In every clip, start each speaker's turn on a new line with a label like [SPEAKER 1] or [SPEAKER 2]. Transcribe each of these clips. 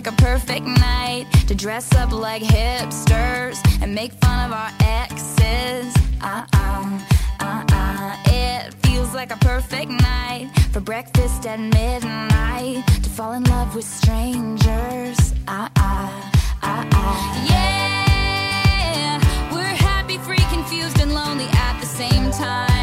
[SPEAKER 1] like a perfect night to dress up like hipsters and make fun of our exes. Uh uh, uh uh. It feels like a perfect night for breakfast at midnight to fall in love with strangers. Uh uh, uh uh. Yeah, we're happy, free, confused, and lonely at the same time.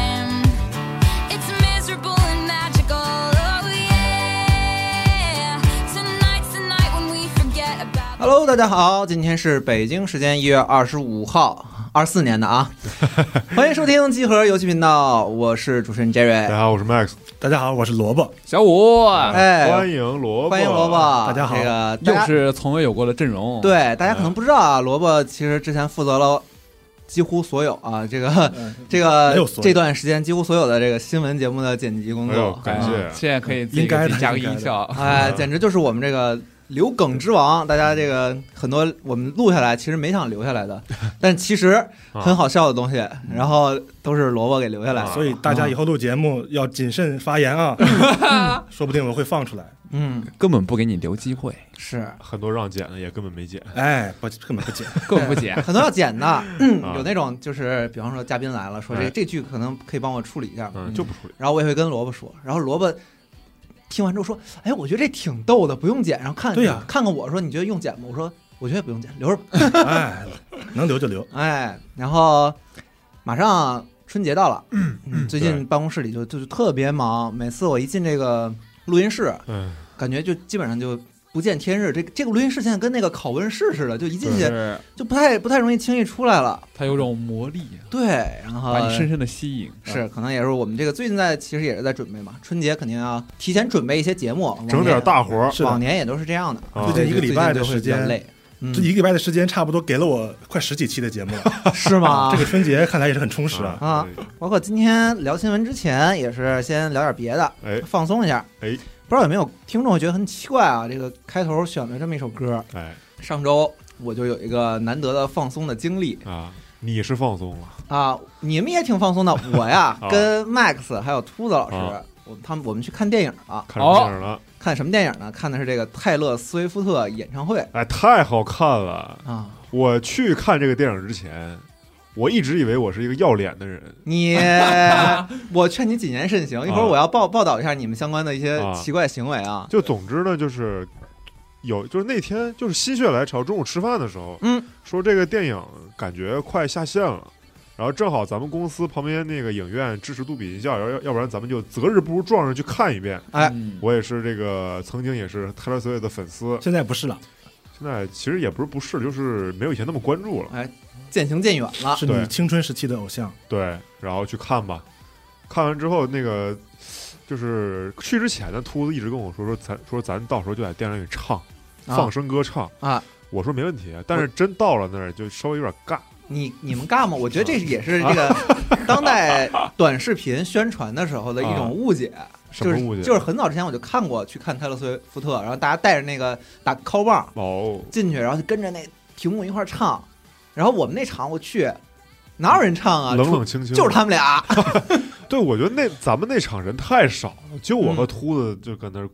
[SPEAKER 2] Hello，大家好，今天是北京时间一月二十五号，二四年的啊，欢迎收听集合游戏频道，我是主持人
[SPEAKER 3] 大
[SPEAKER 2] Jerry 大。
[SPEAKER 3] 家好，我是 Max，
[SPEAKER 4] 大家好，我是萝卜。
[SPEAKER 5] 小五，
[SPEAKER 2] 哎，
[SPEAKER 3] 欢迎萝卜，
[SPEAKER 2] 欢迎萝卜，
[SPEAKER 4] 大家好
[SPEAKER 2] 这个
[SPEAKER 5] 又是从未有过的阵容。，
[SPEAKER 2] 对大家可能不知道啊，萝卜其实之前负责了。几乎所有啊，这个
[SPEAKER 4] 嗯
[SPEAKER 2] 这个这段时间几乎所有的这个新闻节目的剪辑工作，
[SPEAKER 3] 感谢
[SPEAKER 2] 啊
[SPEAKER 5] 现在可以自己加个音效。
[SPEAKER 2] 哎，简直就是我们这个留梗之王。大家这个很多我们录下来，其实没想留下来的，但其实很好笑的东西，然后都是萝卜给留下来。
[SPEAKER 4] 所以大家以后录节目要谨慎发言啊，说不定我会放出来。
[SPEAKER 2] 嗯，
[SPEAKER 5] 根本不给你留机会，
[SPEAKER 2] 是
[SPEAKER 3] 很多让剪的也根本没剪，
[SPEAKER 4] 哎，不，根本不剪。
[SPEAKER 5] 根本不剪。
[SPEAKER 2] 很多要剪的，嗯
[SPEAKER 3] 啊
[SPEAKER 2] 有那种就是，比方说嘉宾来了，说这
[SPEAKER 3] 哎
[SPEAKER 2] 这剧可能可以帮我处理一下，
[SPEAKER 3] 嗯，就不处理。
[SPEAKER 2] 然后我也会跟萝卜说，然后萝卜。听完之后说：“哎，我觉得这挺逗的，不用剪。”然后看
[SPEAKER 4] 对呀
[SPEAKER 2] 看看我说：“你觉得用剪吗？”我说：“我觉得不用剪，留着吧。
[SPEAKER 4] 哎，能留就留。”
[SPEAKER 2] 哎，然后马上春节到了，嗯，最近办公室里就就是特别忙，每次我一进这个录音室，
[SPEAKER 3] 嗯，
[SPEAKER 2] 感觉就基本上就不见天日。这这个录音室现在跟那个拷问室似的，就一进去就不太不太容易轻易出来了。
[SPEAKER 5] 它有种魔力，
[SPEAKER 2] 对，然后
[SPEAKER 5] 把你深深的吸引。
[SPEAKER 2] 是可能也是我们这个最近在其实也是在准备嘛，春节肯定要提前准备一些节目，
[SPEAKER 3] 整点大活儿，
[SPEAKER 2] 往年也都是这样的。
[SPEAKER 4] 最近一个礼拜的时间
[SPEAKER 2] 比较累，嗯
[SPEAKER 4] 这一个礼拜的时间，差不多给了我快十几期的节目了。
[SPEAKER 2] 是吗？
[SPEAKER 4] 这个春节看来也是很充实啊。
[SPEAKER 2] 啊包括今天聊新闻之前，也是先聊点别的，
[SPEAKER 3] 哎
[SPEAKER 2] 放松一下。
[SPEAKER 3] 哎，
[SPEAKER 2] 不知道有没有听众会觉得很奇怪啊？这个开头选了这么一首歌，
[SPEAKER 3] 哎
[SPEAKER 2] 上周我就有一个难得的放松的经历
[SPEAKER 3] 啊，你是放松了，
[SPEAKER 2] 啊，你们也挺放松的。我呀
[SPEAKER 3] 啊，
[SPEAKER 2] 跟 Max 还有秃子老师
[SPEAKER 3] 啊，
[SPEAKER 2] 我他们我们去看电影了。
[SPEAKER 3] 看什么电影了？
[SPEAKER 2] 看什么电影呢？看的是这个泰勒·斯威夫特演唱会
[SPEAKER 3] 哎，太好看了！
[SPEAKER 2] 啊。
[SPEAKER 3] 我去看这个电影之前，我一直以为我是一个要脸的人，
[SPEAKER 2] 你，我劝你谨言慎行。一会儿
[SPEAKER 3] 啊
[SPEAKER 2] 我要报报道一下你们相关的一些
[SPEAKER 3] 啊
[SPEAKER 2] 奇怪行为啊。
[SPEAKER 3] 就总之呢，就是有，就是那天就是心血来潮，中午吃饭的时候，
[SPEAKER 2] 嗯，
[SPEAKER 3] 说这个电影感觉快下线了。然后正好咱们公司旁边那个影院支持杜比音效，要要要不然咱们就择日不如撞日去看一遍。
[SPEAKER 2] 哎
[SPEAKER 5] 嗯
[SPEAKER 3] 我也是这个曾经也是泰勒·斯威的粉丝，
[SPEAKER 4] 现在不是了，
[SPEAKER 3] 现在其实也不是不是，就是没有以前那么关注了。
[SPEAKER 2] 渐行渐远了。
[SPEAKER 4] 是你青春时期的偶像。
[SPEAKER 3] 对，然后去看吧。看完之后，那个就是去之前的，秃子一直跟我说说咱说咱到时候就在电影里唱，
[SPEAKER 2] 啊
[SPEAKER 3] 放声歌唱
[SPEAKER 2] 啊。
[SPEAKER 3] 我说没问题，但是真到了那儿就稍微有点尬。
[SPEAKER 2] 你你们尬吗？我觉得这也是这个 当代短视频宣传的时候的一种误解，就是
[SPEAKER 3] 什么误解？
[SPEAKER 2] 就是很早之前我就看过去看泰勒·斯威夫特，然后大家带着那个打 call 棒
[SPEAKER 3] 哦，
[SPEAKER 2] 进去，然后就跟着那屏幕一块儿唱，然后我们那场我去哪有人唱啊？
[SPEAKER 3] 冷冷清清，
[SPEAKER 2] 就是他们俩，
[SPEAKER 3] 对，我觉得那咱们那场人太少了，就我和秃子就搁那儿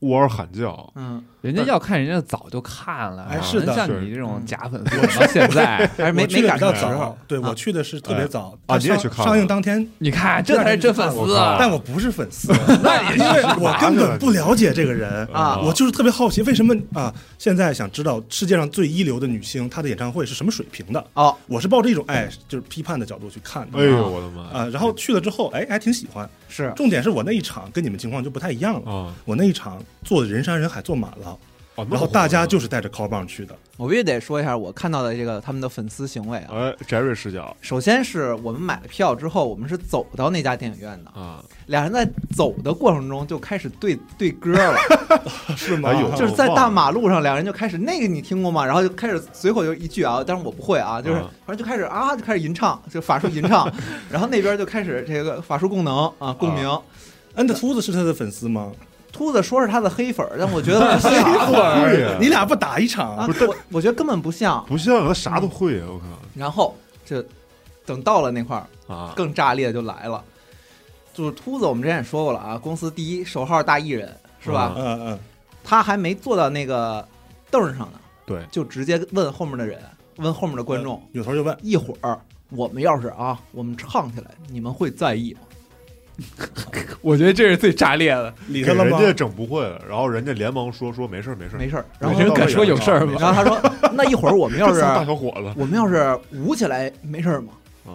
[SPEAKER 3] 呜嗷喊叫。
[SPEAKER 2] 嗯，
[SPEAKER 5] 人家要看，人家早就看了。
[SPEAKER 4] 哎是的
[SPEAKER 5] 像你这种
[SPEAKER 2] 嗯
[SPEAKER 5] 假粉丝，等 到现在，
[SPEAKER 2] 还 没没赶上时候
[SPEAKER 4] 早，对
[SPEAKER 2] 啊
[SPEAKER 4] 我去的是特别早
[SPEAKER 3] 啊
[SPEAKER 4] 上
[SPEAKER 3] 你也去看
[SPEAKER 4] 上映当天，
[SPEAKER 5] 你看这才是真粉丝啊！
[SPEAKER 4] 但我不是粉丝，因为我根本不了解这个人
[SPEAKER 2] 啊
[SPEAKER 4] 我就是特别好奇，为什么啊？现在想知道世界上最一流的女星她的演唱会是什么水平的？
[SPEAKER 2] 哦，
[SPEAKER 4] 我是抱着一种哎，就是批判的角度去看的
[SPEAKER 3] 哎呦我的妈
[SPEAKER 4] 啊。然后去了之后，哎，还挺喜欢。
[SPEAKER 2] 是
[SPEAKER 4] 重点是我那一场跟你们情况就不太一样了，
[SPEAKER 3] 啊！
[SPEAKER 4] 我那一场坐的人山人海，坐满了，
[SPEAKER 3] 哦
[SPEAKER 4] 然后大家就是带着 call 棒去的。
[SPEAKER 2] 我必须得说一下我看到的这个他们的粉丝行为啊。
[SPEAKER 3] 哎，Jerry 视角
[SPEAKER 2] 首先是我们买了票之后，我们是走到那家电影院的，
[SPEAKER 3] 啊，
[SPEAKER 2] 俩人在走的过程中就开始对对歌了
[SPEAKER 4] 是吗？
[SPEAKER 2] 就是在大马路上，两人就开始那个你听过吗？然后就开始随口就一句啊，但是我不会啊，就是
[SPEAKER 3] 啊
[SPEAKER 2] 反正就开始啊就开始吟唱，就法术吟唱，然后那边就开始这个法术共能啊共鸣。
[SPEAKER 4] 恩的秃子是他的粉丝吗？
[SPEAKER 2] 秃子说是他的黑粉儿，但我觉得不像
[SPEAKER 3] 对呀
[SPEAKER 4] 你俩不打一场
[SPEAKER 2] 啊，
[SPEAKER 3] 不是
[SPEAKER 2] 我我觉得根本不像。
[SPEAKER 3] 不像他啥都会啊！我靠
[SPEAKER 2] 然后这等到了那块儿，
[SPEAKER 3] 啊，
[SPEAKER 2] 更炸裂就来了。就是秃子，我们之前也说过了啊，公司第一首号大艺人是吧？
[SPEAKER 3] 啊
[SPEAKER 4] 嗯嗯，
[SPEAKER 2] 他还没坐到那个凳儿上呢，
[SPEAKER 3] 对，
[SPEAKER 2] 就直接问后面的人，问后面的观众，
[SPEAKER 4] 扭头就问，
[SPEAKER 2] 一会儿我们要是啊，我们唱起来，你们会在意吗？
[SPEAKER 5] 我觉得这是最炸裂的。
[SPEAKER 4] 理他了吗？
[SPEAKER 3] 人家整不会了，然后人家连忙说说没事儿没事儿，
[SPEAKER 2] 没事儿。然后
[SPEAKER 5] 人敢说有事儿吗？
[SPEAKER 2] 然后他说，那一会儿我们要是
[SPEAKER 3] 仨大小伙子，
[SPEAKER 2] 我们要是舞起来，没事儿吗？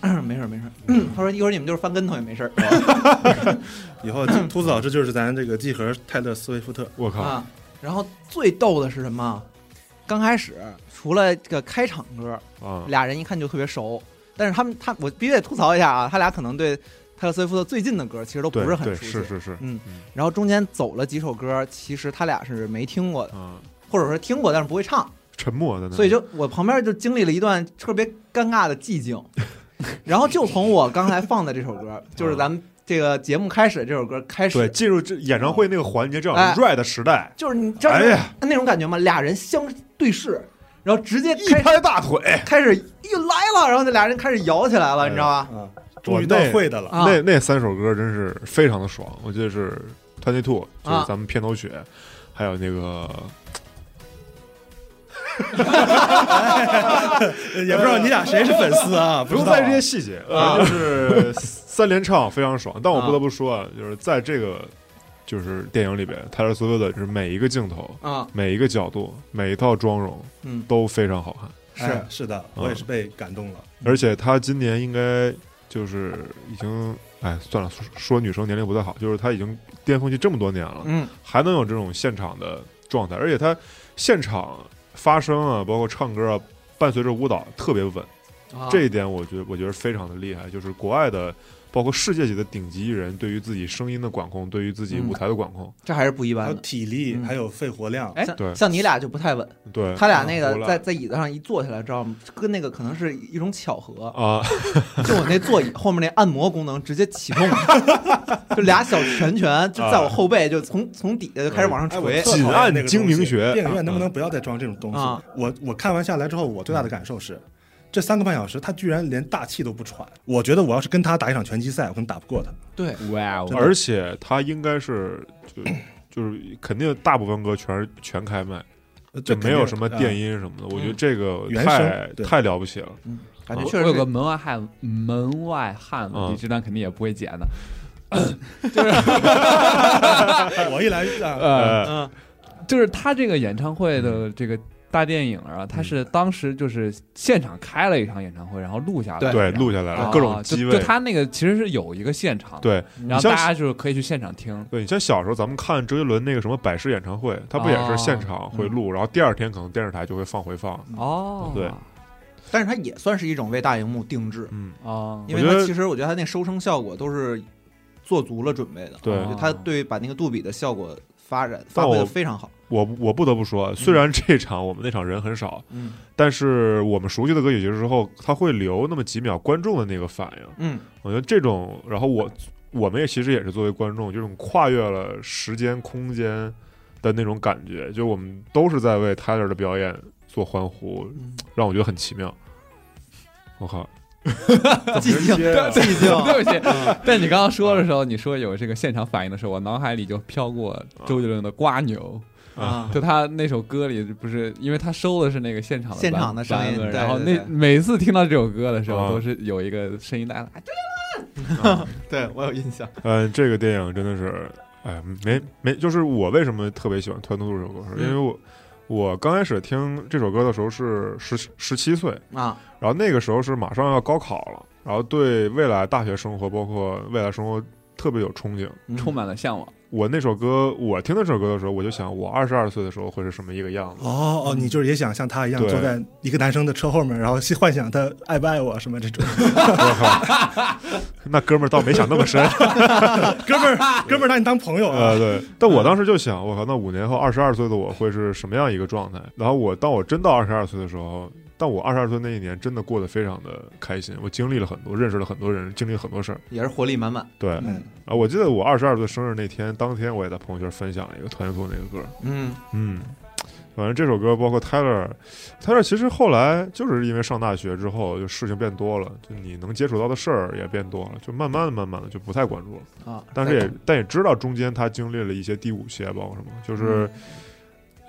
[SPEAKER 2] 啊，没事儿没事儿。他说一会儿你们就是翻跟头也没事儿。
[SPEAKER 4] 以后秃子老师就是咱这个集合泰勒斯威夫特，
[SPEAKER 3] 我靠，
[SPEAKER 2] 啊。然后最逗的是什么？刚开始除了这个开场歌，
[SPEAKER 3] 啊，
[SPEAKER 2] 俩人一看就特别熟，但是他们他我必须得吐槽一下啊，他俩可能对泰勒斯威夫特最近的歌其实都不是很熟悉。
[SPEAKER 3] 是是是，
[SPEAKER 2] 嗯
[SPEAKER 3] 嗯，
[SPEAKER 2] 然后中间走了几首歌，其实他俩是没听过的，
[SPEAKER 3] 啊，
[SPEAKER 2] 或者说听过但是不会唱，
[SPEAKER 3] 沉默的，
[SPEAKER 2] 所以就我旁边就经历了一段特别尴尬的寂静。然后就从我刚才放的这首歌，就是咱们这个节目开始的这首歌开
[SPEAKER 3] 对
[SPEAKER 2] 始，
[SPEAKER 3] 进入这演唱会那个环节，正好
[SPEAKER 2] 哎
[SPEAKER 3] 是 rap 的时代，
[SPEAKER 2] 就是你知道
[SPEAKER 3] 哎呀，
[SPEAKER 2] 那种感觉吗？俩人相对视，然后直接
[SPEAKER 3] 一拍大腿，
[SPEAKER 2] 开始又来了，然后那俩人开始摇起来了，你知道吧？
[SPEAKER 4] 啊，终于到会的了。
[SPEAKER 2] 啊
[SPEAKER 3] 那那三首歌真是非常的爽，我记得是 Twenty Two，就是
[SPEAKER 2] 啊
[SPEAKER 3] 咱们片头曲，还有那个
[SPEAKER 4] 也不知道你俩谁是粉丝啊？
[SPEAKER 3] 不用在意这些细节，反正就是 三连唱非常爽。但我不得不说啊，就是在这个就是电影里边，泰勒·斯威夫特就是每一个镜头、
[SPEAKER 2] 啊，
[SPEAKER 3] 每一个角度、每一套妆容
[SPEAKER 2] 嗯，
[SPEAKER 3] 都非常好看，
[SPEAKER 2] 是
[SPEAKER 4] 哎是的，我也是被感动了。
[SPEAKER 3] 而且他今年应该就是已经哎算了，说说女生年龄不太好，就是她已经巅峰期这么多年了，
[SPEAKER 2] 嗯
[SPEAKER 3] 还能有这种现场的状态，而且她现场发声啊，包括唱歌啊，伴随着舞蹈特别稳。
[SPEAKER 2] 啊
[SPEAKER 3] 这一点我觉得我觉得非常的厉害，就是国外的，包括世界级的顶级艺人对于自己声音的管控，对于自己
[SPEAKER 2] 嗯。
[SPEAKER 3] 舞台的管控，
[SPEAKER 2] 这还是不一
[SPEAKER 4] 还有
[SPEAKER 2] 般的。
[SPEAKER 4] 体力，
[SPEAKER 2] 嗯
[SPEAKER 4] 还有肺活量，
[SPEAKER 2] 哎，
[SPEAKER 3] 对。
[SPEAKER 2] 像你俩就不太稳，
[SPEAKER 3] 对。
[SPEAKER 2] 他俩那个在在椅子上一坐下来，知道吗？跟那个可能是一种巧合，
[SPEAKER 3] 啊，
[SPEAKER 2] 就我那座椅后面那按摩功能直接启动了，就俩小拳拳就在我后背，就从从底下就开始往上
[SPEAKER 4] 哎，我
[SPEAKER 2] 捶
[SPEAKER 4] 特讨厌
[SPEAKER 3] 紧按
[SPEAKER 4] 那个东西
[SPEAKER 3] 精明学。
[SPEAKER 4] 电影院能不能不要再装这种东西？
[SPEAKER 2] 啊？
[SPEAKER 4] 我我看完下来之后，我最大的感受是，这三个半小时他居然连大气都不喘。我觉得我要是跟他打一场拳击赛，我可能打不过他。
[SPEAKER 2] 对，
[SPEAKER 5] 哇
[SPEAKER 3] 而且他应该是就就是肯定大部分歌全是全开麦，
[SPEAKER 4] 呃
[SPEAKER 3] 就没有什么电音什么的，我觉得这个
[SPEAKER 4] 原
[SPEAKER 3] 太
[SPEAKER 4] 声
[SPEAKER 3] 太了不起了。
[SPEAKER 2] 嗯，感觉
[SPEAKER 3] 确
[SPEAKER 5] 实有个门外汉，门外汉你这段肯定也不会剪的。
[SPEAKER 4] 就是 我一来啊，
[SPEAKER 5] 呃，
[SPEAKER 2] 嗯
[SPEAKER 5] 就是他这个演唱会的这个大电影啊，他是当时就是现场开了一场演唱会，然后录下来，
[SPEAKER 2] 对
[SPEAKER 3] 录下来了
[SPEAKER 5] 啊
[SPEAKER 3] 各种机位
[SPEAKER 5] 就就，他那个其实是有一个现场，，
[SPEAKER 3] 对
[SPEAKER 5] 然后大家就是可以去现场听。
[SPEAKER 3] 对你像小时候咱们看周杰伦那个什么百事演唱会，他不也是现场会录，然后第二天可能电视台就会放回放。
[SPEAKER 5] 哦，
[SPEAKER 3] 对
[SPEAKER 2] 但是它也算是一种为大荧幕定制，
[SPEAKER 3] 嗯，
[SPEAKER 5] 哦，
[SPEAKER 2] 因为它其实我觉得它那收声效果都是做足了准备的，
[SPEAKER 3] 对
[SPEAKER 2] 就它对把那个杜比的效果发展发挥的非常好，
[SPEAKER 3] 我我不得不说，虽然这场我们那场人很少，
[SPEAKER 2] 嗯。
[SPEAKER 3] 但是我们熟悉的歌曲结束之后，他会留那么几秒观众的那个反应。
[SPEAKER 2] 嗯。
[SPEAKER 3] 我觉得这种，然后我我们也其实也是作为观众，这种跨越了时间空间的那种感觉，就我们都是在为 Tyler 的表演做欢呼，
[SPEAKER 2] 嗯，
[SPEAKER 3] 让我觉得很奇妙。我靠，
[SPEAKER 2] 寂静寂静，
[SPEAKER 5] 对不起。
[SPEAKER 2] 嗯。
[SPEAKER 5] 但你刚刚说的时候，你说有这个现场反应的时候，我脑海里就飘过周杰伦的《瓜牛》。
[SPEAKER 2] 啊，
[SPEAKER 5] 就他那首歌里不是，因为他收的是那个现场的
[SPEAKER 2] 现场的声音
[SPEAKER 5] 然后那
[SPEAKER 2] 对对
[SPEAKER 5] 每次听到这首歌的时候，
[SPEAKER 3] 啊。
[SPEAKER 5] 都是有一个声音带来，
[SPEAKER 2] 对我有印象，
[SPEAKER 3] 嗯，这个电影真的是，哎，没没，就是我为什么特别喜欢《团兔》这首歌，是因为我我刚开始听这首歌的时候是十十七岁，
[SPEAKER 2] 啊，
[SPEAKER 3] 然后那个时候是马上要高考了，然后对未来大学生活，包括未来生活特别有憧憬。
[SPEAKER 2] 嗯
[SPEAKER 5] 充满了向往。
[SPEAKER 3] 我那首歌，我听那首歌的时候，我就想，我二十二岁的时候会是什么一个样子？
[SPEAKER 4] 哦哦，你就是也想像他一样坐在一个男生的车后面，然后幻想他爱不爱我什么这种。
[SPEAKER 3] 我靠，那哥们儿倒没想那么深。
[SPEAKER 4] 哥们儿，哥们儿拿你当朋友啊
[SPEAKER 3] 呃，？对，但我当时就想，我靠，那五年后二十二岁的我会是什么样一个状态？然后我当我真到二十二岁的时候，但我二十二岁那一年真的过得非常的开心，我经历了很多，认识了很多人，经历了很多事儿。
[SPEAKER 2] 也是活力满满，
[SPEAKER 3] 对，
[SPEAKER 4] 嗯，
[SPEAKER 3] 啊，我记得我二十二岁生日那天，当天我也在朋友圈分享了一个团结兔那个歌，
[SPEAKER 2] 嗯。
[SPEAKER 3] 嗯，反正这首歌包括 Tyler，Tyler 其实后来就是因为上大学之后，就事情变多了，就你能接触到的事儿也变多了，就慢慢的、慢慢的就不太关注了。
[SPEAKER 2] 啊，
[SPEAKER 3] 但是也但也知道中间他经历了一些低谷期，包括什么，就是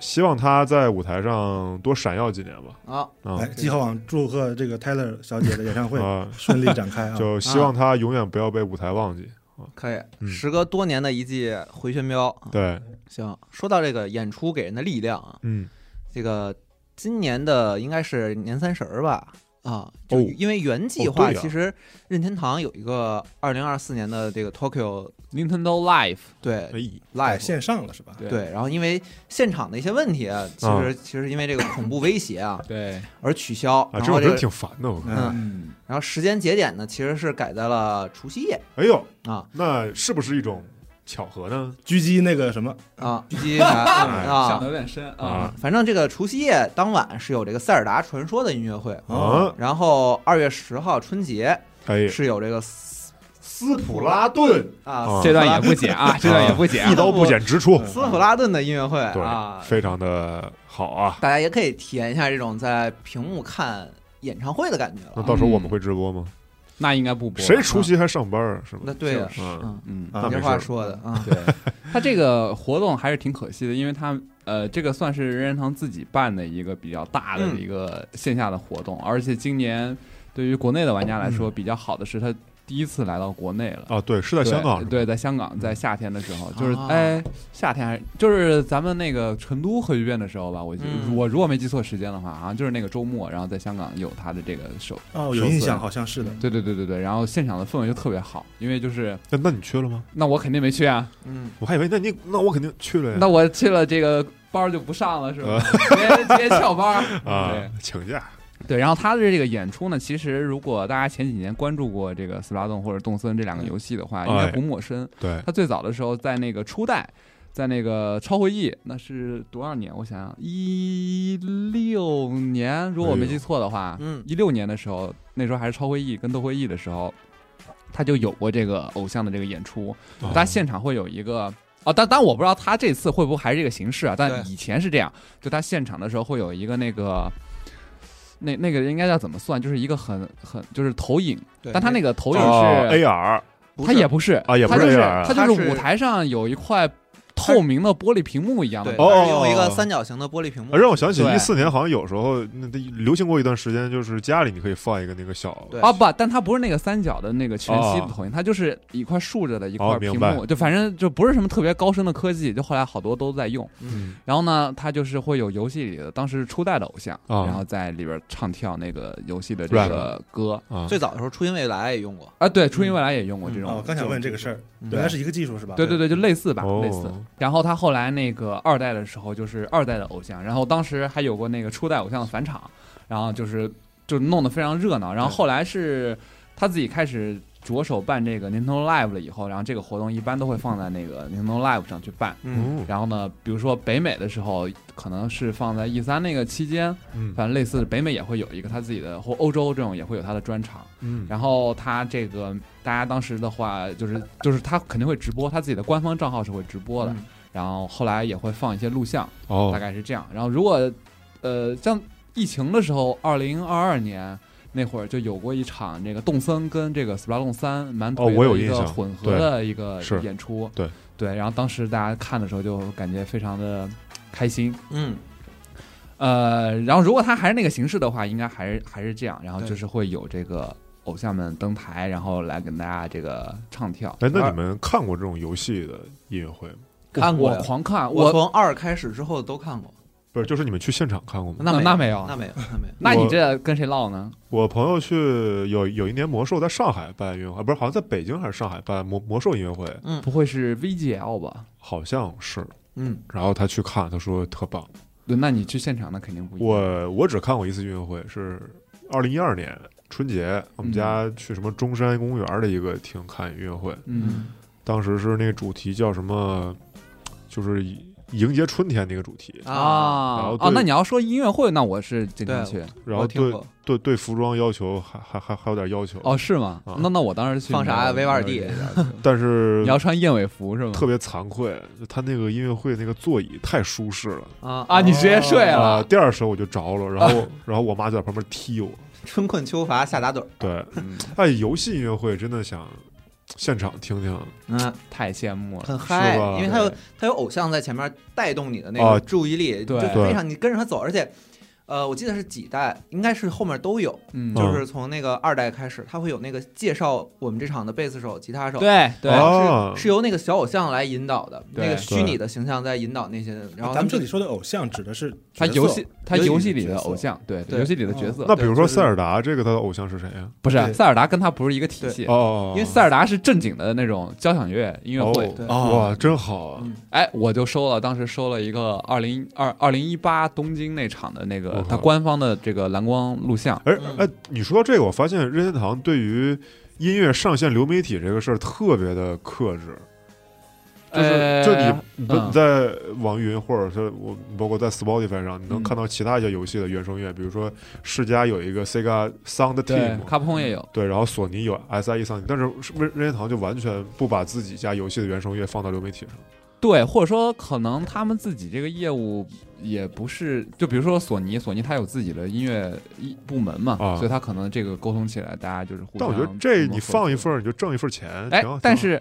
[SPEAKER 3] 希望他在舞台上多闪耀几年吧。
[SPEAKER 2] 啊，
[SPEAKER 3] 啊。
[SPEAKER 4] 哎，季浩网祝贺这个 Taylor 小姐的演唱会。
[SPEAKER 3] 啊，
[SPEAKER 4] 顺利展开啊！
[SPEAKER 3] 就希望他永远不要被舞台忘记。
[SPEAKER 2] 可以，
[SPEAKER 3] 嗯。
[SPEAKER 2] 时隔多年的一记回旋镖。啊。
[SPEAKER 3] 对，
[SPEAKER 2] 行，说到这个演出给人的力量啊，
[SPEAKER 3] 嗯，
[SPEAKER 2] 这个今年的应该是年三十儿吧？啊，就
[SPEAKER 3] 哦
[SPEAKER 2] 因为原计划，其实任天堂有一个二零二四年的这个 Tokyo
[SPEAKER 5] Nintendo Live，
[SPEAKER 2] 对 Live
[SPEAKER 4] 线上了是吧？
[SPEAKER 5] 对。
[SPEAKER 2] 对，然后因为现场的一些问题啊，其
[SPEAKER 3] 啊。
[SPEAKER 2] 实其实因为这个恐怖威胁啊
[SPEAKER 5] 对，
[SPEAKER 2] 而取消，
[SPEAKER 3] 啊，这种真
[SPEAKER 2] 然后这个
[SPEAKER 3] 挺烦的。我看。
[SPEAKER 2] 嗯，
[SPEAKER 5] 嗯，
[SPEAKER 2] 然后时间节点呢其实是改在了除夕夜
[SPEAKER 3] 哎呦，
[SPEAKER 2] 啊。
[SPEAKER 3] 那是不是一种巧合呢？
[SPEAKER 4] 狙击那个什么，
[SPEAKER 2] 啊，狙击啥？啊。
[SPEAKER 5] 想的有点深啊。
[SPEAKER 3] 啊。
[SPEAKER 2] 反正这个除夕夜当晚是有这个塞尔达传说的音乐会，
[SPEAKER 3] 啊，
[SPEAKER 2] 然后二月十号春节
[SPEAKER 3] 哎，
[SPEAKER 2] 是有这个斯
[SPEAKER 3] 斯普拉顿。
[SPEAKER 2] 啊
[SPEAKER 3] 啊。
[SPEAKER 5] 这段也不剪啊，这段也不剪
[SPEAKER 3] 一。刀不剪直出，
[SPEAKER 2] 斯普拉顿的音乐会
[SPEAKER 3] 对
[SPEAKER 2] 啊，，
[SPEAKER 3] 非常的好啊。
[SPEAKER 2] 大家也可以体验一下这种在屏幕看演唱会的感觉了。
[SPEAKER 3] 那到时候我们会直播吗？
[SPEAKER 5] 那应该不播。
[SPEAKER 3] 谁除夕还上班啊？是吧？
[SPEAKER 2] 那对呀，
[SPEAKER 3] 嗯，
[SPEAKER 2] 嗯，
[SPEAKER 3] 没
[SPEAKER 2] 话说的啊，
[SPEAKER 5] 对，他这个活动还是挺可惜的，因为他呃，这个算是任天堂自己办的一个比较大的
[SPEAKER 2] 嗯
[SPEAKER 5] 一个线下的活动，而且今年对于国内的玩家来说比较好的是，他第一次来到国内了。
[SPEAKER 3] 啊，对，是在香港
[SPEAKER 5] 对，在香港，在夏天的时候，就是
[SPEAKER 2] 啊。
[SPEAKER 5] 哎，夏天还是就是咱们那个成都核聚变的时候吧，我记得
[SPEAKER 2] 嗯
[SPEAKER 5] 我如果没记错时间的话，好像就是那个周末，然后在香港有他的这个首，
[SPEAKER 4] 哦，有印象，好像是的。
[SPEAKER 5] 对对对对对，然后现场的氛围就特别好，因为就是
[SPEAKER 3] 那那你去了吗？
[SPEAKER 5] 那我肯定没去啊，
[SPEAKER 2] 嗯，
[SPEAKER 3] 我还以为那你那我肯定去了呀。
[SPEAKER 5] 那我去了这个班就不上了是吧？直接直接翘班
[SPEAKER 3] 啊
[SPEAKER 5] 对，
[SPEAKER 3] 请假
[SPEAKER 5] 对，然后他的这个演出呢，其实如果大家前几年关注过这个斯普拉顿或者动森这两个游戏的话，应该
[SPEAKER 3] 哎
[SPEAKER 5] 不陌生。
[SPEAKER 3] 对
[SPEAKER 5] 他最早的时候在那个初代，在那个超会议，那是多少年？我想想，一六年，如果我没记错的话，
[SPEAKER 2] 嗯
[SPEAKER 5] 一六年的时候，那时候还是超会议跟斗会议的时候，他就有过这个偶像的这个演出，
[SPEAKER 3] 哦
[SPEAKER 5] 他现场会有一个。哦，但但我不知道他这次会不会还是这个形式啊？但以前是这样，就他现场的时候会有一个那个，那那个应该叫怎么算？就是一个很很就是投影，但他那个投影是、
[SPEAKER 3] 哦 AR
[SPEAKER 5] 它也不是
[SPEAKER 3] 啊也不是
[SPEAKER 5] 它就是
[SPEAKER 3] AR 啊。
[SPEAKER 5] 它就是舞台上有一块透明的玻璃屏幕一样的。
[SPEAKER 3] 哦
[SPEAKER 2] 用一个三角形的玻璃屏幕。
[SPEAKER 3] 啊，让我想起
[SPEAKER 5] 对。
[SPEAKER 3] 一四年好像有时候那那流行过一段时间，就是家里你可以放一个那个小
[SPEAKER 2] 对。
[SPEAKER 5] 啊不，但它不是那个三角的那个全息投影，它就是一块竖着的一块屏幕，就反正就不是什么特别高深的科技，就后来好多都在用。
[SPEAKER 3] 嗯。
[SPEAKER 5] 然后呢，它就是会有游戏里的当时初代的偶像，
[SPEAKER 3] 啊。
[SPEAKER 5] 然后在里边唱跳那个游戏的这个歌。
[SPEAKER 3] 啊，
[SPEAKER 2] 最早的时候，初音未来也用过，
[SPEAKER 5] 啊。对，初音未来也用过这种。
[SPEAKER 4] 哦，我刚想问这个事儿，
[SPEAKER 2] 嗯
[SPEAKER 4] 原来是一个技术是吧？
[SPEAKER 5] 对对对，就类似吧，
[SPEAKER 3] 哦。
[SPEAKER 5] 类似。然后他后来那个二代的时候，就是二代的偶像，然后当时还有过那个初代偶像的返场，然后就是就弄得非常热闹。然后后来是他自己开始着手办这个 Nintendo Live 了以后，然后这个活动一般都会放在那个 Nintendo Live 上去办。
[SPEAKER 2] 嗯，
[SPEAKER 3] 哦
[SPEAKER 5] 然后呢，比如说北美的时候，可能是放在 E 三那个期间，
[SPEAKER 3] 嗯
[SPEAKER 5] 反正类似北美也会有一个他自己的，或欧洲这种也会有他的专场。
[SPEAKER 3] 嗯
[SPEAKER 5] 然后他这个大家当时的话，就是就是他肯定会直播，他自己的官方账号是会直播的。
[SPEAKER 2] 嗯
[SPEAKER 5] 然后后来也会放一些录像，大
[SPEAKER 3] 哦
[SPEAKER 5] 概是这样。然后如果呃像疫情的时候，二零二二年那会儿就有过一场这个动森跟这个 Splatoon 三蛮
[SPEAKER 3] 哦
[SPEAKER 5] 腿的一个
[SPEAKER 3] 我有印象
[SPEAKER 5] 混合的一个演出，
[SPEAKER 3] 对
[SPEAKER 5] 对。然后当时大家看的时候就感觉非常的开心。
[SPEAKER 2] 嗯，
[SPEAKER 5] 呃，然后如果他还是那个形式的话，应该还是还是这样。然后就是会有这个偶像们登台，然后来跟大家这个唱跳。
[SPEAKER 3] 哎，那你们看过这种游戏的音乐会吗？
[SPEAKER 2] 看过呀
[SPEAKER 5] 狂看，
[SPEAKER 2] 我
[SPEAKER 5] 我
[SPEAKER 2] 从二开始之后都看过，
[SPEAKER 3] 不是，就是你们去现场看过吗？
[SPEAKER 2] 那
[SPEAKER 5] 那没有
[SPEAKER 2] 那没有，那没有。
[SPEAKER 5] 那你这跟谁唠呢？
[SPEAKER 3] 我朋友去有有一年魔兽在上海办音乐会，不是，好像在北京还是上海办魔魔兽音乐会，嗯
[SPEAKER 5] 不会是 VGL 吧？
[SPEAKER 3] 好像是。
[SPEAKER 2] 嗯，
[SPEAKER 3] 然后他去看，他说特棒。
[SPEAKER 5] 对，那你去现场那肯定不一样。
[SPEAKER 3] 我我只看过一次音乐会，是二零一二年春节，我们家去什么中山公园的一个厅看音乐会，
[SPEAKER 5] 嗯，
[SPEAKER 3] 当时是那个主题叫什么，就是迎接春天那个主题，
[SPEAKER 2] 啊，
[SPEAKER 3] 然后啊
[SPEAKER 5] 那你要说音乐会，那我是经常去。
[SPEAKER 3] 然后对对对服装要求还还还还有点要求，
[SPEAKER 5] 哦，是吗
[SPEAKER 3] 啊？
[SPEAKER 5] 那那我当时去
[SPEAKER 2] 放啥维瓦尔第
[SPEAKER 3] 但是
[SPEAKER 5] 你要穿燕尾服是吗？
[SPEAKER 3] 特别惭愧，他那个音乐会那个座椅太舒适了
[SPEAKER 2] 啊
[SPEAKER 5] 啊，你直接睡
[SPEAKER 3] 啊！
[SPEAKER 5] 了。
[SPEAKER 3] 第二首我就着了，然后 然后我妈就在旁边踢我。
[SPEAKER 2] 春困秋乏夏打盹儿。
[SPEAKER 3] 对，
[SPEAKER 5] 嗯
[SPEAKER 3] 哎，游戏音乐会真的想现场听听。
[SPEAKER 2] 嗯，
[SPEAKER 5] 太羡慕了。
[SPEAKER 2] 很嗨，因为他有他有偶像在前面带动你的那
[SPEAKER 3] 啊
[SPEAKER 2] 个注意力，
[SPEAKER 5] 对
[SPEAKER 2] 就非常你跟着他走，而且。呃，我记得是几代，应该是后面都有，
[SPEAKER 5] 嗯，
[SPEAKER 2] 就是从那个二代开始，他会有那个介绍我们这场的贝斯手、吉他手，
[SPEAKER 5] 对对，
[SPEAKER 3] 哦
[SPEAKER 2] 是由那个小偶像来引导的，那个虚拟的形象在引导那些人，然后
[SPEAKER 4] 咱们这里说的偶像指的是
[SPEAKER 5] 他游戏他游戏里的偶像，对
[SPEAKER 2] 对
[SPEAKER 5] 游戏里的角色，
[SPEAKER 3] 那比如说塞尔达这个，他的偶像是谁呀？
[SPEAKER 5] 不是塞尔达跟他不是一个体系，
[SPEAKER 3] 哦，
[SPEAKER 5] 因为塞尔达是正经的那种交响乐音乐会。
[SPEAKER 4] 哦
[SPEAKER 3] 哇，真好啊！
[SPEAKER 2] 嗯
[SPEAKER 5] 哎，我就收了，当时收了一个二零二二零一八东京那场的那个
[SPEAKER 3] 我靠
[SPEAKER 5] 他官方的这个蓝光录像。
[SPEAKER 3] 哎
[SPEAKER 2] 嗯
[SPEAKER 3] 哎，你说到这个，我发现任天堂对于音乐上线流媒体这个事儿特别的克制。就是，
[SPEAKER 5] 呃
[SPEAKER 3] 就你你在网易云或者是我包括在 Spotify 上，你能
[SPEAKER 5] 嗯
[SPEAKER 3] 看到其他一些游戏的原声乐，比如说世嘉有一个 Sega Sound Team，，
[SPEAKER 5] 卡普空也有。
[SPEAKER 3] 对，然后索尼有 SIE Sound，但是任任天堂就完全不把自己家游戏的原声乐放到流媒体上。
[SPEAKER 5] 对，或者说可能他们自己这个业务也不是，就比如说索尼，索尼它有自己的音乐一部门嘛，
[SPEAKER 3] 啊
[SPEAKER 5] 所以它可能这个沟通起来，大家就是互相。
[SPEAKER 3] 但我觉得这你放一，份儿你就挣一份钱，
[SPEAKER 5] 哎。，但是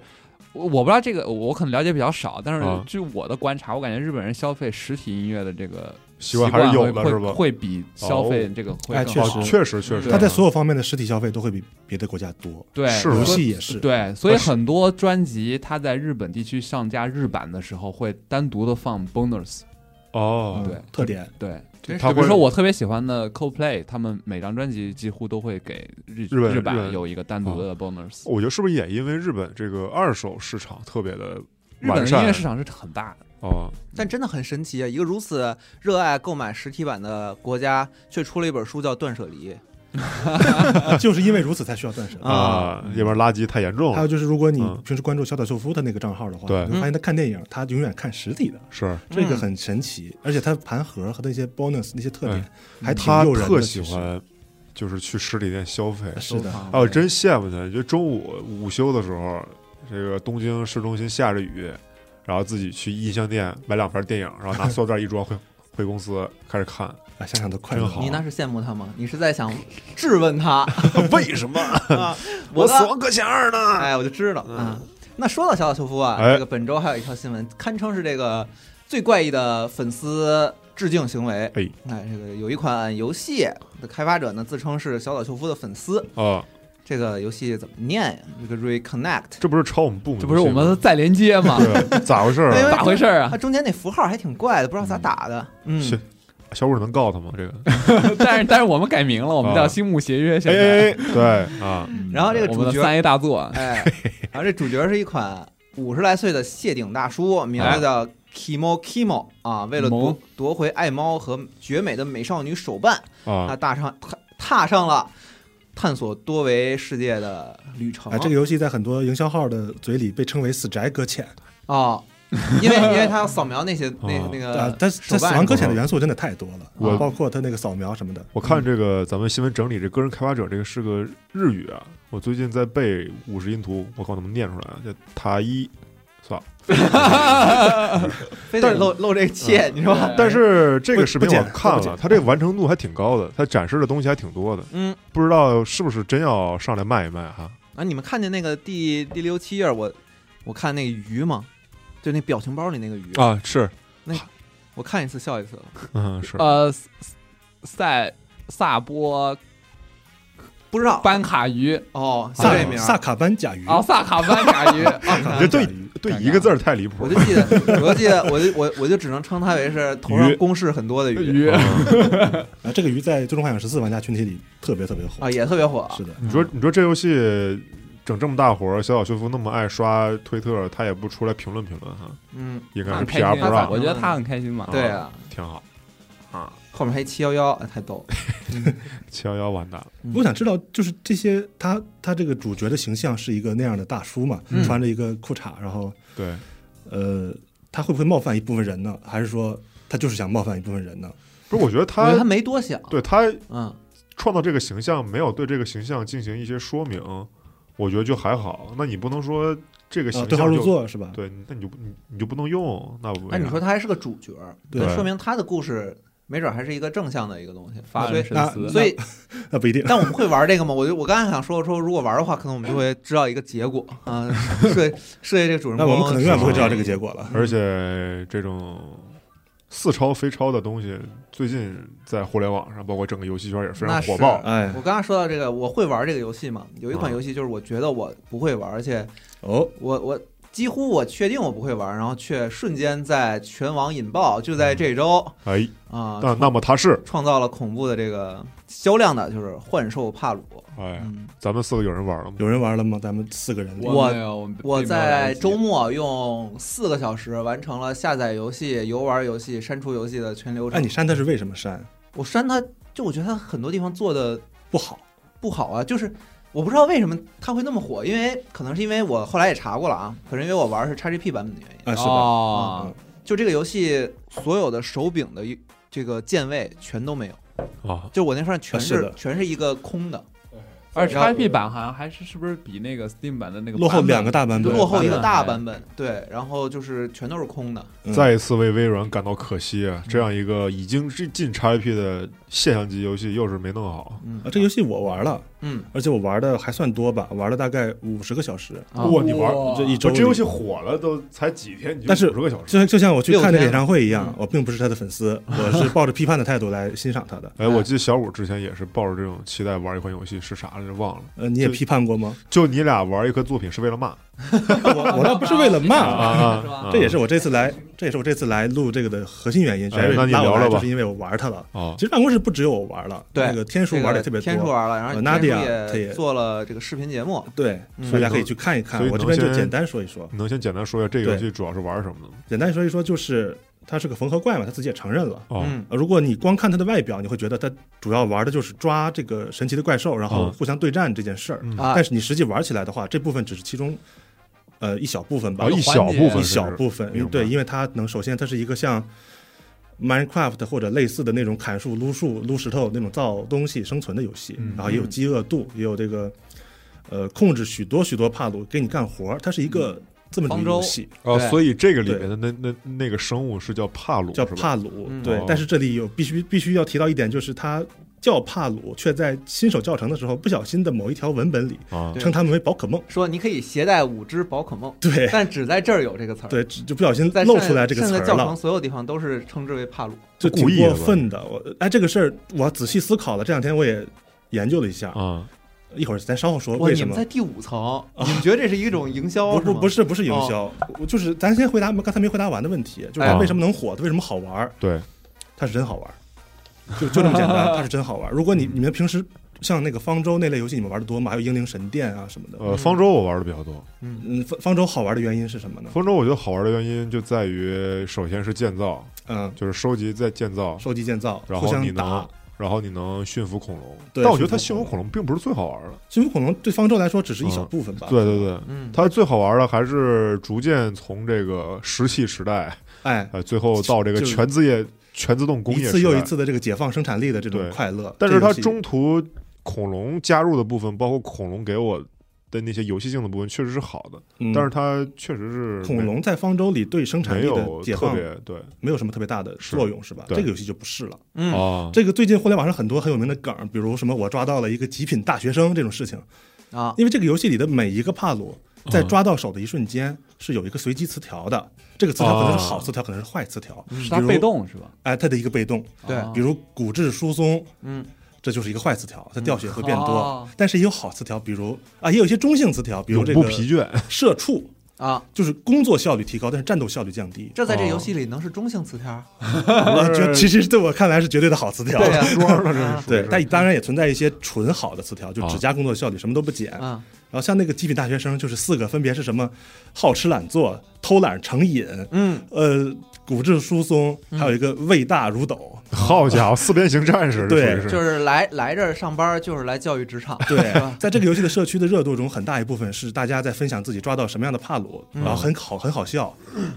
[SPEAKER 5] 我我不知道这个，我可能了解比较少，但是
[SPEAKER 3] 啊
[SPEAKER 5] 据我的观察，我感觉日本人消费实体音乐的这个
[SPEAKER 3] 习惯还是有的是吧？
[SPEAKER 5] 会比消费这个会
[SPEAKER 4] 哎
[SPEAKER 5] 更好。
[SPEAKER 3] 哦，
[SPEAKER 4] 确实
[SPEAKER 3] 确实确实，
[SPEAKER 5] 对
[SPEAKER 4] 它在所有方面的实体消费都会比别的国家多，
[SPEAKER 5] 对，
[SPEAKER 3] 是
[SPEAKER 4] 游戏也是。
[SPEAKER 5] 对，所以很多专辑它在日本地区上架日版的时候，会单独的放 bonus。
[SPEAKER 3] 哦，
[SPEAKER 5] 对
[SPEAKER 4] 特点
[SPEAKER 5] 对，比如说我特别喜欢的 Coldplay，他们每张专辑几乎都会给日
[SPEAKER 3] 日本
[SPEAKER 5] 日
[SPEAKER 3] 日本
[SPEAKER 5] 有一个单独的 bonus。
[SPEAKER 3] 我觉得是不是也因为日本这个二手市场特别的
[SPEAKER 5] 日本的音乐市场是很大的，
[SPEAKER 3] 哦？
[SPEAKER 2] 但真的很神奇啊！一个如此热爱购买实体版的国家，却出了一本书叫《断舍离》。
[SPEAKER 4] 就是因为如此才需要断舍离。
[SPEAKER 2] 啊
[SPEAKER 3] 啊，要不然垃圾太严重了。
[SPEAKER 4] 还有就是，如果你
[SPEAKER 3] 嗯
[SPEAKER 4] 平时关注小岛秀夫的那个账号的话，
[SPEAKER 3] 对
[SPEAKER 4] 你会发现他看电影，他永远看实体的，
[SPEAKER 3] 是
[SPEAKER 4] 这个很神奇。而且他盘盒和那些 bonus 那些特点还挺
[SPEAKER 3] 他
[SPEAKER 4] 诱人的。
[SPEAKER 3] 特喜欢，就是去实体店消费。
[SPEAKER 4] 是的，
[SPEAKER 3] 哎，我真羡慕他。就中午午休的时候，这个东京市中心下着雨，然后自己去音像店买两盘电影，然后拿塑料袋一装回回公司开始看。
[SPEAKER 4] 啊，想想都快乐。
[SPEAKER 3] 好
[SPEAKER 2] 你那是羡慕他吗？你是在想质问他？
[SPEAKER 3] 为什么
[SPEAKER 2] 啊
[SPEAKER 3] 我死亡搁浅二呢？
[SPEAKER 2] 哎，我就知道啊。那说到小岛秀夫啊，
[SPEAKER 3] 哎
[SPEAKER 2] 这个本周还有一条新闻，堪称是这个最怪异的粉丝致敬行为。
[SPEAKER 3] 哎，
[SPEAKER 2] 哎，这个有一款游戏的开发者呢，自称是小岛秀夫的粉丝。
[SPEAKER 3] 啊，
[SPEAKER 2] 这个游戏怎么念呀？这个 Reconnect，
[SPEAKER 3] 这不是抄我们部门？
[SPEAKER 5] 这不是我们再连接吗？
[SPEAKER 3] 咋回事？
[SPEAKER 5] 咋回事啊
[SPEAKER 2] 它？中间那符号还挺怪的，不知道咋打的。嗯，
[SPEAKER 3] 是小五能告他吗？这个？
[SPEAKER 5] 但是但是我们改名了，我们叫星木协约。现在，
[SPEAKER 3] 对啊，
[SPEAKER 2] 然后这个主角
[SPEAKER 5] 我们的三 A 大作，
[SPEAKER 2] 哎，然后这主角是一款五十来岁的谢顶大叔，名字叫 Kimo Kimo 啊。为了夺夺回爱猫和绝美的美少女手办，他
[SPEAKER 3] 啊，
[SPEAKER 2] 踏上踏踏上了探索多维世界的旅程。
[SPEAKER 4] 啊，这个游戏在很多营销号的嘴里被称为“死宅搁浅
[SPEAKER 2] 哦，因为因为他要扫描那些那
[SPEAKER 3] 哦
[SPEAKER 2] 那”
[SPEAKER 4] 啊
[SPEAKER 2] 个，
[SPEAKER 4] 它它死亡搁浅的元素真的太多了，
[SPEAKER 3] 我
[SPEAKER 4] 啊包括它那个扫描什么的。
[SPEAKER 3] 我看这个咱们新闻整理，这个人开发者这个是个日语啊。我最近在背五十音图，我看我能不能念出来啊？叫塔伊，算了。
[SPEAKER 2] 非得露露这个怯，你说？
[SPEAKER 3] 但是这个视频我看了，
[SPEAKER 4] 不剪
[SPEAKER 3] 它这个完成度还挺高的，它展示的东西还挺多的，
[SPEAKER 2] 嗯
[SPEAKER 3] 不知道是不是真要上来卖一卖哈？
[SPEAKER 2] 啊，你们看见那个第第六七页，我我看那个鱼吗？就那表情包里那个鱼，
[SPEAKER 3] 啊，是那，
[SPEAKER 2] 我看一次笑一次了。
[SPEAKER 3] 嗯，是，
[SPEAKER 5] 呃，塞萨波
[SPEAKER 2] 不知道。
[SPEAKER 5] 班卡鱼，
[SPEAKER 2] 哦，
[SPEAKER 4] 萨萨卡班甲鱼，
[SPEAKER 5] 哦，萨卡班甲鱼，
[SPEAKER 3] 这对对一个字儿太离谱
[SPEAKER 2] 我就。记得，我就记得，我就我我就只能称它为是头上
[SPEAKER 3] 鱼。
[SPEAKER 2] 公式很多的鱼。
[SPEAKER 4] 啊，这个鱼在《最终幻想十四》玩家群体里特别特别火。
[SPEAKER 2] 啊，。也特别火。
[SPEAKER 4] 是的，
[SPEAKER 3] 你说你说这游戏整这么大活儿，小岛秀夫那么爱刷推特，他也不出来评论评论哈，
[SPEAKER 2] 嗯，
[SPEAKER 3] 应该是 PR
[SPEAKER 5] 心
[SPEAKER 3] 不让，
[SPEAKER 5] 我觉得他很开心嘛。
[SPEAKER 2] 对啊，
[SPEAKER 3] 挺好。啊。
[SPEAKER 2] 后面还七幺幺，哎太逗了。
[SPEAKER 3] 七幺幺完蛋了，
[SPEAKER 2] 嗯
[SPEAKER 4] 我想知道，就是这些他他这个主角的形象是一个那样的大叔嘛，
[SPEAKER 2] 嗯
[SPEAKER 4] 穿着一个裤衩，然后
[SPEAKER 3] 对，
[SPEAKER 4] 呃，他会不会冒犯一部分人呢？还是说他就是想冒犯一部分人呢？
[SPEAKER 3] 不是，我觉得
[SPEAKER 2] 我觉
[SPEAKER 3] 他
[SPEAKER 2] 得他没多想。
[SPEAKER 3] 对他
[SPEAKER 2] 嗯，
[SPEAKER 3] 创造这个形象，没有对这个形象进行一些说明，我觉得就还好。那你不能说这个形
[SPEAKER 4] 啊，对号入
[SPEAKER 3] 象就
[SPEAKER 4] 座是吧？
[SPEAKER 3] 对，那你就你你就不能用，那不
[SPEAKER 2] 哎，你说他还是个主角，
[SPEAKER 4] 对
[SPEAKER 2] 那说明他的故事没准还是一个正向的一个东西。
[SPEAKER 5] 发
[SPEAKER 2] 所以
[SPEAKER 5] 人深思。
[SPEAKER 2] 所以，
[SPEAKER 4] 那不一定。
[SPEAKER 2] 但我们会玩这个吗？我就我刚才想说说，如果玩的话，可能我们就会知道一个结果啊。设设计这个主人公，
[SPEAKER 4] 那我们可能永远不会知道这个结果了。
[SPEAKER 3] 而且这种似抄非抄的东西，最近在互联网上，包括整个游戏圈也非常火爆。
[SPEAKER 4] 哎
[SPEAKER 2] 我刚刚说到这个，我会玩这个游戏嘛？有一款
[SPEAKER 3] 啊
[SPEAKER 2] 游戏就是我觉得我不会玩，而且
[SPEAKER 4] 哦，
[SPEAKER 2] 我我几乎我确定我不会玩，然后却瞬间在全网引爆，就在这周
[SPEAKER 3] 哎，
[SPEAKER 2] 啊，
[SPEAKER 3] 那那么它是
[SPEAKER 2] 创造了恐怖的这个销量的，就是幻兽帕鲁。
[SPEAKER 3] 哎，
[SPEAKER 2] 嗯，
[SPEAKER 3] 咱们四个有人玩了吗？
[SPEAKER 4] 有人玩了吗？咱们四个人，
[SPEAKER 2] 我，
[SPEAKER 5] 我
[SPEAKER 2] 在周末用四个小时完成了下载游戏、游玩游戏、删除游戏的全流程。
[SPEAKER 4] 哎，你删它是为什么删？
[SPEAKER 2] 我删它，就我觉得它很多地方做的
[SPEAKER 4] 不好。
[SPEAKER 2] 不好啊，就是我不知道为什么它会那么火，因为可能是因为我后来也查过了啊，可能因为我玩的是 XGP 版本的原因。
[SPEAKER 4] 啊，是的？
[SPEAKER 5] 哦
[SPEAKER 4] 嗯，
[SPEAKER 2] 就这个游戏所有的手柄的一这个键位全都没有，
[SPEAKER 3] 啊，
[SPEAKER 2] 就我那份全是
[SPEAKER 4] 啊是
[SPEAKER 2] 全是一个空的，
[SPEAKER 5] 而且 XGP 版好像还是是不是比那个 Steam 版的那个
[SPEAKER 4] 落后两个大版本，
[SPEAKER 2] 落后一个大版本，对，然后就是全都是空的。
[SPEAKER 4] 嗯
[SPEAKER 3] 再一次为微软感到可惜啊！这样一个已经是进 XGP 的现象级游戏，又是没弄好。
[SPEAKER 2] 嗯
[SPEAKER 4] 啊，这游戏我玩了，
[SPEAKER 2] 嗯，
[SPEAKER 4] 而且我玩的还算多吧，玩了大概五十个小时。
[SPEAKER 2] 啊
[SPEAKER 3] 哇，你玩
[SPEAKER 4] 这一周
[SPEAKER 3] 这游戏火了都才几天，
[SPEAKER 4] 但是
[SPEAKER 3] 五十个小时。
[SPEAKER 4] 就像就像我去看那个演唱会一样
[SPEAKER 2] 嗯，
[SPEAKER 4] 我并不是他的粉丝，我是抱着批判的态度来欣赏他的。
[SPEAKER 3] 哎，我记得小五之前也是抱着这种期待玩一款游戏，是啥来着？忘了。
[SPEAKER 4] 呃，你也批判过吗？
[SPEAKER 3] 就你俩玩一个作品是为了骂
[SPEAKER 4] 我 我倒不是为了骂
[SPEAKER 3] 啊
[SPEAKER 2] 是吧！
[SPEAKER 4] 这也是我这次来，这也是我这次来录这个的核心原因。
[SPEAKER 3] 哎那你聊了吧
[SPEAKER 4] 就是因为我玩它了。
[SPEAKER 3] 啊
[SPEAKER 4] 其实办公室不只有我玩了，
[SPEAKER 2] 对
[SPEAKER 4] 那个天叔玩的特别多。
[SPEAKER 2] 天数玩了，然后
[SPEAKER 4] 呃
[SPEAKER 2] 天数
[SPEAKER 4] Nadia 他也
[SPEAKER 2] 做了这个视频节目。
[SPEAKER 4] 对，
[SPEAKER 2] 嗯
[SPEAKER 4] 大家可以去看一看。我这边就简单说一说，
[SPEAKER 3] 能先简单说一下这个游戏主要是玩什么的吗？
[SPEAKER 4] 简单说一说，就是它是个缝合怪嘛，他自己也承认了。
[SPEAKER 3] 哦，
[SPEAKER 2] 嗯
[SPEAKER 4] 如果你光看它的外表，你会觉得它主要玩的就是抓这个神奇的怪兽，然后互相对战这件事儿。但是你实际玩起来的话，这部分只是其中呃一小部分吧，
[SPEAKER 3] 哦，一小部分
[SPEAKER 4] 一小部分，
[SPEAKER 3] 因为
[SPEAKER 4] 对，因为它能首先它是一个像 Minecraft 或者类似的那种砍树、撸树、撸石头那种造东西生存的游戏，
[SPEAKER 3] 嗯。
[SPEAKER 4] 然后也有饥饿度，也有这个呃控制许多许多帕鲁给你干活儿，它是一个这么一个游戏，
[SPEAKER 3] 哦，所以这个里面的那那那个生物是叫帕鲁，
[SPEAKER 4] 叫帕鲁。对但是这里有必须必须要提到一点，就是它叫帕鲁，却在新手教程的时候不小心的某一条文本里
[SPEAKER 3] 啊
[SPEAKER 4] 称他们为宝可梦。
[SPEAKER 2] 说你可以携带五只宝可梦，
[SPEAKER 4] 对
[SPEAKER 2] 但只在这儿有这个词儿。
[SPEAKER 4] 对，只就不小心
[SPEAKER 2] 在
[SPEAKER 4] 露出来这个词儿
[SPEAKER 2] 剩下教程。所有地方都是称之为帕鲁。
[SPEAKER 4] 就挺过分的。我哎，这个事儿我仔细思考了，这两天我也研究了一下，
[SPEAKER 3] 啊，
[SPEAKER 4] 一会儿咱稍后说，为什么
[SPEAKER 2] 你们在。第五层，你们觉得这是一种营销
[SPEAKER 4] 不？不不是不是营销，我就是咱先回答刚才没回答完的问题，就是为什么能火，它为什么好玩？
[SPEAKER 3] 对，
[SPEAKER 4] 它是真好玩儿，就就这么简单，它是真好玩。如果你你们平时像那个方舟那类游戏，你们玩的多吗？还有英灵神殿啊什么的。
[SPEAKER 3] 呃，方舟我玩的比较多。
[SPEAKER 4] 嗯，方方舟好玩的原因是什么呢？
[SPEAKER 3] 方舟我觉得好玩的原因就在于，首先是建造，
[SPEAKER 4] 嗯，
[SPEAKER 3] 就是收集再建造，
[SPEAKER 4] 收集建造，
[SPEAKER 3] 然后你能。，然后你能驯服恐龙。但我觉得它驯服
[SPEAKER 4] 恐龙
[SPEAKER 3] 并不是最好玩的。
[SPEAKER 4] 驯服恐龙对方舟来说只是一小部分吧。
[SPEAKER 3] 对对对，
[SPEAKER 2] 嗯，
[SPEAKER 3] 它最好玩的还是逐渐从这个石器时代，
[SPEAKER 4] 哎，
[SPEAKER 3] 呃，最后到这个全自业、全自动工业
[SPEAKER 4] 一次又一次的这个解放生产力的这种快乐。
[SPEAKER 3] 但是它中途恐龙加入的部分，包括恐龙给我的那些游戏性的部分，确实是好的。
[SPEAKER 4] 嗯。
[SPEAKER 3] 但是它确实是
[SPEAKER 4] 恐龙在方舟里对生产力的解放
[SPEAKER 3] 特别对。
[SPEAKER 4] 没有什么特别大的作用，是吧？这个游戏就不是了。
[SPEAKER 2] 嗯。
[SPEAKER 3] 啊，
[SPEAKER 4] 这个最近互联网上很多很有名的梗，比如什么我抓到了一个极品大学生这种事情，
[SPEAKER 2] 啊，
[SPEAKER 4] 因为这个游戏里的每一个帕鲁在抓到手的一瞬间是有一个随机词条的，这个词条可能是好词条，可能是坏词条，
[SPEAKER 5] 是它被动是吧？
[SPEAKER 4] 哎，它的一个被动，
[SPEAKER 2] 对
[SPEAKER 5] 啊
[SPEAKER 4] 比如骨质疏松，
[SPEAKER 2] 嗯，
[SPEAKER 4] 这就是一个坏词条，它掉血会变多
[SPEAKER 5] 哦。
[SPEAKER 4] 但是也有好词条，比如啊，也有一些中性词条，比如这个
[SPEAKER 3] 不疲倦。
[SPEAKER 4] 社畜，
[SPEAKER 2] 啊，
[SPEAKER 4] 就是工作效率提高，但是战斗效率降低。
[SPEAKER 2] 这在这
[SPEAKER 3] 哦
[SPEAKER 2] 游戏里能是中性词条？
[SPEAKER 4] 我 觉得其实对我看来是绝对的好词条。
[SPEAKER 2] 对呀，
[SPEAKER 3] 装了
[SPEAKER 4] 对但当然也存在一些纯好的词条，就
[SPEAKER 3] 啊
[SPEAKER 4] 只加工作效率，什么都不减。
[SPEAKER 2] 啊，
[SPEAKER 4] 然后像那个极品大学生，就是四个，分别是什么好吃懒做、偷懒成瘾，
[SPEAKER 2] 嗯，
[SPEAKER 4] 呃，骨质疏松，还有一个胃大如斗。
[SPEAKER 3] 好家伙，四边形战士，
[SPEAKER 4] 对
[SPEAKER 2] 就是是来来这儿上班，就是来教育职场。
[SPEAKER 4] 对，在这个游戏的社区的热度中，很大一部分是大家在分享自己抓到什么样的帕鲁，然后很好很好笑，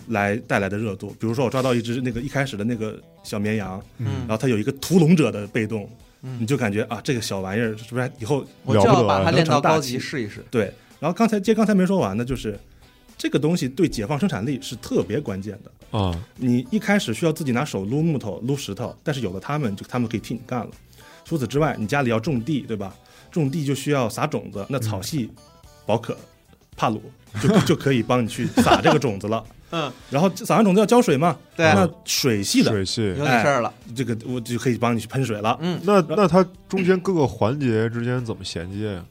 [SPEAKER 4] 来带来的热度。比如说我抓到一只那个一开始的那个小绵羊，然
[SPEAKER 2] 嗯，
[SPEAKER 4] 后它有一个屠龙者的被动，
[SPEAKER 2] 嗯
[SPEAKER 4] 你就感觉啊，这个小玩意儿是不是以后
[SPEAKER 2] 我就要把它练到高级试一试。
[SPEAKER 4] 对？然后刚才接刚才没说完呢，就是这个东西对解放生产力是特别关键的。
[SPEAKER 3] 啊，
[SPEAKER 4] 你一开始需要自己拿手撸木头、撸石头，但是有了他们，就他们可以替你干了。除此之外，你家里要种地，对吧？种地就需要撒种子，那草系、宝可、帕鲁就 就可以帮你去撒这个种子了。
[SPEAKER 2] 嗯，
[SPEAKER 4] 然后撒完种子要浇水嘛，
[SPEAKER 2] 对
[SPEAKER 4] 那水系的
[SPEAKER 3] 水系
[SPEAKER 2] 有。点事儿了。
[SPEAKER 4] 这个我就可以帮你去喷水了。
[SPEAKER 2] 嗯，
[SPEAKER 3] 那那它中间各个环节之间怎么衔接呀？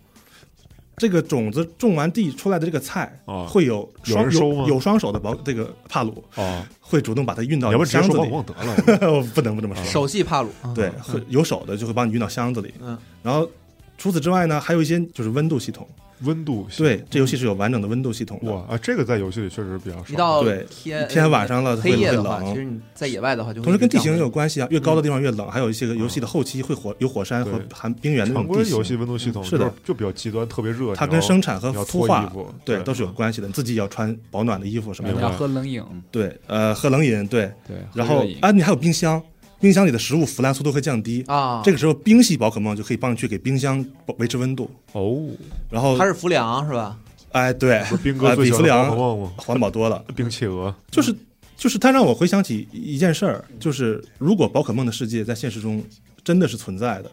[SPEAKER 4] 这个种子种完地出来的这个菜，
[SPEAKER 3] 啊
[SPEAKER 4] 会有
[SPEAKER 3] 有
[SPEAKER 4] 双
[SPEAKER 3] 手吗
[SPEAKER 4] 有有双手的保这个帕鲁
[SPEAKER 3] 啊，
[SPEAKER 4] 会主动把它运到箱子里。
[SPEAKER 3] 说王梦得了？
[SPEAKER 4] 我不能不这么说。
[SPEAKER 2] 手系帕鲁，
[SPEAKER 4] 对，会有手的就会帮你运到箱子里。
[SPEAKER 2] 嗯，
[SPEAKER 4] 然后除此之外呢，还有一些就是温度系统。
[SPEAKER 3] 温度系
[SPEAKER 4] 对，这游戏是有完整的温度系统的。
[SPEAKER 3] 哇啊，这个在游戏里确实比较少。
[SPEAKER 2] 一到
[SPEAKER 4] 对
[SPEAKER 2] 天
[SPEAKER 4] 天晚上了会会
[SPEAKER 2] 黑夜的话，
[SPEAKER 4] 冷
[SPEAKER 2] 其实你在野外的话就会
[SPEAKER 4] 同时跟地形也
[SPEAKER 2] 有
[SPEAKER 4] 有关系啊，越高的地方越冷，还有一些个游戏的后期会火有火山和
[SPEAKER 3] 对
[SPEAKER 4] 含冰原的那种地
[SPEAKER 3] 常规游戏
[SPEAKER 4] 形，
[SPEAKER 3] 温度系统
[SPEAKER 4] 是的
[SPEAKER 3] 就就比较极端，特别热。
[SPEAKER 4] 它跟生产和孵化
[SPEAKER 3] 服，
[SPEAKER 4] 对都是有关系的。你自己要穿保暖的衣服什么的。
[SPEAKER 5] 要喝冷饮，
[SPEAKER 4] 对，呃，喝冷饮，对，
[SPEAKER 5] 对，
[SPEAKER 4] 然后啊，你还有冰箱，冰箱里的食物腐烂速度会降低。
[SPEAKER 2] 啊，
[SPEAKER 4] 这个时候，冰系宝可梦就可以帮你去给冰箱保维持温度。
[SPEAKER 3] 哦，
[SPEAKER 4] 然后
[SPEAKER 2] 它，是浮梁是吧？
[SPEAKER 4] 哎，对，
[SPEAKER 3] 不是兵哥
[SPEAKER 4] 呃
[SPEAKER 3] 最喜欢的
[SPEAKER 4] 比弗良
[SPEAKER 3] 宝可梦吗？
[SPEAKER 4] 环保多了。
[SPEAKER 3] 冰企鹅
[SPEAKER 4] 就是就是它让我回想起一件事儿，就是如果宝可梦的世界在现实中真的是存在的，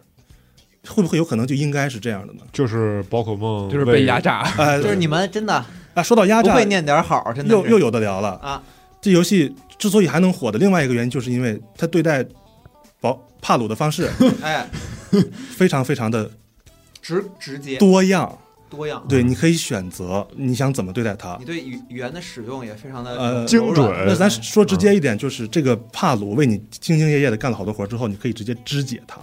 [SPEAKER 4] 会不会有可能就应该是这样的呢？
[SPEAKER 3] 就是宝可梦，
[SPEAKER 5] 就是被压榨。
[SPEAKER 4] 哎，
[SPEAKER 2] 就是你们真的
[SPEAKER 4] 啊，说到压榨，
[SPEAKER 2] 不会念点好，真的
[SPEAKER 4] 又又有的聊了。
[SPEAKER 2] 啊，
[SPEAKER 4] 这游戏之所以还能火的另外一个原因，就是因为它对待保帕鲁的方式
[SPEAKER 2] 哎，
[SPEAKER 4] 非常非常的
[SPEAKER 2] 直直接
[SPEAKER 4] 多样。
[SPEAKER 2] 多样。
[SPEAKER 4] 对，你可以选择你想怎么对待它
[SPEAKER 2] 你。对语语言的使用也非常的
[SPEAKER 4] 呃
[SPEAKER 3] 精准
[SPEAKER 4] 那咱说直接一点，就是这个帕鲁为你兢兢业业的干了好多活之后，你可以直接肢解它，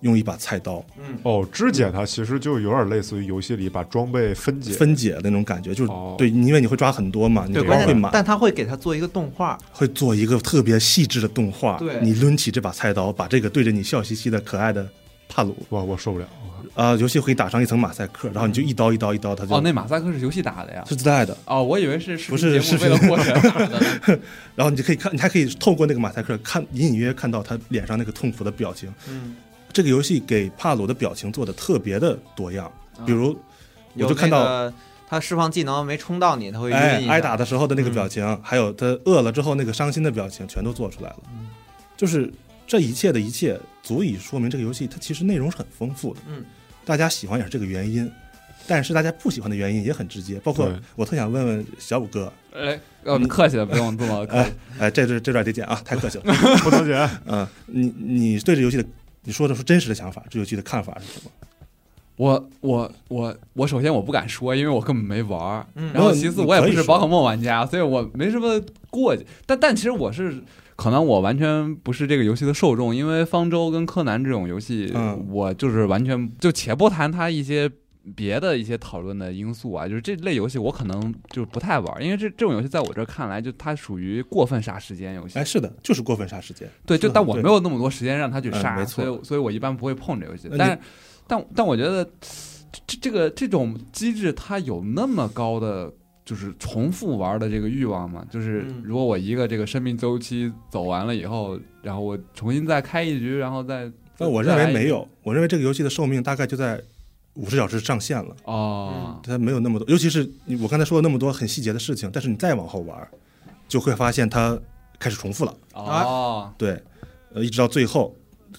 [SPEAKER 4] 用一把菜刀
[SPEAKER 2] 嗯，
[SPEAKER 3] 哦，肢解它其实就有点类似于游戏里把装备分解。
[SPEAKER 4] 分解的那种感觉，就是
[SPEAKER 3] 哦
[SPEAKER 4] 对，因为你会抓很多嘛，你
[SPEAKER 2] 对，
[SPEAKER 4] 这个会满，
[SPEAKER 2] 但他会给他做一个动画，
[SPEAKER 4] 会做一个特别细致的动画。
[SPEAKER 2] 对
[SPEAKER 4] 你抡起这把菜刀，把这个对着你笑嘻嘻的可爱的帕鲁，
[SPEAKER 3] 哇，我受不了。
[SPEAKER 4] 啊、游戏会打上一层马赛克，然后你就一刀一刀一刀，它就
[SPEAKER 5] 哦，那马赛克是游戏打的呀？
[SPEAKER 4] 是自带的。
[SPEAKER 5] 哦，我以为是
[SPEAKER 4] 不
[SPEAKER 5] 频
[SPEAKER 4] 是
[SPEAKER 5] 节目为了获选打的。
[SPEAKER 4] 然后你就可以看，你还可以透过那个马赛克看，隐隐约约看到他脸上那个痛苦的表情。
[SPEAKER 2] 嗯，
[SPEAKER 4] 这个游戏给帕鲁的表情做的特别的多样，比如我就看到，
[SPEAKER 2] 那个他释放技能没冲到你，他会
[SPEAKER 4] 挨打的时候的那个表情，还有他饿了之后那个伤心的表情，全都做出来了。就是这一切的一切，足以说明这个游戏它其实内容是很丰富的。
[SPEAKER 2] 嗯，
[SPEAKER 4] 大家喜欢也是这个原因，但是大家不喜欢的原因也很直接。包括我特想问问小五哥，
[SPEAKER 5] 哎，我们，客气了，不用这么客气。
[SPEAKER 4] 哎，这这这段得剪啊，太客气了。
[SPEAKER 3] 不能解。
[SPEAKER 4] 嗯，你你对这游戏的你说的是真实的想法，这游戏的看法是什么？
[SPEAKER 5] 我我我我首先我不敢说，因为我根本没玩儿。
[SPEAKER 2] 嗯
[SPEAKER 5] 然后其次我也不是宝可梦玩家，所以我没什么过去。但但其实我是可能我完全不是这个游戏的受众，因为方舟跟柯南这种游戏，
[SPEAKER 4] 嗯
[SPEAKER 5] 我就是完全就且不谈它一些。别的一些讨论的因素啊，就是这类游戏我可能就不太玩儿，因为这这种游戏在我这儿看来，就它属于过分杀时间游戏。
[SPEAKER 4] 哎，是的，就是过分杀时间。
[SPEAKER 5] 对，就但我没有那么多时间让他去杀，
[SPEAKER 4] 嗯
[SPEAKER 5] 所以所以我一般不会碰这游戏
[SPEAKER 4] 呃。
[SPEAKER 5] 但是，但但我觉得这这这个这种机制，它有那么高的就是重复玩的这个欲望吗？就是
[SPEAKER 2] 嗯
[SPEAKER 5] 如果我一个这个生命周期走完了以后，然后我重新再开一局，然后再
[SPEAKER 4] 但我认为没有，我认为这个游戏的寿命大概就在五十小时上限了。
[SPEAKER 5] 哦，
[SPEAKER 4] 它没有那么多，尤其是我刚才说了那么多很细节的事情，但是你再往后玩，就会发现它开始重复了。
[SPEAKER 5] 哦，
[SPEAKER 4] 对，呃，一直到最后，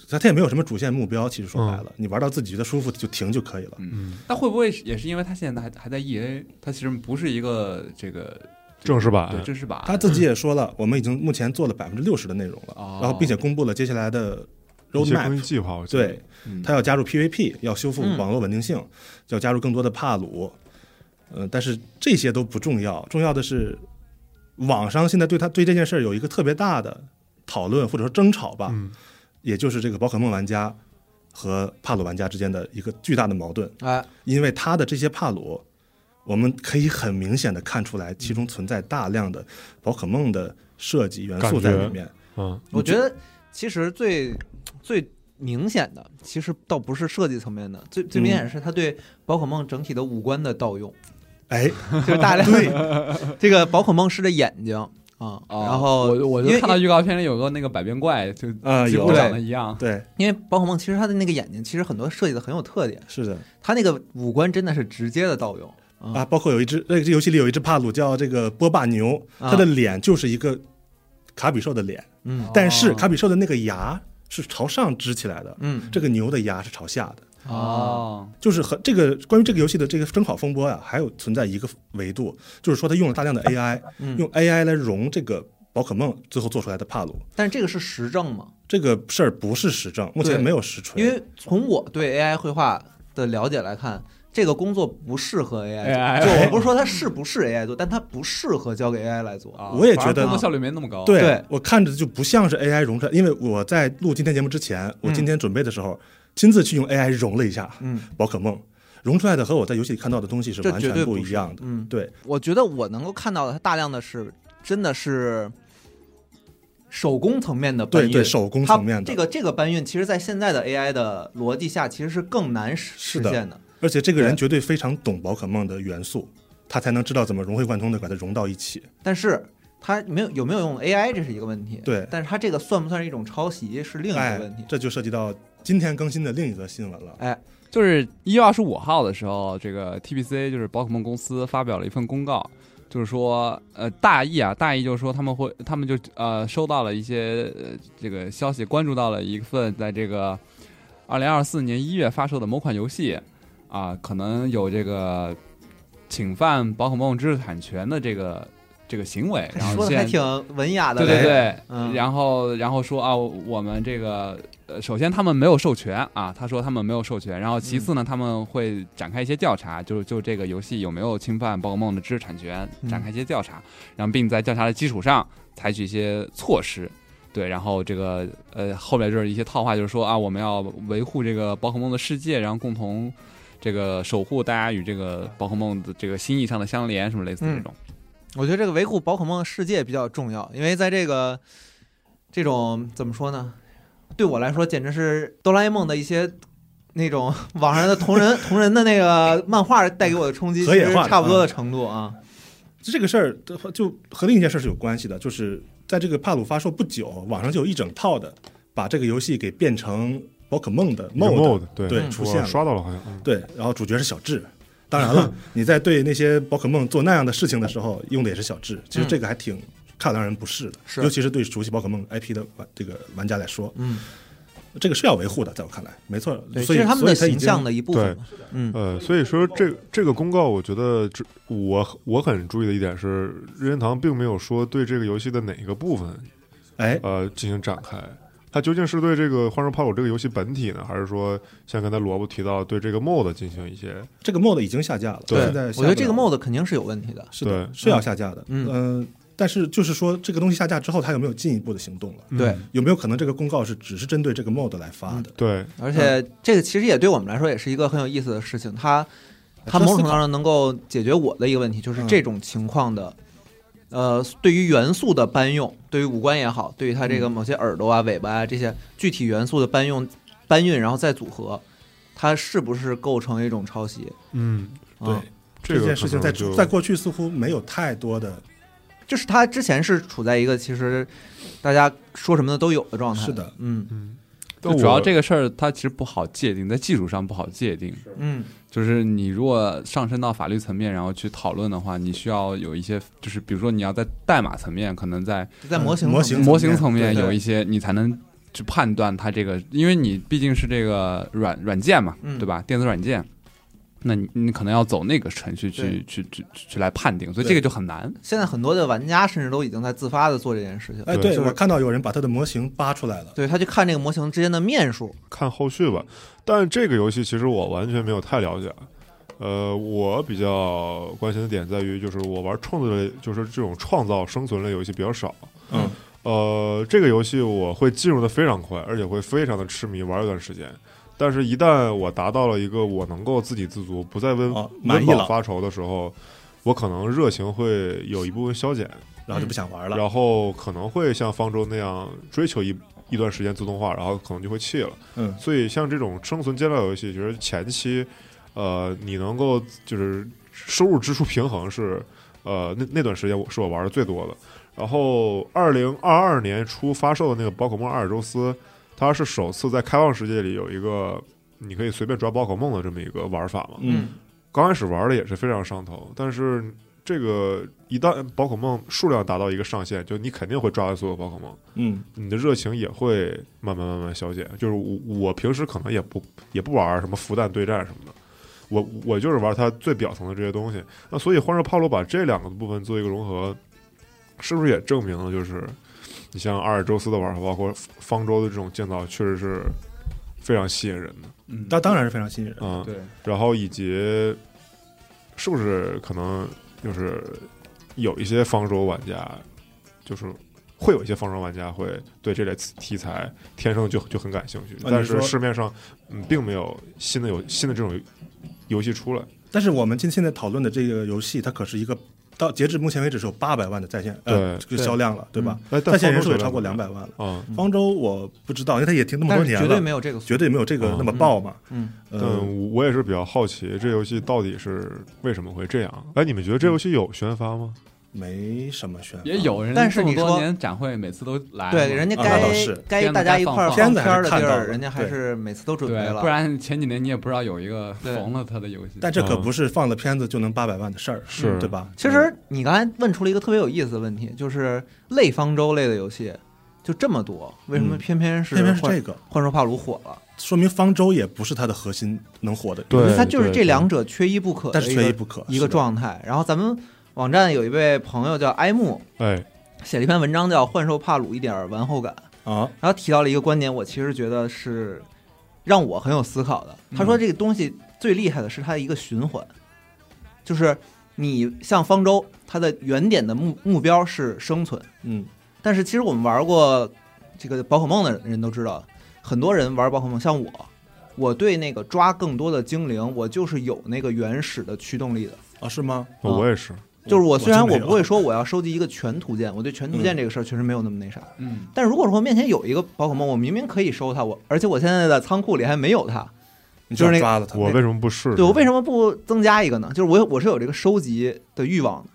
[SPEAKER 4] 它它也没有什么主线目标。其实说白
[SPEAKER 3] 嗯
[SPEAKER 4] 了，你玩到自己觉得舒服就停就可以了。
[SPEAKER 5] 嗯，那会不会也是因为它现在还还在 E A，它其实不是一个这个
[SPEAKER 3] 正式版
[SPEAKER 5] 对正式版，
[SPEAKER 4] 他自己也说了，我们已经目前做了百分之六十的内容了，
[SPEAKER 5] 哦
[SPEAKER 4] 然后并且公布了接下来的 roadmap 对，
[SPEAKER 5] 嗯。
[SPEAKER 4] 他要加入 PVP，要修复
[SPEAKER 2] 嗯。
[SPEAKER 4] 网络稳定性，要加入更多的帕鲁。呃，但是这些都不重要，重要的是网上现在对它对这件事儿有一个特别大的讨论或者说争吵吧，
[SPEAKER 3] 嗯，
[SPEAKER 4] 也就是这个宝可梦玩家和帕鲁玩家之间的一个巨大的矛盾，
[SPEAKER 2] 哎，
[SPEAKER 4] 因为他的这些帕鲁，我们可以很明显的看出来，其中存在大量的宝可梦的设计元素在里面。
[SPEAKER 3] 嗯，
[SPEAKER 2] 我觉得其实最最明显的，其实倒不是设计层面的，最最明显的是他对宝可梦整体的五官的盗用，
[SPEAKER 4] 哎，
[SPEAKER 2] 就是大量
[SPEAKER 4] 对，
[SPEAKER 2] 这个宝可梦师的眼睛啊，
[SPEAKER 5] 哦
[SPEAKER 2] 然后
[SPEAKER 5] 我我
[SPEAKER 2] 因为
[SPEAKER 5] 就看到预告片里有个那个百变怪，就
[SPEAKER 4] 啊，有
[SPEAKER 5] 几乎长得一样。
[SPEAKER 4] 对，
[SPEAKER 2] 因为宝可梦其实它的那个眼睛，其实很多设计的很有特点，
[SPEAKER 4] 是的，
[SPEAKER 2] 它那个五官真的是直接的盗用，
[SPEAKER 4] 啊，包括有一只那个这游戏里有一只帕鲁叫这个波霸牛，
[SPEAKER 2] 啊
[SPEAKER 4] 它的脸就是一个卡比兽的脸，
[SPEAKER 2] 嗯。
[SPEAKER 4] 但是
[SPEAKER 5] 哦。
[SPEAKER 4] 卡比兽的那个牙是朝上支起来的，
[SPEAKER 2] 嗯。
[SPEAKER 4] 这个牛的牙是朝下的。
[SPEAKER 5] 哦，
[SPEAKER 4] 就是和这个关于这个游戏的这个争吵风波呀、还有存在一个维度，就是说它用了大量的 AI，、
[SPEAKER 2] 嗯。
[SPEAKER 4] 用 AI 来融这个宝可梦最后做出来的帕鲁。
[SPEAKER 2] 但是这个是实证吗？
[SPEAKER 4] 这个事儿不是实证，目前没有实锤。
[SPEAKER 2] 因为从我对 AI 绘画的了解来看，这个工作不适合 AI 做。
[SPEAKER 5] AI
[SPEAKER 2] 就我不是说它是不是 AI 做，但它不适合交给 AI 来做。
[SPEAKER 5] 啊
[SPEAKER 4] 我也觉得
[SPEAKER 5] 工作效率没那么高。
[SPEAKER 4] 对
[SPEAKER 2] 对
[SPEAKER 4] 我看着就不像是 AI 融出来，因为我在录今天节目之前，我
[SPEAKER 2] 嗯
[SPEAKER 4] 今天准备的时候、亲自去用 AI 融了一下
[SPEAKER 2] 嗯
[SPEAKER 4] 宝可梦，融出来的和我在游戏里看到的东西是
[SPEAKER 2] 这
[SPEAKER 4] 完全
[SPEAKER 2] 对不是
[SPEAKER 4] 一样的。
[SPEAKER 2] 嗯，
[SPEAKER 4] 对，
[SPEAKER 2] 我觉得我能够看到的，它大量的是真的是手工层面的搬运。
[SPEAKER 4] 对对，手工
[SPEAKER 2] 它
[SPEAKER 4] 层面的
[SPEAKER 2] 这个这个搬运，其实在现在的 AI 的逻辑下，其实是更难实
[SPEAKER 4] 是的
[SPEAKER 2] 实现的。
[SPEAKER 4] 而且这个人绝对非常懂宝可梦的元素，他才能知道怎么融会贯通的把它融到一起。
[SPEAKER 2] 但是他没有有没有用 AI，这是一个问题。
[SPEAKER 4] 对
[SPEAKER 2] 但是他这个算不算是一种抄袭，是另一
[SPEAKER 4] 哎
[SPEAKER 2] 个问题。，
[SPEAKER 4] 这就涉及到今天更新的另一则新闻了。
[SPEAKER 2] 哎，
[SPEAKER 5] 就是一月二十五号的时候，这个 TBC 就是宝可梦公司发表了一份公告，就是说，呃，大意啊，大意就是说他们会，他们就呃收到了一些呃这个消息，关注到了一份在这个二零二四年一月发售的某款游戏啊，可能有这个侵犯宝可梦知识产权的这个这个行为，然后
[SPEAKER 2] 说的还挺文雅的。
[SPEAKER 5] 对对对，
[SPEAKER 2] 嗯
[SPEAKER 5] 然后然后说啊，我们这个呃，首先他们没有授权啊，他说他们没有授权，然后其次呢，他们会展开一些调查，就就这个游戏有没有侵犯宝可梦的知识产权，
[SPEAKER 2] 嗯
[SPEAKER 5] 展开一些调查，然后并在调查的基础上采取一些措施。对，然后这个呃，后面就是一些套话，就是说啊，我们要维护这个宝可梦的世界，然后共同这个守护大家与这个宝可梦的这个心意上的相连，什么类似这种。
[SPEAKER 2] 我觉得这个维护宝可梦世界比较重要，因为在这个这种怎么说呢？对我来说，简直是哆啦 A 梦的一些那种网上的同人同人的那个漫画带给我的冲击，其实差不多的程度啊。
[SPEAKER 4] 这个事儿的话就和另一件事是有关系的，就是在这个帕鲁发售不久，网上就有一整套的把这个游戏给变成宝可梦的
[SPEAKER 3] 一个 mode，mode 对
[SPEAKER 4] 对出现了
[SPEAKER 3] 刷到了好像，嗯
[SPEAKER 4] 对，然后主角是小智。当然了，你在对那些宝可梦做那样的事情的时候，用的也是小智。其实这个还挺看让人不适的，尤其是对熟悉宝可梦 IP 的玩这个玩家来说，
[SPEAKER 2] 嗯，
[SPEAKER 4] 这个是要维护的，在我看来，没错。所以
[SPEAKER 2] 是他们的形象的一部分。嗯
[SPEAKER 3] 呃，所以说这这个公告，我觉得这我我很注意的一点是，任天堂并没有说对这个游戏的哪一个部分
[SPEAKER 4] 哎，
[SPEAKER 3] 呃进行展开。它究竟是对这个《幻兽帕鲁》这个游戏本体呢，还是说像刚才萝卜提到对这个 mod 进行一些
[SPEAKER 4] 这个 mod 已经下架了，
[SPEAKER 3] 对
[SPEAKER 4] 现在
[SPEAKER 2] 我觉得这个 mod 肯定是有问题的。
[SPEAKER 4] 是的，是要下架的。
[SPEAKER 2] 嗯
[SPEAKER 4] 呃但是就是说，这个东西下架之后，它有没有进一步的行动了？
[SPEAKER 2] 对
[SPEAKER 3] 嗯
[SPEAKER 4] 有没有可能这个公告是只是针对这个 mod 来发的？
[SPEAKER 3] 对
[SPEAKER 2] 而且这个其实也对我们来说也是一个很有意思的事情，它它
[SPEAKER 4] 值得思考
[SPEAKER 2] 某种程度上能够解决我的一个问题，就是
[SPEAKER 4] 嗯
[SPEAKER 2] 这种情况的，呃，对于元素的搬用，对于五官也好，对于它这个某些耳朵啊、尾巴啊这些具体元素的搬用、搬运，然后再组合，它是不是构成一种抄袭？
[SPEAKER 3] 嗯，
[SPEAKER 4] 对
[SPEAKER 2] 啊，
[SPEAKER 3] 这
[SPEAKER 4] 件事情在在过去似乎没有太多的，
[SPEAKER 2] 就是它之前是处在一个其实大家说什么的都有的状态。
[SPEAKER 4] 是的，
[SPEAKER 2] 嗯
[SPEAKER 3] 嗯，
[SPEAKER 5] 就主要这
[SPEAKER 3] 个
[SPEAKER 5] 个事儿，它其实不好界定，在技术上不好界定。
[SPEAKER 2] 嗯，
[SPEAKER 5] 就是你如果上升到法律层面，然后去讨论的话，你需要有一些，就是比如说你要在代码层面，可能在
[SPEAKER 2] 在模型
[SPEAKER 4] 模型
[SPEAKER 2] 层面
[SPEAKER 5] 模型层面有一些，你才能去判断它这个，因为你毕竟是这个软软件嘛，
[SPEAKER 2] 嗯
[SPEAKER 5] 对吧？电子软件，那你你可能要走那个程序去去去去去来判定，所以这个就很难。
[SPEAKER 2] 现在很多的玩家甚至都已经在自发的做这件事情。
[SPEAKER 4] 哎，
[SPEAKER 3] 对
[SPEAKER 4] 对
[SPEAKER 2] 就是
[SPEAKER 4] 我看到有人把他的模型扒出来了，
[SPEAKER 2] 对他去看这个模型之间的面数，
[SPEAKER 3] 看后续吧。但这个游戏其实我完全没有太了解。呃，我比较关心的点在于，就是我玩创作类，就是这种创造生存类游戏比较少。
[SPEAKER 4] 嗯，
[SPEAKER 3] 呃，这个游戏我会进入的非常快，而且会非常的痴迷，玩一段时间。但是，一旦我达到了一个我能够自给自足，不再温温饱发愁的时候，我可能热情会有一部分消减，
[SPEAKER 4] 然后就不想玩了。
[SPEAKER 3] 然后可能会像方舟那样追求一一段时间自动化，然后可能就会弃了。
[SPEAKER 4] 嗯，
[SPEAKER 3] 所以像这种生存煎料游戏，其实前期，呃，你能够就是收入支出平衡是，呃，那那段时间我是我玩的最多的。然后，二零二二年初发售的那个宝可梦阿尔宙斯，它是首次在开放世界里有一个你可以随便抓宝可梦的这么一个玩法嘛。
[SPEAKER 4] 嗯，
[SPEAKER 3] 刚开始玩的也是非常上头，但是这个一旦宝可梦数量达到一个上限，就你肯定会抓完所有宝可梦，
[SPEAKER 4] 嗯
[SPEAKER 3] 你的热情也会慢慢慢慢消减。就是我我平时可能也不也不玩什么福弹对战什么的，我我就是玩它最表层的这些东西。那所以欢乐帕鲁把这两个部分做一个融合，是不是也证明了就是你像阿尔宙斯的玩法，包括方舟的这种建造，确实是非常吸引人的
[SPEAKER 5] 嗯，
[SPEAKER 4] 那当然是非常吸引人。
[SPEAKER 3] 啊。
[SPEAKER 5] 对，
[SPEAKER 3] 然后以及是不是可能就是有一些方舟玩家，就是会有一些方舟玩家会对这类题材天生就就很感兴趣，但是市面上嗯并没有新的有新的这种游戏出来。
[SPEAKER 4] 但是我们今现在讨论的这个游戏，它可是一个到截至目前为止是有八百万的在线呃
[SPEAKER 3] 对
[SPEAKER 4] 这个销量了，对吧？在线人数也超过两百万了。
[SPEAKER 3] 啊，
[SPEAKER 4] 方舟我不知道，因为它也停那么多年了，
[SPEAKER 2] 绝对没有这个，
[SPEAKER 4] 绝对没有这个那么爆嘛。
[SPEAKER 2] 嗯，
[SPEAKER 3] 但
[SPEAKER 4] 呃，
[SPEAKER 3] 我也是比较好奇，这游戏到底是为什么会这样？哎，你们觉得这游戏有宣发吗？
[SPEAKER 4] 没什么宣发，
[SPEAKER 5] 也有人，
[SPEAKER 2] 但是你说
[SPEAKER 5] 展会每次都来，
[SPEAKER 2] 对，人家
[SPEAKER 4] 啊
[SPEAKER 2] 该该大家一块儿
[SPEAKER 5] 该放
[SPEAKER 2] 放
[SPEAKER 4] 片
[SPEAKER 2] 的地儿，人家还是每次都准备，了，
[SPEAKER 5] 不然前几年你也不知道有一个
[SPEAKER 2] 对
[SPEAKER 5] 缝了他的游戏。
[SPEAKER 4] 但这可
[SPEAKER 3] 嗯
[SPEAKER 4] 不是放了片子就能八百万的事儿，
[SPEAKER 3] 是
[SPEAKER 4] 对吧？
[SPEAKER 2] 其实你刚才问出了一个特别有意思的问题，就是类方舟类的游戏就这么多，为什么
[SPEAKER 4] 嗯
[SPEAKER 2] 偏偏是
[SPEAKER 4] 偏偏是这个，
[SPEAKER 2] 幻兽帕鲁火了？
[SPEAKER 4] 说明方舟也不是它的核心能火的，
[SPEAKER 3] 对
[SPEAKER 2] 它就是这两者缺一不可的
[SPEAKER 4] 但是缺一不可。
[SPEAKER 2] 一个，状态。然后咱们网站有一位朋友叫埃木，
[SPEAKER 3] 哎，
[SPEAKER 2] 写了一篇文章叫《幻兽帕鲁一点玩后感》，
[SPEAKER 4] 啊，
[SPEAKER 2] 然后提到了一个观点，我其实觉得是让我很有思考的。他说这个东西最厉害的是它的一个循环，就是你像方舟，它的原点的目目标是生存，
[SPEAKER 4] 嗯
[SPEAKER 2] 但是其实我们玩过这个宝可梦的人都知道，很多人玩宝可梦，像我，我对那个抓更多的精灵，我就是有那个原始的驱动力的。
[SPEAKER 4] 啊，是吗？
[SPEAKER 3] 我也是，
[SPEAKER 2] 就是我虽然我不会说我要收集一个全图鉴，我对全图鉴
[SPEAKER 4] 嗯
[SPEAKER 2] 这个事儿确实没有那么那啥。
[SPEAKER 5] 嗯，
[SPEAKER 2] 但如果说面前有一个宝可梦，我明明可以收它，我而且我现在的仓库里还没有它，
[SPEAKER 4] 你
[SPEAKER 2] 就是那个
[SPEAKER 4] 抓了它，
[SPEAKER 3] 我为什么不试？
[SPEAKER 2] 对我为什么不增加一个呢？就是我有我是有这个收集的欲望的。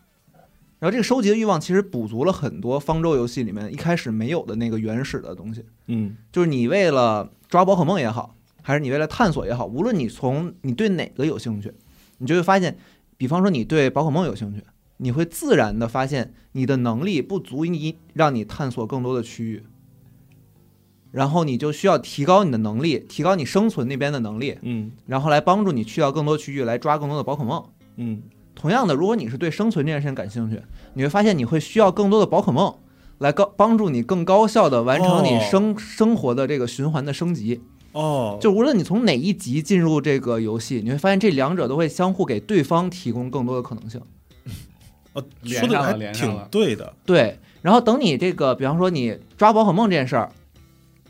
[SPEAKER 2] 然后这个收集的欲望其实补足了很多方舟游戏里面一开始没有的那个原始的东西，
[SPEAKER 4] 嗯
[SPEAKER 2] 就是你为了抓宝可梦也好，还是你为了探索也好，无论你从你对哪个有兴趣，你就会发现，比方说你对宝可梦有兴趣，你会自然的发现你的能力不足以让你探索更多的区域，然后你就需要提高你的能力，提高你生存那边的能力，
[SPEAKER 4] 嗯
[SPEAKER 2] 然后来帮助你去到更多区域来抓更多的宝可梦。
[SPEAKER 4] 嗯
[SPEAKER 2] 同样的，如果你是对生存这件事情感兴趣，你会发现你会需要更多的宝可梦来高帮助你更高效的完成你
[SPEAKER 4] 哦
[SPEAKER 2] 生、生活的这个循环的升级。
[SPEAKER 4] 哦，
[SPEAKER 2] 就无论你从哪一级进入这个游戏，你会发现这两者都会相互给对方提供更多的可能性。
[SPEAKER 4] 哦说的还挺对的，
[SPEAKER 2] 对，然后等你这个，比方说你抓宝可梦这件事儿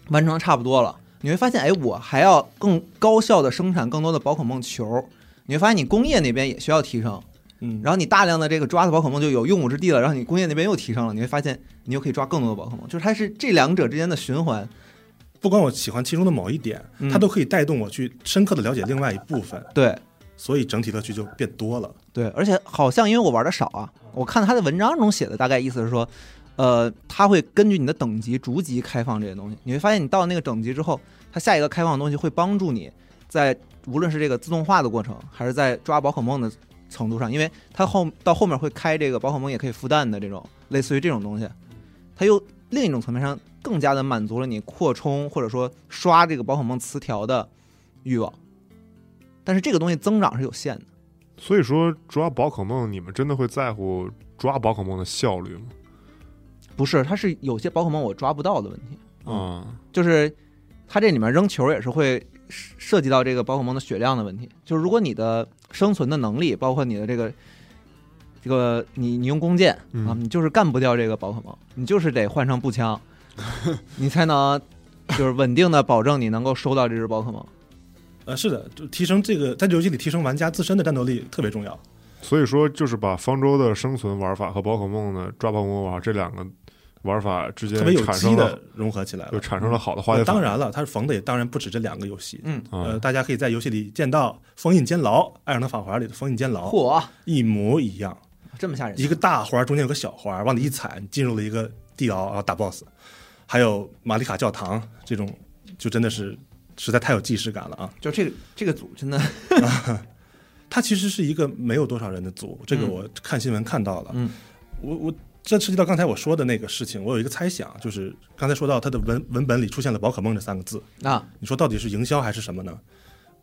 [SPEAKER 2] 完成差不多了，你会发现，哎，我还要更高效的生产更多的宝可梦球。你会发现你工业那边也需要提升，
[SPEAKER 4] 嗯，
[SPEAKER 2] 然后你大量的这个抓的宝可梦就有用武之地了，然后你工业那边又提升了，你会发现你又可以抓更多的宝可梦，就是它是这两者之间的循环。
[SPEAKER 4] 不管我喜欢其中的某一点，
[SPEAKER 2] 嗯
[SPEAKER 4] 它都可以带动我去深刻的了解另外一部分，
[SPEAKER 2] 对
[SPEAKER 4] 所以整体乐趣就变多了。
[SPEAKER 2] 对，而且好像因为我玩的少啊，我看他的文章中写的大概意思是说，呃，他会根据你的等级逐级开放这些东西。你会发现，你到那个等级之后，它下一个开放的东西会帮助你在无论是这个自动化的过程，还是在抓宝可梦的程度上，因为它后到后面会开这个宝可梦也可以孵蛋的这种类似于这种东西，它又另一种层面上更加的满足了你扩充或者说刷这个宝可梦词条的欲望。但是这个东西增长是有限的。
[SPEAKER 3] 所以说抓宝可梦，你们真的会在乎抓宝可梦的效率吗？
[SPEAKER 2] 不是，它是有些宝可梦我抓不到的问题，
[SPEAKER 3] 啊、
[SPEAKER 2] 就是它这里面扔球也是会涉涉及到这个宝可梦的血量的问题。就是如果你的生存的能力，包括你的这个这个你你用弓箭
[SPEAKER 3] 嗯
[SPEAKER 2] 啊，你就是干不掉这个宝可梦，你就是得换上步枪，你才能就是稳定的保证你能够收到这只宝可梦。
[SPEAKER 4] 呃，是的，就提升这个在这游戏里提升玩家自身的战斗力特别重要。
[SPEAKER 3] 所以说就是把方舟的生存玩法和宝可梦的抓宝可梦玩法这两个玩法之间
[SPEAKER 4] 特别有机的融合起来了，
[SPEAKER 3] 就产生了好的化
[SPEAKER 4] 呃
[SPEAKER 3] 学反应。
[SPEAKER 4] 当然了，它是缝的也当然不止这两个游戏。
[SPEAKER 2] 嗯，
[SPEAKER 3] 啊
[SPEAKER 4] 呃，大家可以在游戏里见到封印监牢，《艾尔登法环》里的封印监牢
[SPEAKER 2] 嚯，
[SPEAKER 4] 一模一样，
[SPEAKER 2] 这么吓人！
[SPEAKER 4] 一个大环中间有个小环，往里一踩，你进入了一个地牢，然后打 BOSS。还有玛丽卡教堂这种，就真的是实在太有既视感了啊！
[SPEAKER 2] 就这个这个组真的
[SPEAKER 4] 它其实是一个没有多少人的组，这个
[SPEAKER 2] 嗯
[SPEAKER 4] 我看新闻看到了。
[SPEAKER 2] 嗯，
[SPEAKER 4] 我我这涉及到刚才我说的那个事情，我有一个猜想，就是刚才说到它的文文本里出现了“宝可梦”这三个字，
[SPEAKER 2] 啊，
[SPEAKER 4] 你说到底是营销还是什么呢？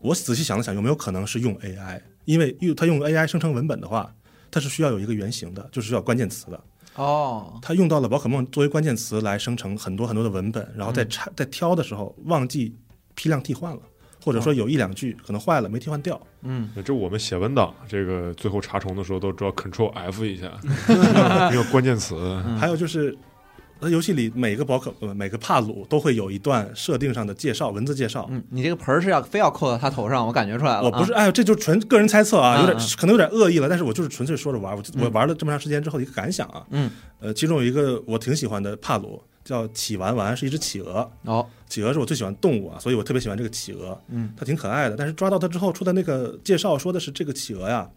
[SPEAKER 4] 我仔细想了想，有没有可能是用 AI？因为用它用 AI 生成文本的话，它是需要有一个原型的，就是需要关键词的。
[SPEAKER 2] 哦，
[SPEAKER 4] 它用到了宝可梦作为关键词来生成很多很多的文本，然后在
[SPEAKER 2] 嗯
[SPEAKER 4] 拆在挑的时候忘记批量替换了，或者说有一两句可能坏了没替换掉。
[SPEAKER 2] 嗯，
[SPEAKER 3] 这我们写文档，这个最后查重的时候都知道 Control F 一下，一个关键词。
[SPEAKER 2] 嗯
[SPEAKER 4] 还有就是，那游戏里每个宝可呃每个帕鲁都会有一段设定上的介绍，文字介绍。
[SPEAKER 2] 嗯，你这个盆儿是要非要扣到他头上，我感觉出来了。
[SPEAKER 4] 我不是，
[SPEAKER 2] 啊，
[SPEAKER 4] 哎呦，这就纯个人猜测啊，有点可能有点恶意了，但是我就是纯粹说着玩。我
[SPEAKER 2] 嗯
[SPEAKER 4] 我玩了这么长时间之后的一个感想啊，
[SPEAKER 2] 嗯，
[SPEAKER 4] 呃，其中有一个我挺喜欢的帕鲁，叫企丸丸，是一只企鹅。
[SPEAKER 2] 哦，
[SPEAKER 4] 企鹅是我最喜欢动物啊，所以我特别喜欢这个企鹅。
[SPEAKER 2] 嗯，
[SPEAKER 4] 它挺可爱的。但是抓到它之后出的那个介绍说的是这个企鹅呀，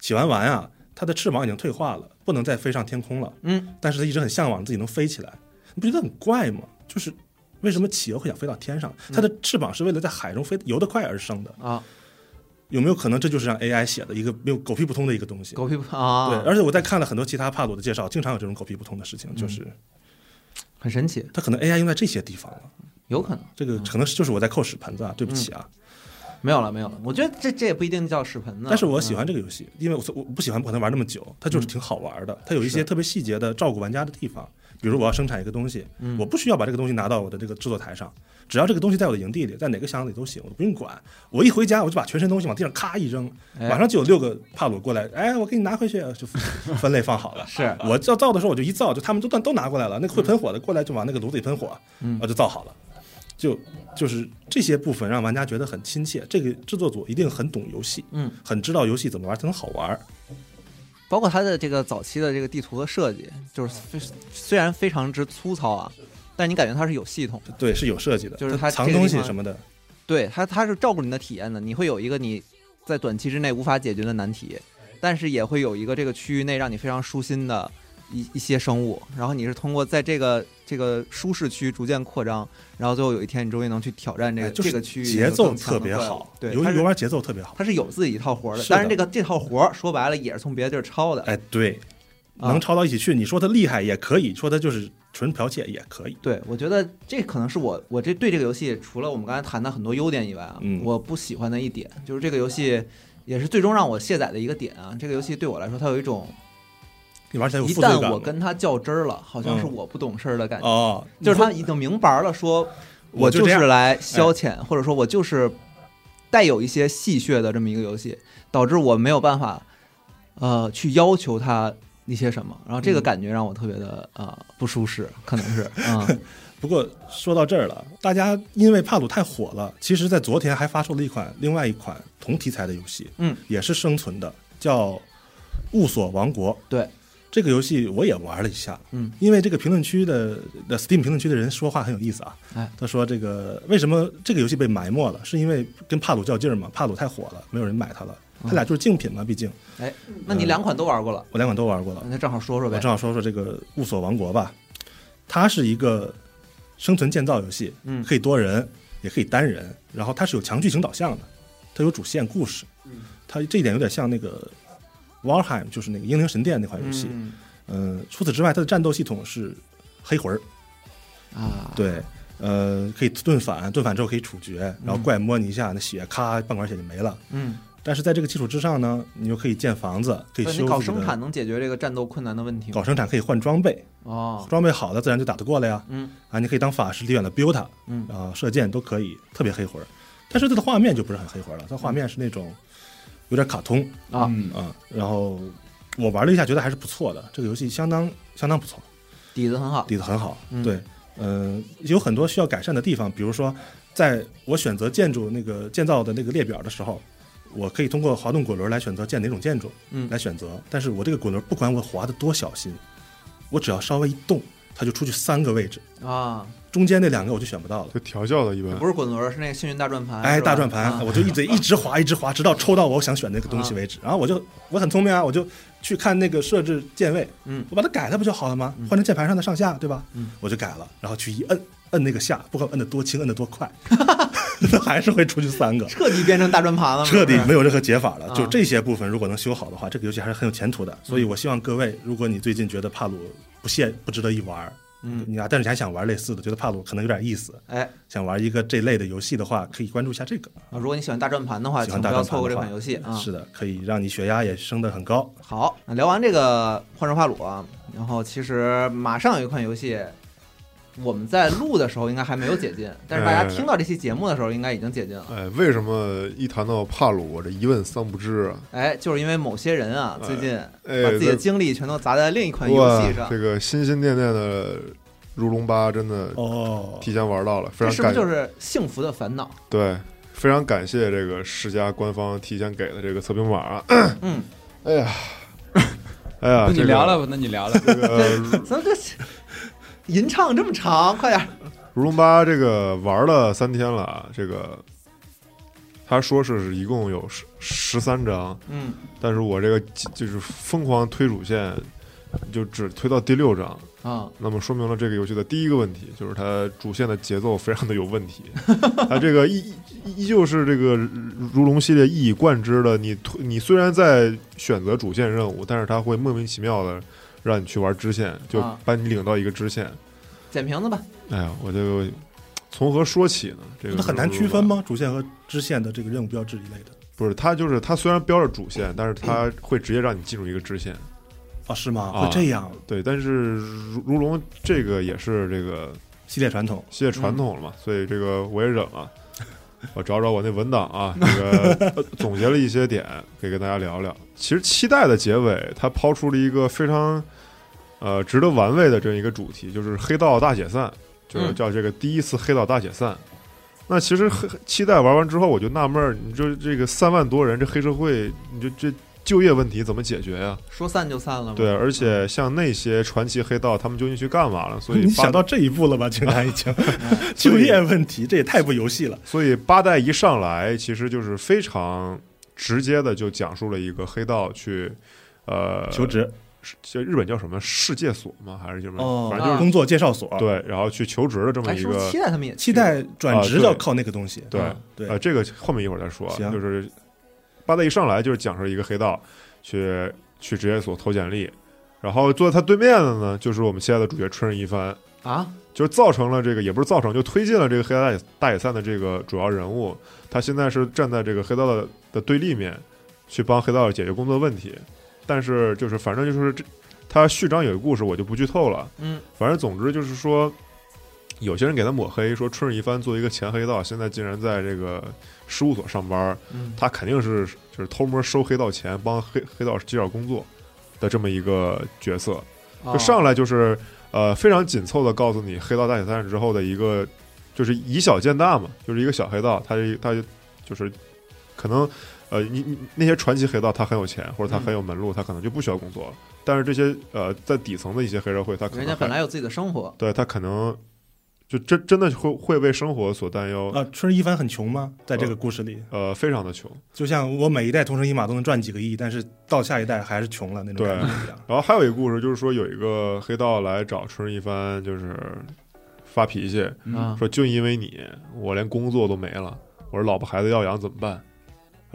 [SPEAKER 4] 企丸丸啊，它的翅膀已经退化了，不能再飞上天空了。
[SPEAKER 2] 嗯，
[SPEAKER 4] 但是它一直很向往自己能飞起来，你不觉得很怪吗？就是为什么企鹅会想飞到天上？它的翅膀是为了在海中飞游得快而生的。
[SPEAKER 2] 啊，
[SPEAKER 4] 有没有可能这就是让 AI 写的一个没有狗屁不通的一个东西？
[SPEAKER 2] 狗屁不通啊，
[SPEAKER 4] 对，而且我在看了很多其他帕鲁的介绍，经常有这种狗屁不通的事情，就是
[SPEAKER 2] 很神奇，
[SPEAKER 4] 它可能 AI 用在这些地方了。
[SPEAKER 2] 有可能
[SPEAKER 4] 这个可能是就是我在扣屎盆子啊，对不起啊。
[SPEAKER 2] 没有了，没有了。我觉得这这也不一定叫屎盆子，
[SPEAKER 4] 但是我喜欢
[SPEAKER 2] 嗯
[SPEAKER 4] 这个游戏，因为我我不喜欢可能玩那么久，它就是挺好玩的。它有一些特别细节的照顾玩家的地方，比如我要生产一个东西，
[SPEAKER 2] 嗯
[SPEAKER 4] 我不需要把这个东西拿到我的这个制作台上，只要这个东西在我的营地里，在哪个箱子里都行，我不用管。我一回家我就把全身东西往地上咔一扔，
[SPEAKER 2] 哎
[SPEAKER 4] 马上就有六个帕鲁过来，哎，我给你拿回去，就分类放好了。
[SPEAKER 2] 是
[SPEAKER 4] 我要造的时候我就一造，就他们都都拿过来了，那个会喷火的过来就往那个炉子里喷火，
[SPEAKER 2] 嗯
[SPEAKER 4] 我就造好了。就就是这些部分让玩家觉得很亲切，这个制作组一定很懂游戏，
[SPEAKER 2] 嗯，
[SPEAKER 4] 很知道游戏怎么玩才能好玩。
[SPEAKER 2] 包括它的这个早期的这个地图的设计，就是非虽然非常之粗糙啊，但你感觉它是有系统的。
[SPEAKER 4] 对，是有设计的，
[SPEAKER 2] 就是它
[SPEAKER 4] 藏东西什么的。
[SPEAKER 2] 对它，它是照顾你的体验的。你会有一个你在短期之内无法解决的难题，但是也会有一个这个区域内让你非常舒心的一一些生物。然后你是通过在这个这个舒适区逐渐扩张，然后最后有一天你终于能去挑战这个、
[SPEAKER 4] 哎就是
[SPEAKER 2] 这个区域
[SPEAKER 4] 节奏特别好，
[SPEAKER 2] 对，
[SPEAKER 4] 游游玩节奏特别好。
[SPEAKER 2] 它是有自己一套活儿的。
[SPEAKER 4] 是的
[SPEAKER 2] 但是这个这套活儿说白了也是从别的地儿抄的。
[SPEAKER 4] 哎，对，
[SPEAKER 2] 啊
[SPEAKER 4] 能抄到一起去。你说它厉害也可以，说它就是纯剽窃也可以。
[SPEAKER 2] 对，我觉得这可能是我我这对这个游戏除了我们刚才谈的很多优点以外啊，
[SPEAKER 4] 嗯
[SPEAKER 2] 我不喜欢的一点就是这个游戏也是最终让我卸载的一个点啊。这个游戏对我来说，它有一种
[SPEAKER 4] 你玩起来有
[SPEAKER 2] 一
[SPEAKER 4] 负罪感吗
[SPEAKER 2] 旦我跟他较真儿了，好像是
[SPEAKER 4] 嗯。
[SPEAKER 2] 我不懂事儿的感觉。
[SPEAKER 4] 哦，
[SPEAKER 2] 就是他已经明白了，说
[SPEAKER 4] 我就
[SPEAKER 2] 是来消遣，或者说我就是带有一些戏谑的这么一个游戏，导致我没有办法呃去要求他一些什么，然后这个
[SPEAKER 4] 嗯。
[SPEAKER 2] 感觉让我特别的呃不舒适，可能是嗯。
[SPEAKER 4] 不过说到这儿了，大家因为帕鲁太火了，其实在昨天还发售了一款另外一款同题材的游戏，
[SPEAKER 2] 嗯，
[SPEAKER 4] 也是生存的，叫《雾锁王国》。
[SPEAKER 2] 对，
[SPEAKER 4] 这个游戏我也玩了一下，
[SPEAKER 2] 嗯，
[SPEAKER 4] 因为这个评论区的的 Steam 评论区的人说话很有意思啊，
[SPEAKER 2] 哎，
[SPEAKER 4] 他说这个为什么这个游戏被埋没了，是因为跟帕鲁较劲儿嘛，帕鲁太火了，没有人买它了，
[SPEAKER 2] 嗯。
[SPEAKER 4] 它俩就是竞品嘛，毕竟
[SPEAKER 2] 哎，那你两款都玩过了，
[SPEAKER 4] 我两款都玩过了，
[SPEAKER 2] 那正好说说呗
[SPEAKER 4] 我正。好说说这个《雾锁王国》吧，它是一个生存建造游戏，
[SPEAKER 2] 嗯
[SPEAKER 4] 可以多人，也可以单人，然后它是有强剧情导向的，它有主线故事，它这一点有点像那个 Warheim，就是那个英灵神殿那款游戏。
[SPEAKER 2] 嗯
[SPEAKER 4] 嗯、除此之外，它的战斗系统是黑魂儿，
[SPEAKER 2] 啊，
[SPEAKER 4] 对，呃，可以盾反，盾反之后可以处决，然后怪摸你一下，那血咔半管血就没了。
[SPEAKER 2] 嗯，
[SPEAKER 4] 但是在这个基础之上呢，你又可以建房子，可以修搞
[SPEAKER 2] 生产能解决这个战斗困难的问题吗？
[SPEAKER 4] 搞生产可以换装备，
[SPEAKER 2] 哦，
[SPEAKER 4] 装备好的自然就打得过了呀。
[SPEAKER 2] 嗯
[SPEAKER 4] 啊，你可以当法师离远了 build 它，
[SPEAKER 2] 嗯
[SPEAKER 4] 啊，射箭都可以，特别黑魂儿。但是它的画面就不是很黑魂儿了，它画面是那种有点卡通
[SPEAKER 2] 啊，
[SPEAKER 5] 嗯
[SPEAKER 4] 啊。然后我玩了一下，觉得还是不错的，这个游戏相当相当不错，
[SPEAKER 2] 底子很好。
[SPEAKER 4] 底子很好。
[SPEAKER 2] 嗯
[SPEAKER 4] 对，嗯、有很多需要改善的地方，比如说，在我选择建筑那个建造的那个列表的时候，我可以通过滑动滚轮来选择建哪种建筑，
[SPEAKER 2] 嗯
[SPEAKER 4] 来选择。但是我这个滚轮不管我滑的多小心，我只要稍微一动，它就出去三个位置，
[SPEAKER 2] 啊，
[SPEAKER 4] 中间那两个我就选不到了。
[SPEAKER 3] 就调教的一般
[SPEAKER 2] 不。是滚轮，是那个幸运大转盘。
[SPEAKER 4] 哎，大转盘，
[SPEAKER 2] 啊
[SPEAKER 4] 我就一直 一直滑，一直滑，直到抽到我想选那个东西为止。然后我就我很聪明啊，我就去看那个设置键位，
[SPEAKER 2] 嗯
[SPEAKER 4] 我把它改了不就好了吗
[SPEAKER 2] 嗯？
[SPEAKER 4] 换成键盘上的上下，对吧？
[SPEAKER 2] 嗯
[SPEAKER 4] 我就改了，然后去一摁摁那个下，不管摁得多轻，摁得多快，那还是会出去三个，
[SPEAKER 2] 彻底变成大转盘了？
[SPEAKER 4] 彻底没有任何解法了。
[SPEAKER 2] 啊
[SPEAKER 4] 就这些部分，如果能修好的话，这个游戏还是很有前途的。所以我希望各位，如果你最近觉得帕鲁不屑不值得一玩，
[SPEAKER 2] 嗯，
[SPEAKER 4] 你啊，但是你还想玩类似的，觉得帕鲁可能有点意思，
[SPEAKER 2] 哎，
[SPEAKER 4] 想玩一个这类的游戏的话，可以关注一下这个。
[SPEAKER 2] 啊如果你喜欢大转盘的话，
[SPEAKER 4] 喜欢大
[SPEAKER 2] 请不要错过这款游戏啊。
[SPEAKER 4] 是的，可以让你血压也升得很高。
[SPEAKER 2] 好，那聊完这个《幻兽帕鲁》啊，然后其实马上有一款游戏，我们在录的时候应该还没有解禁，但是大家
[SPEAKER 3] 哎
[SPEAKER 2] 听到这期节目的时候应该已经解禁了。
[SPEAKER 3] 哎，为什么一谈到帕鲁，我这一问三不知啊？
[SPEAKER 2] 哎，就是因为某些人啊，最近
[SPEAKER 3] 哎，
[SPEAKER 2] 把自己的精力全都砸在另一款游戏上，
[SPEAKER 3] 这个心心念念的如龙八真的
[SPEAKER 4] 哦，
[SPEAKER 3] 提前玩到了，非
[SPEAKER 2] 这
[SPEAKER 3] 常感
[SPEAKER 2] 是不是就是幸福的烦恼？
[SPEAKER 3] 对，非常感谢这个世嘉官方提前给的这个测评码啊。
[SPEAKER 2] 嗯，
[SPEAKER 3] 哎呀，哎呀，
[SPEAKER 5] 那你聊聊吧，那你聊聊。
[SPEAKER 3] 这个
[SPEAKER 2] 咱这吟唱这么长，快点儿！
[SPEAKER 3] 如龙八这个玩了三天了啊，这个他说是一共有十十三章，
[SPEAKER 2] 嗯
[SPEAKER 3] 但是我这个就是疯狂推主线，就只推到第六章。
[SPEAKER 2] 啊，
[SPEAKER 3] 那么说明了这个游戏的第一个问题，就是它主线的节奏非常的有问题。它这个依依依旧是这个如龙系列一以贯之的，你推你虽然在选择主线任务，但是它会莫名其妙的让你去玩支线，就
[SPEAKER 2] 啊
[SPEAKER 3] 把你领到一个支线。
[SPEAKER 2] 捡瓶子吧。
[SPEAKER 3] 哎呀，我就从何说起呢？这个
[SPEAKER 4] 那很难区分？吗？主线和支线的这个任务标志一类的
[SPEAKER 3] 不是，它就是它虽然标着主线，但是它会直接让你进入一个支线。
[SPEAKER 4] 啊？是吗？
[SPEAKER 3] 啊
[SPEAKER 4] 会这样？
[SPEAKER 3] 对，但是如如龙这个也是这个
[SPEAKER 4] 系列传统
[SPEAKER 3] 系列传统了嘛，所以这个我也忍了。我找找我那文档啊，这个呃总结了一些点，可以跟大家聊聊。其实期待的结尾，它抛出了一个非常呃值得玩味的这样一个主题，就是黑道大解散，就是
[SPEAKER 2] 嗯
[SPEAKER 3] 叫这个第一次黑道大解散。那其实黑期待玩完之后，我就纳闷儿，你说这个三万多人，这黑社会，你就这就业问题怎么解决呀？
[SPEAKER 2] 说散就散了吗？
[SPEAKER 3] 对，而且像那些传奇黑道，他们究竟去干嘛了？所以
[SPEAKER 4] 你想到这一步了吧？竟然已经
[SPEAKER 2] 嗯
[SPEAKER 4] 就业问题，这也太不游戏了。
[SPEAKER 3] 所以八代一上来，其实就是非常直接的就讲述了一个黑道去，呃，
[SPEAKER 4] 求职
[SPEAKER 3] 就日本叫什么世界所吗？还是什么？
[SPEAKER 4] 哦
[SPEAKER 3] 反正就是、
[SPEAKER 4] 工作介绍所，
[SPEAKER 3] 对，然后去求职的这么
[SPEAKER 2] 哎，
[SPEAKER 3] 一个
[SPEAKER 2] 期待他们也
[SPEAKER 4] 期待转职要靠那个东西。
[SPEAKER 3] 对
[SPEAKER 2] 嗯
[SPEAKER 4] 对
[SPEAKER 3] 呃，这个后面一会儿再说就是八代一上来就是讲述一个黑道去去职业所投简历，然后坐在他对面的呢，就是我们亲爱的主角春日一番。
[SPEAKER 2] 啊？
[SPEAKER 3] 就造成了这个，也不是造成，就推进了这个黑道大野大解散的这个主要人物。他现在是站在这个黑道的的对立面，去帮黑道解决工作问题。但是就是反正就是这，他序章有一个故事，我就不剧透了。
[SPEAKER 2] 嗯
[SPEAKER 3] 反正总之就是说，有些人给他抹黑，说春日一番作为一个前黑道，现在竟然在这个事务所上班，
[SPEAKER 2] 嗯
[SPEAKER 3] 他肯定是就是偷摸收黑道钱，帮黑黑道介绍工作的这么一个角色。
[SPEAKER 2] 哦
[SPEAKER 3] 就上来就是呃非常紧凑的告诉你黑道大解散之后的一个，就是以小见大嘛，就是一个小黑道，他他就是可能呃你你那些传奇黑道他很有钱或者他很有门路，他可能就不需要工作了，但是这些呃在底层的一些黑社会，他可能
[SPEAKER 2] 人家本来有自己的生活，
[SPEAKER 3] 对他可能就真真的会会为生活所担忧，
[SPEAKER 4] 啊，春日一帆很穷吗？在这个故事里，
[SPEAKER 3] 呃非常的穷。
[SPEAKER 4] 就像我每一代同生一马都能赚几个亿，但是到下一代还是穷了那种感觉一样。
[SPEAKER 3] 然后还有一个故事，就是说有一个黑道来找春日一帆，就是发脾气，
[SPEAKER 2] 啊
[SPEAKER 3] 说就因为你，我连工作都没了，我说老婆孩子要养怎么办？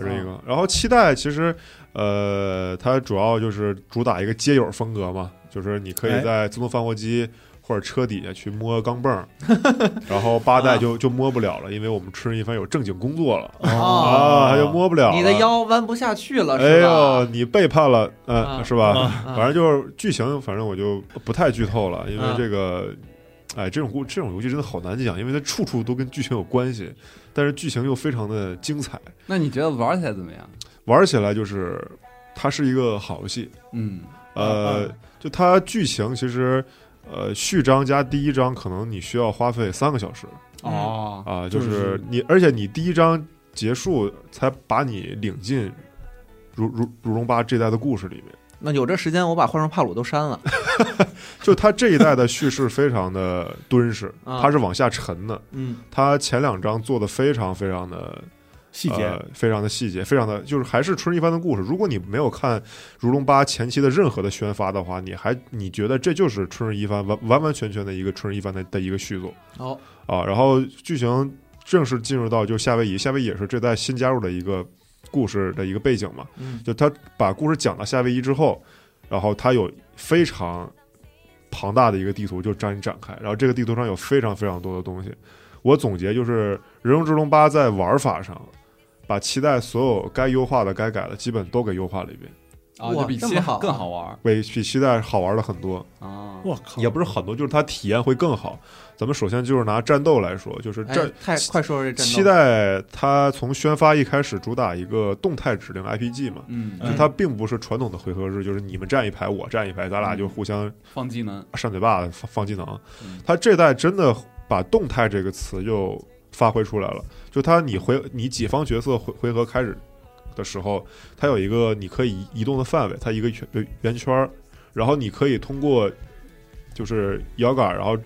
[SPEAKER 3] 他这个，然后七代其实，呃，它主要就是主打一个街友风格嘛，就是你可以
[SPEAKER 4] 哎。
[SPEAKER 3] 在自动翻货机或者车底下去摸钢镚儿，然后八代就就摸不了了，因为我们吃人一番有正经工作了。
[SPEAKER 2] 哦。
[SPEAKER 3] 啊，他就摸不了了。
[SPEAKER 2] 你的腰弯不下去了，
[SPEAKER 3] 哎
[SPEAKER 2] 是
[SPEAKER 3] 呦，
[SPEAKER 2] 吧？
[SPEAKER 3] 你背叛了，嗯，
[SPEAKER 2] 啊
[SPEAKER 3] 是吧？
[SPEAKER 2] 啊。
[SPEAKER 3] 反正就是剧情，反正我就不太剧透了，因为
[SPEAKER 2] 啊。
[SPEAKER 3] 这个，哎，这种故这种游戏真的好难讲，因为它处处都跟剧情有关系，但是剧情又非常的精彩，
[SPEAKER 5] 那你觉得玩起来怎么样？
[SPEAKER 3] 玩起来就是它是一个好游戏。
[SPEAKER 5] 嗯，
[SPEAKER 3] 呃，就它剧情其实，呃，序章加第一章可能你需要花费三个小时
[SPEAKER 2] 嗯
[SPEAKER 5] 哦，
[SPEAKER 3] 啊，
[SPEAKER 4] 就
[SPEAKER 3] 就是是你，而且你第一章结束才把你领进如如如龙八这代的故事里面。
[SPEAKER 2] 那有这时间，我把幻兽帕鲁都删了。
[SPEAKER 3] 就他这一代的叙事非常的敦实，
[SPEAKER 2] 啊
[SPEAKER 3] 它是往下沉的。
[SPEAKER 2] 嗯
[SPEAKER 3] 他前两章做的非常非常的
[SPEAKER 4] 细节、
[SPEAKER 3] 呃非常的细节，非常的就是还是春日一番的故事。如果你没有看《如龙八》前期的任何的宣发的话，你还你觉得这就是春日一番完完完全全的一个春日一番的的一个续作
[SPEAKER 2] 哦
[SPEAKER 3] 啊。然后剧情正式进入到就夏威夷，夏威夷也是这代新加入的一个故事的一个背景嘛。
[SPEAKER 2] 嗯
[SPEAKER 3] 就他把故事讲到夏威夷之后，然后他有非常庞大的一个地图就让你展开，然后这个地图上有非常非常多的东西。我总结就是《人中之龙八》在玩法上，把期待所有该优化的、该改的，基本都给优化了一遍，
[SPEAKER 5] 啊，比七
[SPEAKER 2] 这么好啊
[SPEAKER 5] 更好玩
[SPEAKER 3] 比比期待好玩了很多。
[SPEAKER 5] 啊。
[SPEAKER 4] 我靠，
[SPEAKER 3] 也不是很多，就是它体验会更好。咱们首先就是拿战斗来说，就是
[SPEAKER 2] 哎
[SPEAKER 3] 战
[SPEAKER 2] 太快说说这战斗，
[SPEAKER 3] 期待它从宣发一开始主打一个动态指令 IPG 嘛，
[SPEAKER 5] 嗯，
[SPEAKER 3] 它并不是传统的回合制，就是你们站一排，我站一排，咱俩就互相
[SPEAKER 5] 放技能，
[SPEAKER 3] 扇嘴巴子放放技能
[SPEAKER 5] 嗯。
[SPEAKER 3] 它这代真的把动态这个词又发挥出来了，就它你回你己方角色回回合开始的时候，它有一个你可以移动的范围，它一个圆圆圈儿，然后你可以通过就是摇杆，然后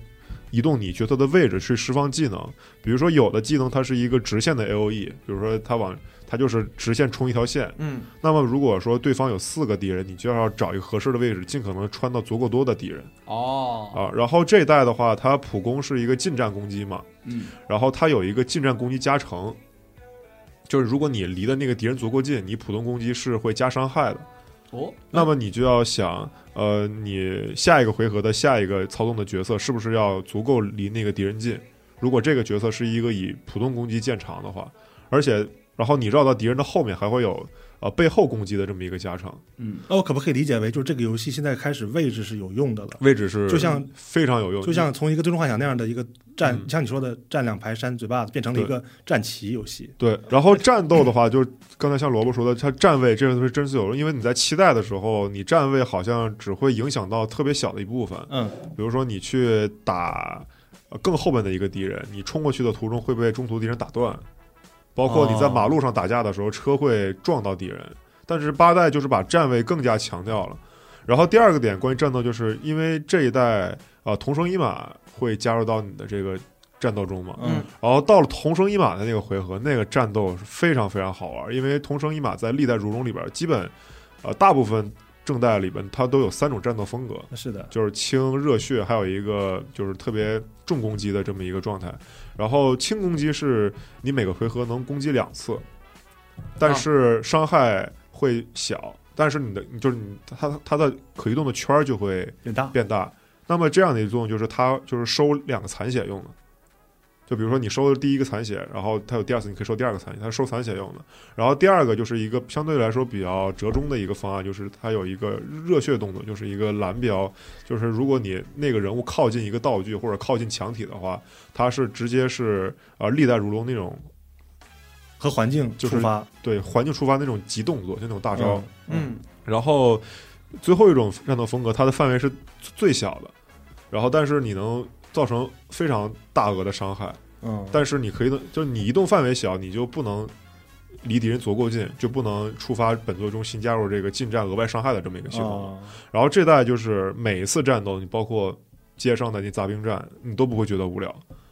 [SPEAKER 3] 移动你角色的位置去释放技能。比如说有的技能它是一个直线的 A O E，比如说它往它就是直线冲一条线。
[SPEAKER 2] 嗯
[SPEAKER 3] 那么如果说对方有四个敌人，你就要找一个合适的位置，尽可能穿到足够多的敌人
[SPEAKER 5] 哦，
[SPEAKER 3] 啊。然后这一代的话，它普攻是一个近战攻击嘛，
[SPEAKER 5] 嗯，
[SPEAKER 3] 然后它有一个近战攻击加成，就是如果你离的那个敌人足够近，你普通攻击是会加伤害的。
[SPEAKER 5] 哦，
[SPEAKER 3] 那么你就要想，呃，你下一个回合的下一个操纵的角色是不是要足够离那个敌人近？如果这个角色是一个以普通攻击见长的话，而且然后你绕到敌人的后面还会有呃背后攻击的这么一个加成，
[SPEAKER 5] 嗯，
[SPEAKER 4] 那我可不可以理解为，就是这个游戏现在开始位置是有用的了？
[SPEAKER 3] 位置是
[SPEAKER 4] 就像
[SPEAKER 3] 非常有用，
[SPEAKER 4] 就像从一个最终幻想那样的一个站，
[SPEAKER 3] 嗯
[SPEAKER 4] 像你说的站两排扇嘴巴子，变成了一个战棋游戏。
[SPEAKER 3] 对，然后战斗的话，就是刚才像萝卜说的，它站位这个东西真是有用，因为你在期待的时候，你站位好像只会影响到特别小的一部分，
[SPEAKER 4] 嗯，
[SPEAKER 3] 比如说你去打呃更后面的一个敌人，你冲过去的途中会被中途敌人打断，包括你在
[SPEAKER 4] 哦
[SPEAKER 3] 马路上打架的时候，车会撞到敌人。但是八代就是把站位更加强调了。然后第二个点关于战斗，就是因为这一代呃同生一马会加入到你的这个战斗中嘛，
[SPEAKER 4] 嗯
[SPEAKER 3] 然后到了同生一马的那个回合，那个战斗是非常非常好玩，因为同生一马在历代如龙里边，基本呃大部分正代里边它都有三种战斗风格，
[SPEAKER 4] 是的，
[SPEAKER 3] 就是轻、热血，还有一个就是特别重攻击的这么一个状态。然后轻攻击是你每个回合能攻击两次，但是伤害会小，但是你的就是你它它的可移动的圈儿就会
[SPEAKER 4] 变大。
[SPEAKER 3] 变大。那么这样的一个作用就是它就是收两个残血用的。就比如说你收的第一个残血，然后它有第二次你可以收第二个残血，它是收残血用的。然后第二个就是一个相对来说比较折中的一个方案，就是它有一个热血动作，就是一个蓝标，就是如果你那个人物靠近一个道具或者靠近墙体的话，它是直接是呃历代如龙那种
[SPEAKER 4] 和环境
[SPEAKER 3] 就是
[SPEAKER 4] 触发
[SPEAKER 3] 对环境触发那种急动作，就那种大招。
[SPEAKER 2] 嗯
[SPEAKER 3] 然后最后一种战斗风格，它的范围是最小的，然后但是你能造成非常大额的伤害，
[SPEAKER 4] 嗯，
[SPEAKER 3] 但是你可以的，就是你移动范围小，你就不能离敌人足够近，就不能触发本作中新加入这个近战额外伤害的这么一个系统。
[SPEAKER 4] 哦
[SPEAKER 3] 然后这代就是每一次战斗，你包括街上的那杂兵战，你都不会觉得无聊。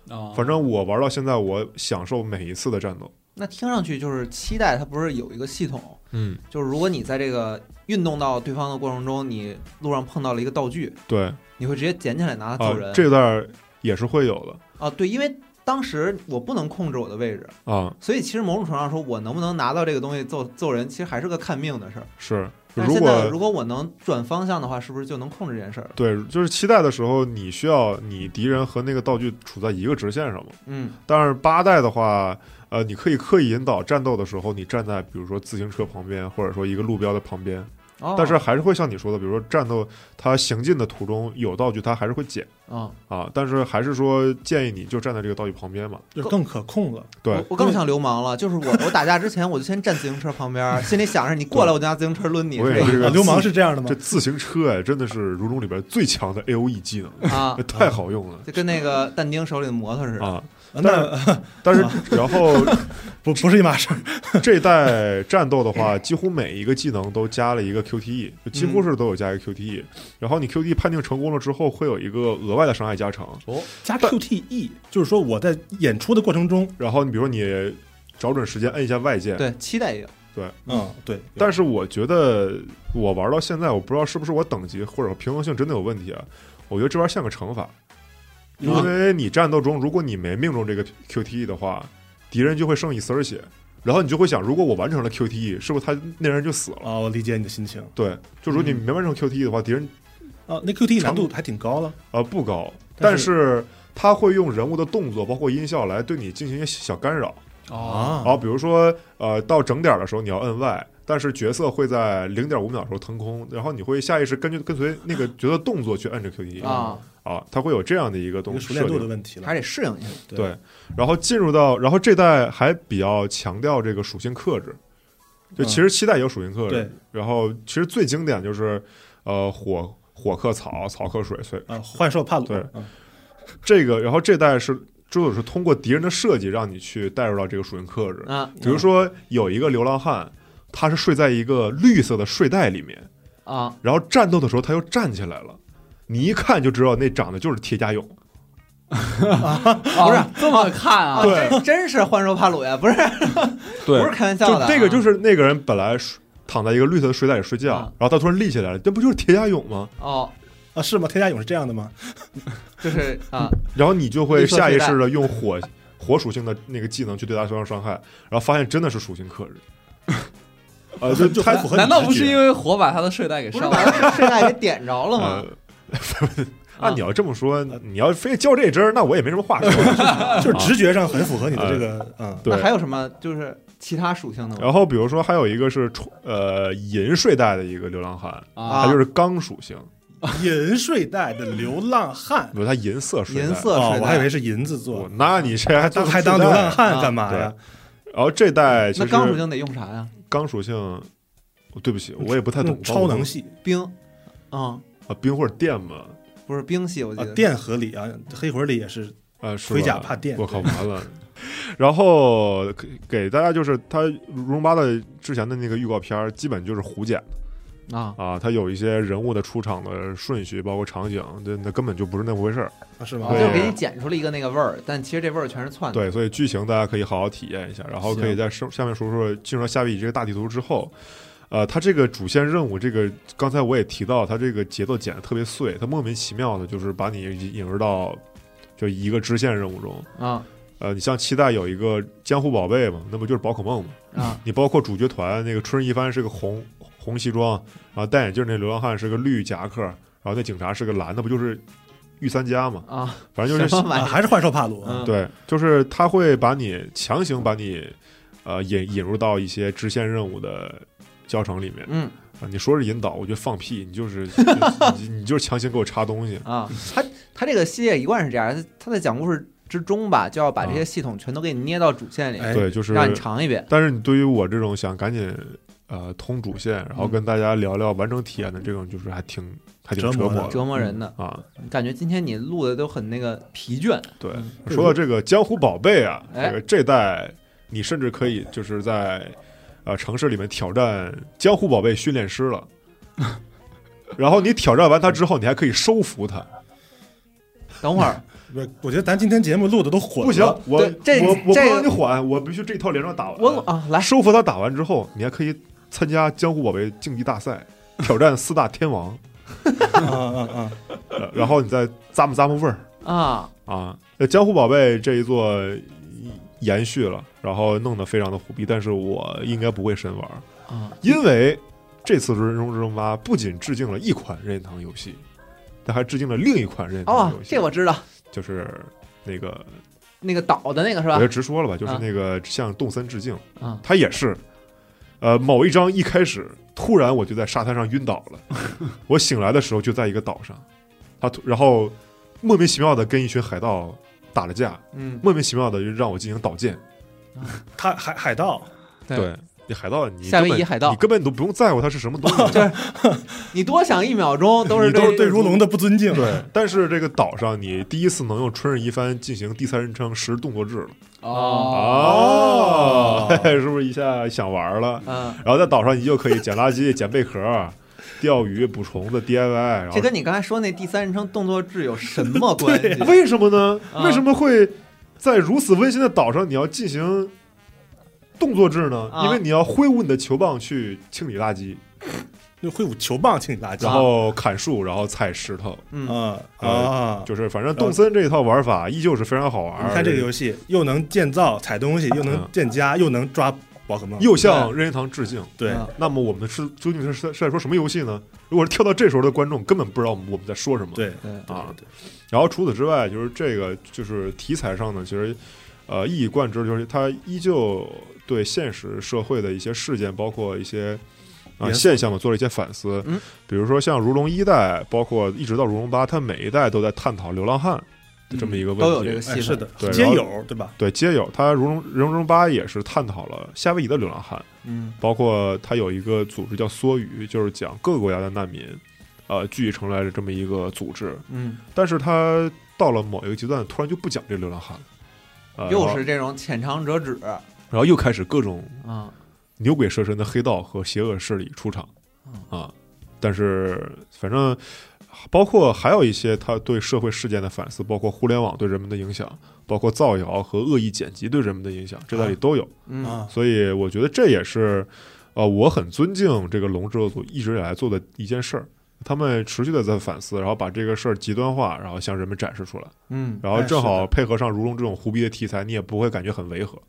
[SPEAKER 5] 啊，
[SPEAKER 3] 反正我玩到现在，我享受每一次的战斗。
[SPEAKER 2] 那听上去就是期待它不是有一个系统，
[SPEAKER 3] 嗯，
[SPEAKER 2] 就是如果你在这个运动到对方的过程中，你路上碰到了一个道具，
[SPEAKER 3] 对
[SPEAKER 2] 你会直接捡起来拿揍人。，
[SPEAKER 3] 这代也是会有的
[SPEAKER 2] 啊，对，因为当时我不能控制我的位置，
[SPEAKER 3] 啊，
[SPEAKER 2] 所以其实某种程度上说，我能不能拿到这个东西揍揍人，其实还是个看命的事儿。
[SPEAKER 3] 是。如果
[SPEAKER 2] 现在如果我能转方向的话，是不是就能控制这件事儿？
[SPEAKER 3] 对，就是期待的时候，你需要你敌人和那个道具处在一个直线上嘛。
[SPEAKER 2] 嗯
[SPEAKER 3] 但是八代的话，呃，你可以刻意引导战斗的时候，你站在比如说自行车旁边，或者说一个路标的旁边，
[SPEAKER 2] 哦，
[SPEAKER 3] 但是还是会像你说的，比如说战斗它行进的途中有道具，它还是会捡
[SPEAKER 2] 啊，
[SPEAKER 3] 啊，但是还是说建议你就站在这个道具旁边嘛。
[SPEAKER 4] 就更可控了。
[SPEAKER 3] 对
[SPEAKER 2] 我，更像流氓了，就是我我打架之前我就先站自行车旁边，心里想着你过来我就拿自行车抡你，是这个
[SPEAKER 3] 我也是这个
[SPEAKER 4] 啊流氓是这样的吗
[SPEAKER 3] 这？自行车哎，真的是如中里边最强的 A O E 技能，
[SPEAKER 2] 啊，
[SPEAKER 3] 太好用了
[SPEAKER 2] 就跟那个但丁手里的摩托似的。
[SPEAKER 3] 啊！
[SPEAKER 4] 那
[SPEAKER 3] 但是然后
[SPEAKER 4] 不不是一码事儿。
[SPEAKER 3] 这代战斗的话，几乎每一个技能都加了一个 QTE，就几乎是都有加一个 QTE。然后你 QTE 判定成功了之后，会有一个额外的伤害加成。
[SPEAKER 4] 哦加 QTE，就是说我在演出的过程中，
[SPEAKER 3] 然后你比如说你找准时间摁一下外键，
[SPEAKER 2] 对，期待也有。
[SPEAKER 4] 对嗯，对，
[SPEAKER 3] 但是我觉得我玩到现在，我不知道是不是我等级或者平衡性真的有问题啊。我觉得这玩意儿像个惩罚，因为你战斗中如果你没命中这个 QTE 的话，敌人就会剩一丝儿血，然后你就会想，如果我完成了 QTE，是不是他那人就死了？
[SPEAKER 4] 啊，我理解你的心情
[SPEAKER 3] 对，就如果你没完成 QTE 的话，敌人
[SPEAKER 4] 啊。那 QTE 难度还挺高的。
[SPEAKER 3] 啊不高，
[SPEAKER 4] 但
[SPEAKER 3] 但是他会用人物的动作包括音效来对你进行一些小干扰。
[SPEAKER 5] 啊，
[SPEAKER 3] 然后比如说呃到整点的时候你要摁 Y，但是角色会在零点五秒的时候腾空，然后你会下意识根据跟随那个角色动作去摁着 QTE
[SPEAKER 2] 啊，
[SPEAKER 3] 啊，它会有这样的一个东西
[SPEAKER 4] 熟练度的问题了。
[SPEAKER 2] 还得适应一下。
[SPEAKER 3] 对，然后进入到，然后这代还比较强调这个属性克制，就
[SPEAKER 4] 嗯。
[SPEAKER 3] 其实七代有属性克制，
[SPEAKER 4] 对。
[SPEAKER 3] 然后其实最经典就是呃火火克草，草克水，所以
[SPEAKER 4] 啊，幻兽帕鲁，
[SPEAKER 3] 对
[SPEAKER 4] 嗯
[SPEAKER 3] 这个，然后这代是之后是通过敌人的设计让你去带入到这个属性克制，
[SPEAKER 2] 啊。
[SPEAKER 3] 比如说有一个流浪汉，他是睡在一个绿色的睡袋里面，
[SPEAKER 2] 啊，
[SPEAKER 3] 然后战斗的时候他又站起来了，你一看就知道那长得就是铁甲蛹，
[SPEAKER 5] 不是这么看啊？
[SPEAKER 3] 对
[SPEAKER 2] 真真是幻兽帕鲁呀，不是
[SPEAKER 3] 对
[SPEAKER 2] 不是开玩笑的
[SPEAKER 3] 这个就是那个人本来躺在一个绿色的睡袋里睡觉，
[SPEAKER 2] 啊
[SPEAKER 3] 然后他突然立起来了，这不就是铁甲勇吗？
[SPEAKER 2] 哦，
[SPEAKER 4] 啊，是吗？铁甲勇是这样的吗？
[SPEAKER 2] 就是啊，
[SPEAKER 3] 然后你就会下意识的用火火属性的那个技能去对他造成伤害，然后发现真的是属性克制。呃，就他
[SPEAKER 4] 就很符合
[SPEAKER 5] 难道不是因为火把他的睡袋给烧了？
[SPEAKER 2] 把他睡袋给点着了吗
[SPEAKER 3] 呃？，
[SPEAKER 2] 啊
[SPEAKER 3] 按你要这么说，你要非较这真儿，那我也没什么话说。
[SPEAKER 4] 就是直觉上很符合你的这个，嗯，
[SPEAKER 3] 对
[SPEAKER 2] 那还有什么就是其他属性的吗？
[SPEAKER 3] 然后比如说还有一个是冲呃银睡袋的一个流浪汉，
[SPEAKER 2] 啊
[SPEAKER 3] 他就是钢属性，
[SPEAKER 4] 银睡袋的流浪汉
[SPEAKER 3] 比如他银色睡袋。
[SPEAKER 2] 银色
[SPEAKER 4] 哦
[SPEAKER 2] 睡，袋，
[SPEAKER 4] 我还以为是银子做
[SPEAKER 3] 我，那你这还
[SPEAKER 4] 当还当流浪？汉干嘛呀？
[SPEAKER 3] 然后这代其实
[SPEAKER 2] 那钢属性得用啥呀？
[SPEAKER 3] 钢属性，哦对不起，我也不太懂
[SPEAKER 4] 用超能系
[SPEAKER 2] 冰，嗯，
[SPEAKER 3] 啊，冰或者电嘛，
[SPEAKER 2] 不是冰系，我记
[SPEAKER 4] 啊
[SPEAKER 2] 得，
[SPEAKER 4] 电合理啊，黑魂里也是
[SPEAKER 3] 啊，是
[SPEAKER 4] 盔甲怕电
[SPEAKER 3] 我靠，完了。然后给给大家就是他荣八的之前的那个预告片儿，基本就是胡剪
[SPEAKER 2] 啊
[SPEAKER 3] 啊，他有一些人物的出场的顺序，包括场景，那那根本就不是那么回事儿。
[SPEAKER 4] 啊是吗？
[SPEAKER 3] 对
[SPEAKER 2] 就给你剪出了一个那个味儿，但其实这味儿全是窜的。
[SPEAKER 3] 对，所以剧情大家可以好好体验一下，然后可以在上下面说说进入到夏威夷这个大地图之后，呃，它这个主线任务，这个刚才我也提到，它这个节奏剪得特别碎，它莫名其妙的就是把你引引入到就一个支线任务中。
[SPEAKER 2] 啊
[SPEAKER 3] 呃，你像期待有一个江湖宝贝嘛，那不就是宝可梦嘛？
[SPEAKER 2] 啊
[SPEAKER 3] 你包括主角团那个春日一番是个红红西装，然后戴眼镜那流浪汉是个绿夹克，然后那警察是个蓝，那不就是御三家嘛？
[SPEAKER 2] 啊！
[SPEAKER 3] 反正就是？
[SPEAKER 4] 还是幻兽帕鲁啊
[SPEAKER 2] 嗯
[SPEAKER 3] 对，就是他会把你强行把你呃引引入到一些支线任务的教程里面
[SPEAKER 2] 嗯
[SPEAKER 3] 啊。你说是引导，我觉得放屁，你就是 你你就是强行给我插东西。
[SPEAKER 2] 啊，他他这个系列一贯是这样，他他在讲故事之中吧，就要把这些系统全都给你捏到主线里，
[SPEAKER 4] 哎
[SPEAKER 3] 对，就是
[SPEAKER 2] 让你尝一遍。
[SPEAKER 3] 但是你对于我这种想赶紧呃通主线，然后
[SPEAKER 2] 嗯
[SPEAKER 3] 跟大家聊聊完整体验的这种，就是还挺还挺
[SPEAKER 4] 折磨
[SPEAKER 3] 折磨
[SPEAKER 2] 折磨人的，
[SPEAKER 3] 啊。
[SPEAKER 2] 感觉今天你录的都很那个疲倦。
[SPEAKER 3] 对，
[SPEAKER 2] 嗯
[SPEAKER 3] 说到这个江湖宝贝啊，
[SPEAKER 2] 哎
[SPEAKER 3] 这个这代你甚至可以就是在呃城市里面挑战江湖宝贝训练师了。然后你挑战完他之后，你还可以收服他。
[SPEAKER 2] 等会儿，
[SPEAKER 4] 我，我觉得咱今天节目录的都混了。
[SPEAKER 3] 不行，我
[SPEAKER 2] 这
[SPEAKER 3] 我我不
[SPEAKER 2] 这个
[SPEAKER 3] 让你缓，我必须这一套连招打完。
[SPEAKER 2] 我啊来，
[SPEAKER 3] 收服他打完之后，你还可以参加江湖宝贝竞技大赛，挑战四大天王，
[SPEAKER 4] 啊啊啊！
[SPEAKER 3] 呃然后你再咂摸咂摸味儿
[SPEAKER 2] 啊
[SPEAKER 3] 啊。那江湖宝贝这一座延续了，然后弄得非常的虎逼，但是我应该不会深玩，
[SPEAKER 2] 啊。
[SPEAKER 3] 因为这次《人中之中八》不仅致敬了一款任天堂游戏，但还致敬了另一款任天堂
[SPEAKER 2] 哦
[SPEAKER 3] 游，戏，
[SPEAKER 2] 这我知道，
[SPEAKER 3] 就是那个
[SPEAKER 2] 那个岛的那个是吧？
[SPEAKER 3] 我就？直说了吧，就是
[SPEAKER 2] 啊
[SPEAKER 3] 那个向动森致敬，
[SPEAKER 2] 啊。
[SPEAKER 3] 它也是，呃，某一章一开始，突然我就在沙滩上晕倒了，我醒来的时候就在一个岛上，他突然后莫名其妙的跟一群海盗打了架，
[SPEAKER 2] 嗯，
[SPEAKER 3] 莫名其妙的就让我进行导剑，
[SPEAKER 4] 他海海盗。
[SPEAKER 2] 对。
[SPEAKER 3] 你海盗，你
[SPEAKER 2] 夏威夷
[SPEAKER 3] 根本
[SPEAKER 2] 海盗。
[SPEAKER 3] 你根本都不用在乎它是什么东西，
[SPEAKER 2] 你多想一秒钟都是
[SPEAKER 4] 你都是对如龙的不尊敬。
[SPEAKER 3] 对，但是这个岛上，你第一次能用春日一番进行第三人称实时动作制了。
[SPEAKER 2] 哦。
[SPEAKER 3] 哦，嘿 嘿是不是一下想玩了？
[SPEAKER 2] 嗯，
[SPEAKER 3] 然后在岛上，你就可以捡垃圾、捡贝壳、钓鱼、捕虫子、DIY。然后
[SPEAKER 2] 这跟你刚才说那第三人称动作制有什么关系？
[SPEAKER 3] 为什么呢？
[SPEAKER 2] 啊
[SPEAKER 3] 为什么会在如此温馨的岛上，你要进行动作制呢？
[SPEAKER 2] 啊
[SPEAKER 3] 因为你要挥舞你的球棒去清理垃圾。
[SPEAKER 4] 就挥舞球棒清理垃圾，
[SPEAKER 3] 然后砍树，然后踩石头，
[SPEAKER 2] 嗯，
[SPEAKER 4] 啊
[SPEAKER 3] 呃
[SPEAKER 4] 啊，
[SPEAKER 3] 就是反正动森这一套玩法依旧是非常好玩。
[SPEAKER 4] 你看这个游戏又能建造、采东西，又能
[SPEAKER 3] 嗯
[SPEAKER 4] 建家，又能抓宝可梦，
[SPEAKER 3] 又向任天堂致敬。
[SPEAKER 4] 对。
[SPEAKER 2] 啊
[SPEAKER 3] 那么我们是究竟是是在说什么游戏呢？如果是跳到这时候的观众，根本不知道我们我们在说什么。
[SPEAKER 4] 对。
[SPEAKER 2] 对，
[SPEAKER 3] 啊
[SPEAKER 4] 对，
[SPEAKER 3] 然后除此之外，就是这个就是题材上呢，其实呃一以贯之，就是它依旧对现实社会的一些事件，包括一些啊、
[SPEAKER 4] 元素
[SPEAKER 3] 现象嘛，做了一些反思。
[SPEAKER 2] 嗯，
[SPEAKER 3] 比如说像如龙一代，包括一直到如龙八，它每一代都在探讨流浪汉的这么一个问题。
[SPEAKER 2] 都有这个戏
[SPEAKER 4] 哎是的
[SPEAKER 3] 对，
[SPEAKER 4] 皆有对吧？
[SPEAKER 3] 对，皆有。他如龙如龙八也是探讨了夏威夷的流浪汉，
[SPEAKER 2] 嗯
[SPEAKER 3] 包括他有一个组织叫梭鱼，就是讲各个国家的难民，呃，聚集成来的这么一个组织。
[SPEAKER 2] 嗯，
[SPEAKER 3] 但是他到了某一个阶段，突然就不讲这个流浪汉了，呃、
[SPEAKER 2] 又是这种浅尝辄止
[SPEAKER 3] 然后又开始各种
[SPEAKER 2] 啊，
[SPEAKER 3] 牛鬼蛇神的黑道和邪恶势力出场啊。但是反正包括还有一些他对社会事件的反思，包括互联网对人们的影响，包括造谣和恶意剪辑对人们的影响，这在里都有。
[SPEAKER 2] 嗯
[SPEAKER 4] 啊，
[SPEAKER 3] 所以我觉得这也是呃我很尊敬这个龙制作组一直以来做的一件事儿。他们持续的在反思，然后把这个事儿极端化，然后向人们展示出来。
[SPEAKER 2] 嗯
[SPEAKER 3] 然后正好配合上如龙这种胡逼的题材，你也不会感觉很违和。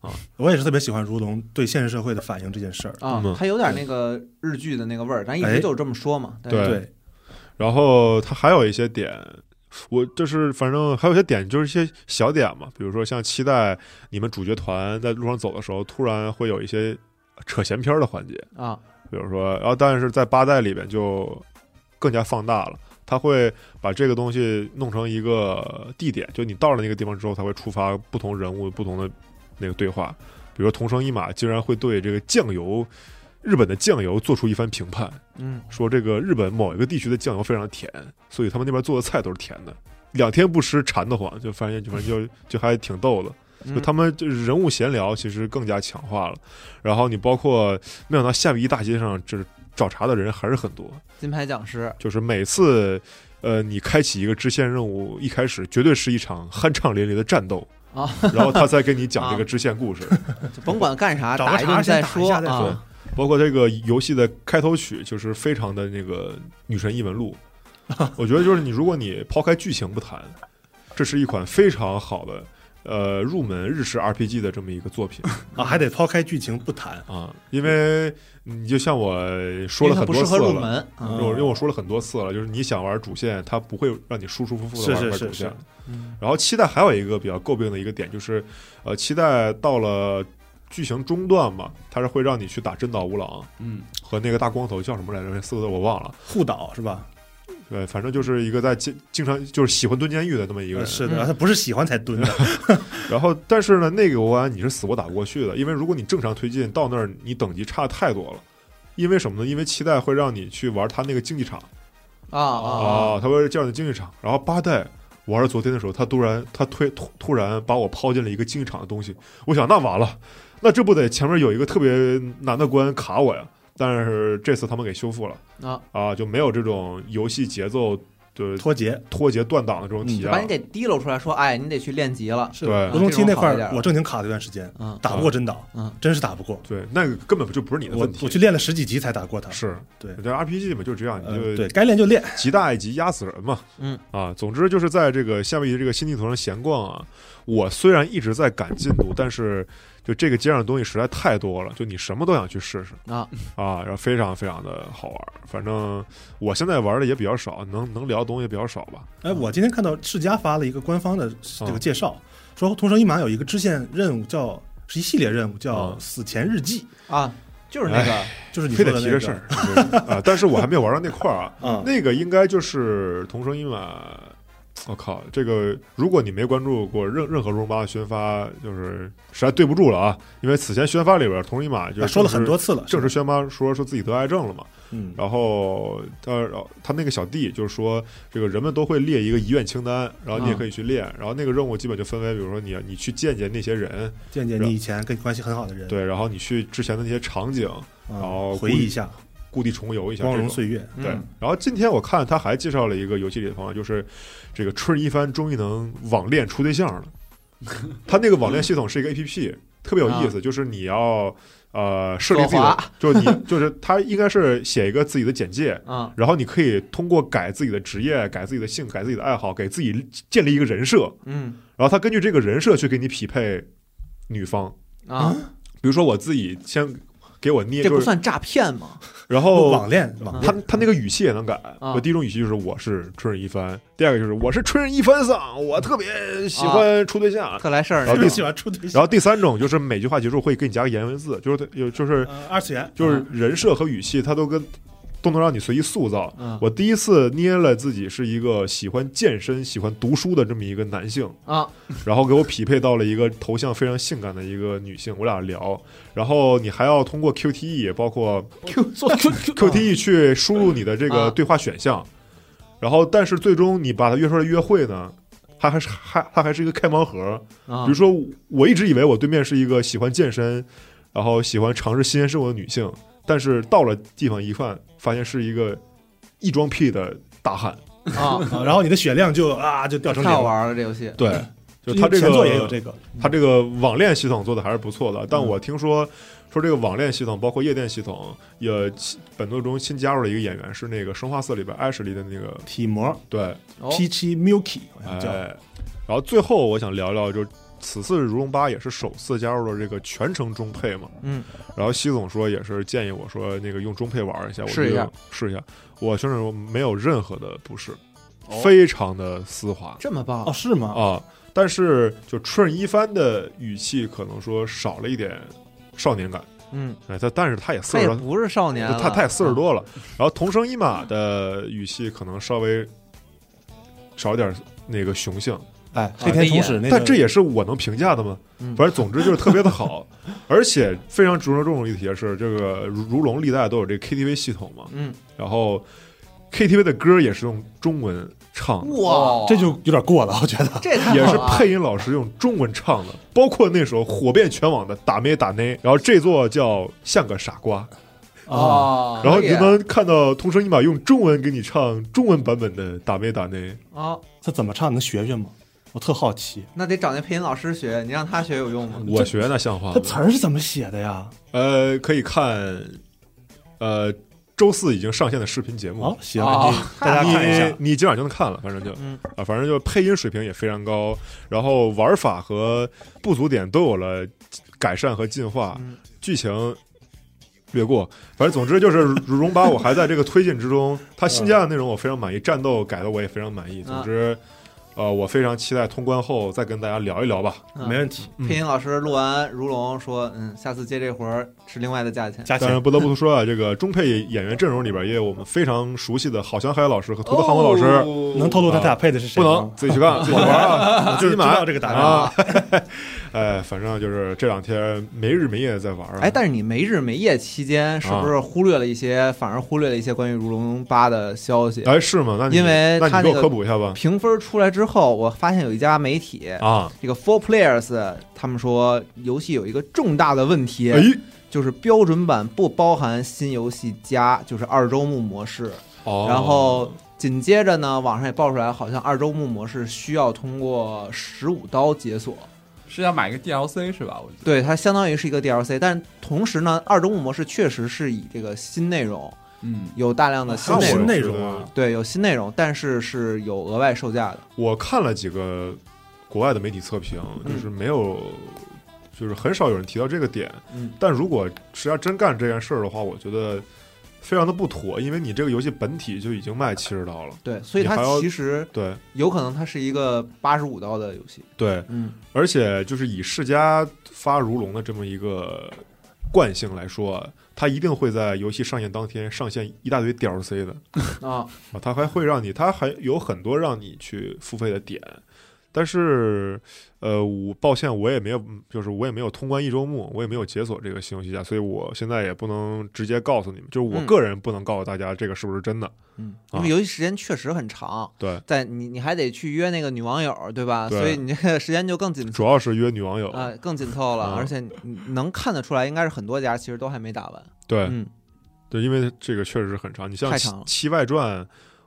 [SPEAKER 4] 啊我也是特别喜欢如龙对现实社会的反应这件事儿。
[SPEAKER 3] 嗯，
[SPEAKER 2] 啊他有点那个日剧的那个味儿，咱一直
[SPEAKER 4] 哎
[SPEAKER 2] 就是这么说嘛。
[SPEAKER 3] 对，然后它还有一些点，我就是反正还有一些点，就是一些小点嘛，比如说像期待你们主角团在路上走的时候，突然会有一些扯闲篇儿的环节，
[SPEAKER 2] 啊，
[SPEAKER 3] 比如说，然后但是在八代里边就更加放大了。他会把这个东西弄成一个地点，就你到了那个地方之后，他会触发不同人物不同的那个对话。比如说，同生一马竟然会对这个酱油，日本的酱油做出一番评判，
[SPEAKER 2] 嗯
[SPEAKER 3] 说这个日本某一个地区的酱油非常甜，所以他们那边做的菜都是甜的。两天不吃馋得慌，就发现就反正就 就还挺逗的。就
[SPEAKER 2] 嗯
[SPEAKER 3] 他们就是人物闲聊，其实更加强化了。然后你包括没想到夏威夷大街上，就是找茬的人还是很多。
[SPEAKER 2] 金牌讲师
[SPEAKER 3] 就是每次，呃，你开启一个支线任务，一开始绝对是一场酣畅淋漓的战斗
[SPEAKER 2] 啊，
[SPEAKER 3] 然后他再给你讲这个 支线故事。
[SPEAKER 2] 就甭管干啥，打一顿
[SPEAKER 4] 茬先打一
[SPEAKER 2] 说
[SPEAKER 4] 下再说
[SPEAKER 2] 啊。
[SPEAKER 3] 包括这个游戏的开头曲，就是非常的那个女神异闻录。我觉得就是你，如果你抛开剧情不谈，这是一款非常好的呃入门日式 RPG 的这么一个作品
[SPEAKER 4] 啊，还得抛开剧情不谈。
[SPEAKER 3] 啊，因为你就像我说了很多次了。
[SPEAKER 2] 入门。
[SPEAKER 4] 嗯
[SPEAKER 2] 啊
[SPEAKER 3] 因为我因为我说了很多次了，就是你想玩主线，它不会让你舒舒服服的玩主线然后期待还有一个比较诟病的一个点就是，呃，期待到了剧情中段嘛，它是会让你去打真岛无郎
[SPEAKER 5] 嗯，
[SPEAKER 3] 和那个大光头叫什么来着？那四个字我忘了。
[SPEAKER 4] 护岛是吧？
[SPEAKER 3] 对，反正就是一个在经经常就是喜欢蹲监狱的那么一个人。
[SPEAKER 4] 呃是的，
[SPEAKER 2] 嗯
[SPEAKER 4] 他不是喜欢才蹲的。
[SPEAKER 3] 然后，但是呢，那个国安你是死活打不过去的，因为如果你正常推进到那儿，你等级差太多了。因为什么呢？因为期待会让你去玩他那个竞技场
[SPEAKER 2] 啊啊
[SPEAKER 3] 啊，他会叫你竞技场。然后八代玩到昨天的时候，他突然他推突突然把我抛进了一个竞技场的东西，我想那完了，那这不得前面有一个特别难的关卡我呀？但是这次他们给修复了
[SPEAKER 2] 啊！
[SPEAKER 3] 啊，就没有这种游戏节奏的
[SPEAKER 4] 脱节
[SPEAKER 3] 脱节断档的这种体验
[SPEAKER 2] 把你给提溜出来，说，哎，你得去练级了。
[SPEAKER 4] 是
[SPEAKER 3] 对
[SPEAKER 4] 合同期那块我正经卡了一段时间，
[SPEAKER 2] 嗯
[SPEAKER 4] 打不过真岛，
[SPEAKER 2] 嗯，
[SPEAKER 4] 真是打不过。
[SPEAKER 3] 对，那个根本就不是你的问题。
[SPEAKER 4] 我去练了十几级才打过他。
[SPEAKER 3] 是
[SPEAKER 4] 对
[SPEAKER 3] 这 RPG 嘛，就是这样，你
[SPEAKER 4] 呃，
[SPEAKER 3] 就
[SPEAKER 4] 对该练就练。
[SPEAKER 3] 极大一级压死人嘛。
[SPEAKER 2] 嗯
[SPEAKER 3] 啊，总之就是在这个夏威夷这个新地图上闲逛啊。我虽然一直在赶进度，但是就这个街上的东西实在太多了，就你什么都想去试试
[SPEAKER 2] 啊
[SPEAKER 3] 啊，然后非常非常的好玩。反正我现在玩的也比较少，能能聊的东西也比较少吧。
[SPEAKER 4] 哎，我今天看到世嘉发了一个官方的这
[SPEAKER 3] 啊
[SPEAKER 4] 个介绍，说同生一马有一个支线任务叫是一系列任务叫
[SPEAKER 3] 啊“
[SPEAKER 4] 死前日记
[SPEAKER 2] 啊，就是那个
[SPEAKER 4] 就是你
[SPEAKER 3] 非得提这事儿就是啊，但是我还没有玩到那块儿啊。
[SPEAKER 4] 啊。
[SPEAKER 3] 那个应该就是同生一马。我靠，这个如果你没关注过任任何荣八的宣发，就是实在对不住了啊！因为此前宣发里边，同生一马就
[SPEAKER 4] 啊说了很多次了，
[SPEAKER 3] 正式宣发说说自己得癌症了嘛，
[SPEAKER 4] 嗯
[SPEAKER 3] 然后他他那个小弟就是说，这个人们都会列一个遗愿清单，然后你也可以去练，然后那个任务基本就分为，比如说你你去见见那些人，
[SPEAKER 4] 见见你以前跟你关系很好的人，
[SPEAKER 3] 对，然后你去之前的那些场景，
[SPEAKER 4] 啊，
[SPEAKER 3] 然后
[SPEAKER 4] 回忆一下
[SPEAKER 3] 故地重游一下。
[SPEAKER 4] 光荣岁月。
[SPEAKER 3] 对
[SPEAKER 2] 嗯，
[SPEAKER 3] 然后今天我看他还介绍了一个游戏里的方法，就是这个春一帆终于能网恋处对象了。他那个网恋系统是一个 A P P，特别有意思，就是你要呃设立自己的，就是你就是他应该是写一个自己的简介，
[SPEAKER 2] 啊
[SPEAKER 3] 然后你可以通过改自己的职业、改自己的性、改自己的爱好，给自己建立一个人设，
[SPEAKER 2] 嗯
[SPEAKER 3] 然后他根据这个人设去给你匹配女方。
[SPEAKER 2] 啊，
[SPEAKER 3] 比如说我自己先给我捏，
[SPEAKER 2] 这不
[SPEAKER 3] 就是
[SPEAKER 2] 算诈骗吗？
[SPEAKER 3] 然后
[SPEAKER 4] 网恋网
[SPEAKER 3] 他
[SPEAKER 4] 恋，
[SPEAKER 3] 他那个语气也能改。
[SPEAKER 2] 啊
[SPEAKER 3] 我第一种语气就是我是春日一番，第二个就是我是春日一番桑，我特别喜欢处对象。
[SPEAKER 2] 特来事儿
[SPEAKER 3] 然后第
[SPEAKER 2] 那种
[SPEAKER 4] 喜欢处对象，
[SPEAKER 3] 然后第三种就是每句话结束会给你加个颜文字，就是他有就是
[SPEAKER 4] 呃二次元
[SPEAKER 3] 就是人设和语气，他都跟都能让你随意塑造。
[SPEAKER 2] 嗯。
[SPEAKER 3] 我第一次捏了自己是一个喜欢健身、喜欢读书的这么一个男性，
[SPEAKER 2] 啊。
[SPEAKER 3] 然后给我匹配到了一个头像非常性感的一个女性，我俩聊，然后你还要通过 QTE，包括
[SPEAKER 2] Q 做 Q Q
[SPEAKER 3] QTE 去输入你的这个
[SPEAKER 2] 啊。
[SPEAKER 3] 对话选项，然后但是最终你把他约出来约会呢，它还是还它还是一个开盲盒。
[SPEAKER 2] 啊，
[SPEAKER 3] 比如说，我一直以为我对面是一个喜欢健身，然后喜欢尝试新鲜事物的女性，但是到了地方一看，发现是一个异装癖的大汉。
[SPEAKER 2] 啊，
[SPEAKER 4] 啊，然后你的血量就啊就掉成零
[SPEAKER 2] 太好。玩了这游戏。
[SPEAKER 3] 对，就他这个
[SPEAKER 4] 前作也有这个，
[SPEAKER 3] 它这个网恋系统做的还是不错的，但
[SPEAKER 4] 嗯
[SPEAKER 3] 我听说说这个网恋系统包括夜店系统，也本作中新加入了一个演员，是那个《生化四》里边艾什莉的那个
[SPEAKER 4] 体模
[SPEAKER 3] 对，
[SPEAKER 2] 哦
[SPEAKER 4] Peachy Milky 好像叫，
[SPEAKER 3] 哎，然后最后我想聊聊，就是此次如龙八也是首次加入了这个全程中配嘛，
[SPEAKER 2] 嗯，
[SPEAKER 3] 然后西总说也是建议我说那个用中配玩一下，我
[SPEAKER 2] 试一下。
[SPEAKER 3] 试一下，我确实没有任何的不适，
[SPEAKER 2] 哦。
[SPEAKER 3] 非常的丝滑。
[SPEAKER 2] 这么棒。
[SPEAKER 4] 哦，是吗？
[SPEAKER 3] 啊，但是就春一番的语气可能说少了一点少年感，
[SPEAKER 2] 嗯，
[SPEAKER 3] 哎，他但是他也四十多，
[SPEAKER 2] 他也不是少年了，
[SPEAKER 3] 他他也四十多了，然后同生一马的语气可能稍微少点那个雄性，
[SPEAKER 4] 哎，黑田崇史那，
[SPEAKER 3] 但这也是我能评价的吗？
[SPEAKER 2] 嗯
[SPEAKER 3] 反正总之就是特别的好，而且非常值得重视一提的是，这个如如龙历代都有这个 KTV 系统嘛，
[SPEAKER 2] 嗯，
[SPEAKER 3] 然后 KTV 的歌也是用中文唱的，
[SPEAKER 2] 哇，
[SPEAKER 4] 这就有点过了，我觉得。
[SPEAKER 2] 这
[SPEAKER 3] 也是配音老师用中文唱的，包括那首火遍全网的《打咩打咩》，然后这座叫《像个傻瓜》，
[SPEAKER 4] 啊，
[SPEAKER 2] 哦，
[SPEAKER 3] 然后你
[SPEAKER 2] 可以
[SPEAKER 3] 能看到同声一马用中文给你唱中文版本的《打咩打咩》，
[SPEAKER 2] 啊，
[SPEAKER 4] 他怎么唱？能学学吗？我特好奇，
[SPEAKER 2] 那得找那配音老师学，你让他学有用吗？
[SPEAKER 3] 我学那像话吗？
[SPEAKER 4] 他词儿是怎么写的呀？
[SPEAKER 3] 呃，可以看，呃，周四已经上线的视频节目。
[SPEAKER 4] 哦，行，
[SPEAKER 2] 哦
[SPEAKER 4] 你 大家看一下
[SPEAKER 3] 你。你今晚就能看了，反正就
[SPEAKER 2] 嗯
[SPEAKER 3] 啊，反正就配音水平也非常高，然后玩法和不足点都有了改善和进化，
[SPEAKER 2] 嗯
[SPEAKER 3] 剧情略过，反正总之就是如龙八我还在这个推进之中，他新加的内容我非常满意，战斗改的我也非常满意，总之。呃，我非常期待通关后再跟大家聊一聊吧。
[SPEAKER 2] 嗯
[SPEAKER 4] 没问题，
[SPEAKER 3] 嗯
[SPEAKER 2] 配音老师录完如龙说，嗯，下次接这活儿是另外的价钱。
[SPEAKER 4] 价钱
[SPEAKER 3] 但是不得不说啊，这个中配演员阵容里边也有我们非常熟悉的郝祥海老师和涂德航老师，
[SPEAKER 2] 哦
[SPEAKER 4] 能透露他俩配的是谁
[SPEAKER 3] 不？能自己去看，自己玩啊，自己买
[SPEAKER 4] 知道这个答案
[SPEAKER 3] 啊。哎，反正就是这两天没日没夜在玩啊。
[SPEAKER 2] 哎，但是你没日没夜期间，是不是忽略了一些，反而忽略了一些关于如龙八的消息？
[SPEAKER 3] 哎是吗？那你
[SPEAKER 2] 因为
[SPEAKER 3] 那你给我科普一下吧。
[SPEAKER 2] 评分出来之后，我发现有一家媒体，
[SPEAKER 3] 啊，
[SPEAKER 2] 这个 Four Players，他们说游戏有一个重大的问题，
[SPEAKER 3] 哎，
[SPEAKER 2] 就是标准版不包含新游戏加，就是二周目模式。
[SPEAKER 3] 哦，
[SPEAKER 2] 然后紧接着呢，网上也爆出来，好像二周目模式需要通过十五刀解锁。
[SPEAKER 5] 是要买一个 DLC 是吧？我记得
[SPEAKER 2] 对，它相当于是一个 DLC，但同时呢，二周目模式确实是以这个新内容，
[SPEAKER 5] 嗯，
[SPEAKER 2] 有大量的新内容，
[SPEAKER 4] 啊，
[SPEAKER 2] 对，有新内容，但是是有额外售价的。
[SPEAKER 3] 我看了几个国外的媒体测评，
[SPEAKER 2] 嗯
[SPEAKER 3] 就是没有，就是很少有人提到这个点。
[SPEAKER 2] 嗯，
[SPEAKER 3] 但如果是要真干这件事儿的话，我觉得非常的不妥，因为你这个游戏本体就已经卖七十刀了。
[SPEAKER 2] 对，所以它其实
[SPEAKER 3] 对
[SPEAKER 2] 有可能它是一个八十五刀的游戏。
[SPEAKER 3] 对，
[SPEAKER 2] 嗯，
[SPEAKER 3] 而且就是以世嘉发如龙的这么一个惯性来说啊，它一定会在游戏上线当天上线一大堆 DLC 的
[SPEAKER 2] 啊，
[SPEAKER 3] 啊，它还会让你，它还有很多让你去付费的点。但是，呃，我抱歉，我也没有，就是我也没有通关一周目，我也没有解锁这个新游戏家，所以我现在也不能直接告诉你们，就是我
[SPEAKER 2] 嗯
[SPEAKER 3] 个人不能告诉大家这个是不是真的。
[SPEAKER 2] 嗯，
[SPEAKER 3] 啊
[SPEAKER 2] 因为游戏时间确实很长，
[SPEAKER 3] 对，
[SPEAKER 2] 在你你还得去约那个女网友，对吧？
[SPEAKER 3] 对
[SPEAKER 2] 所以你这个时间就更紧
[SPEAKER 3] 主要是约女网友。
[SPEAKER 2] 啊、更紧凑了，
[SPEAKER 3] 啊
[SPEAKER 2] 而且你能看得出来，应该是很多家其实都还没打完。
[SPEAKER 3] 对，
[SPEAKER 2] 嗯，
[SPEAKER 3] 对，因因为这个确实是很长。你像《七七外传》，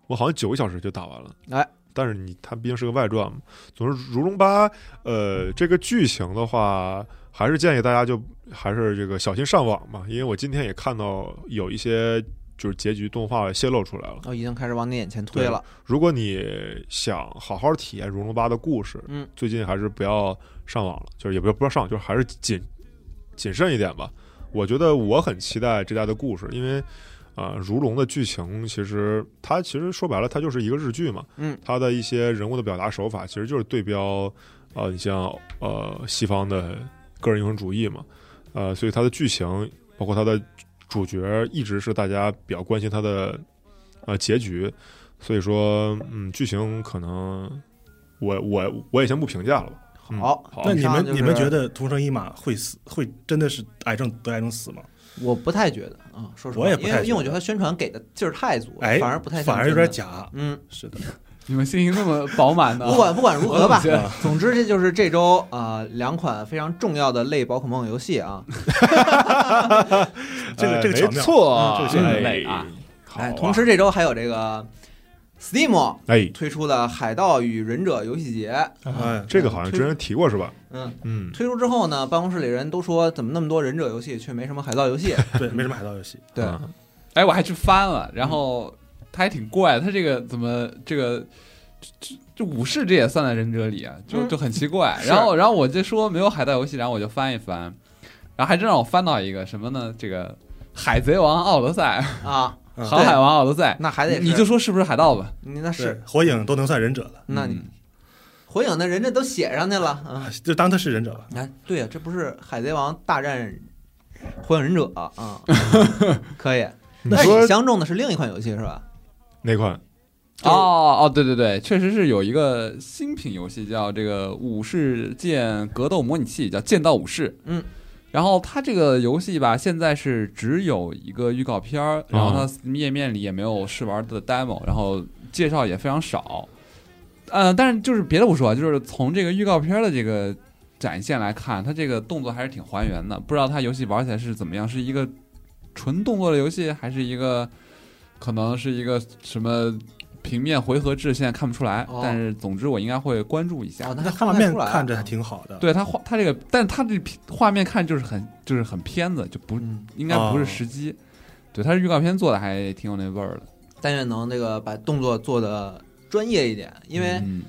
[SPEAKER 3] 我好像九个小时就打完了。
[SPEAKER 2] 哎，
[SPEAKER 3] 但是你它毕竟是个外传嘛。总之，《如龙八》呃，这个剧情的话，还是建议大家就还是这个小心上网嘛，因为我今天也看到有一些就是结局动画泄露出来了。
[SPEAKER 2] 哦，已经开始往你眼前推了。
[SPEAKER 3] 如果你想好好体验《如龙八》的故事，
[SPEAKER 2] 嗯，
[SPEAKER 3] 最近还是不要上网了，就是也不要不要上，就是还是谨谨慎一点吧。我觉得我很期待这家的故事，因为啊、呃如龙的剧情其实它其实说白了，它就是一个日剧嘛，
[SPEAKER 2] 嗯，
[SPEAKER 3] 它的一些人物的表达手法其实就是对标呃，你像呃西方的个人英雄主义嘛，呃，所以它的剧情包括它的主角一直是大家比较关心它的呃结局，所以说嗯，剧情可能我我我也先不评价了吧。嗯
[SPEAKER 2] 好
[SPEAKER 3] 好
[SPEAKER 4] 那你们、
[SPEAKER 2] 就是
[SPEAKER 4] 你们觉得桐生一马会死会真的是癌症得癌症死吗？
[SPEAKER 2] 我不太觉得啊，说实话，
[SPEAKER 4] 我也不太
[SPEAKER 2] 因为因为我觉得他宣传给的劲儿太足，
[SPEAKER 4] 哎，
[SPEAKER 2] 反而不太像
[SPEAKER 4] 反而有
[SPEAKER 2] 真的。
[SPEAKER 4] 点假。
[SPEAKER 2] 嗯，
[SPEAKER 4] 是的，
[SPEAKER 5] 你们信心那么饱满呢？
[SPEAKER 2] 不管不管如何吧总之这就是这周啊、呃两款非常重要的类宝可梦游戏啊。
[SPEAKER 4] 这个这个巧妙
[SPEAKER 3] 错，
[SPEAKER 4] 嗯这个
[SPEAKER 5] 巧妙
[SPEAKER 3] 哎
[SPEAKER 5] 啊
[SPEAKER 3] 好
[SPEAKER 2] 哎，同时这周还有这个 Steam
[SPEAKER 3] 哎，
[SPEAKER 2] 推出的《海盗与忍者游戏节》，
[SPEAKER 4] 哎，
[SPEAKER 3] 这个好像之前提过是吧？
[SPEAKER 2] 嗯，
[SPEAKER 3] 嗯，
[SPEAKER 2] 推出之后呢，办公室里人都说怎么那么多忍者游戏，却没什么海盗游戏？
[SPEAKER 4] 对，没什么海盗游戏。
[SPEAKER 2] 对，
[SPEAKER 3] 啊。
[SPEAKER 5] 哎，我还去翻了，然后它还挺怪，它这个怎么这个这这武士这也算在忍者里啊，就
[SPEAKER 2] 嗯。
[SPEAKER 5] 就很奇怪。
[SPEAKER 2] 是。
[SPEAKER 5] 然后然后我就说没有海盗游戏，然后我就翻一翻，然后还真让我翻到一个什么呢？这个海贼王奥德赛、
[SPEAKER 2] 啊，
[SPEAKER 4] 嗯
[SPEAKER 5] 航海王奥德赛，
[SPEAKER 2] 那还得
[SPEAKER 5] 你就说是不是海盗吧？
[SPEAKER 2] 你那是，
[SPEAKER 4] 火影都能算忍者了，
[SPEAKER 2] 那你
[SPEAKER 5] 嗯
[SPEAKER 2] 火影的人家都写上去了啊。
[SPEAKER 4] 就当他是忍者吧。
[SPEAKER 2] 哎，对呀、这不是海贼王大战火影忍者啊？啊 可以。但是
[SPEAKER 3] 你
[SPEAKER 2] 相中的是另一款游戏是吧？
[SPEAKER 3] 哪款？
[SPEAKER 5] 哦哦，对对对，确实是有一个新品游戏叫这个武士剑格斗模拟器，叫剑道武士。
[SPEAKER 2] 嗯，
[SPEAKER 5] 然后它这个游戏吧，现在是只有一个预告片儿，然后它页面里也没有试玩的 demo，然后介绍也非常少。呃，但是就是别的不说，就是从这个预告片的这个展现来看，它这个动作还是挺还原的。不知道它游戏玩起来是怎么样，是一个纯动作的游戏，还是一个可能是一个什么平面回合制，现在看不出来。
[SPEAKER 2] 哦
[SPEAKER 5] 但是总之我应该会关注一下。
[SPEAKER 2] 哦，那
[SPEAKER 4] 画面看着还挺好的。
[SPEAKER 5] 对他画他这个，但是它这片画面看就是很就是很片子，就不
[SPEAKER 2] 嗯，
[SPEAKER 5] 应该不是
[SPEAKER 4] 哦
[SPEAKER 5] 实机。对，他是预告片做的还挺有那味儿的。
[SPEAKER 2] 但愿能那个把动作做的专业一点，因为
[SPEAKER 5] 嗯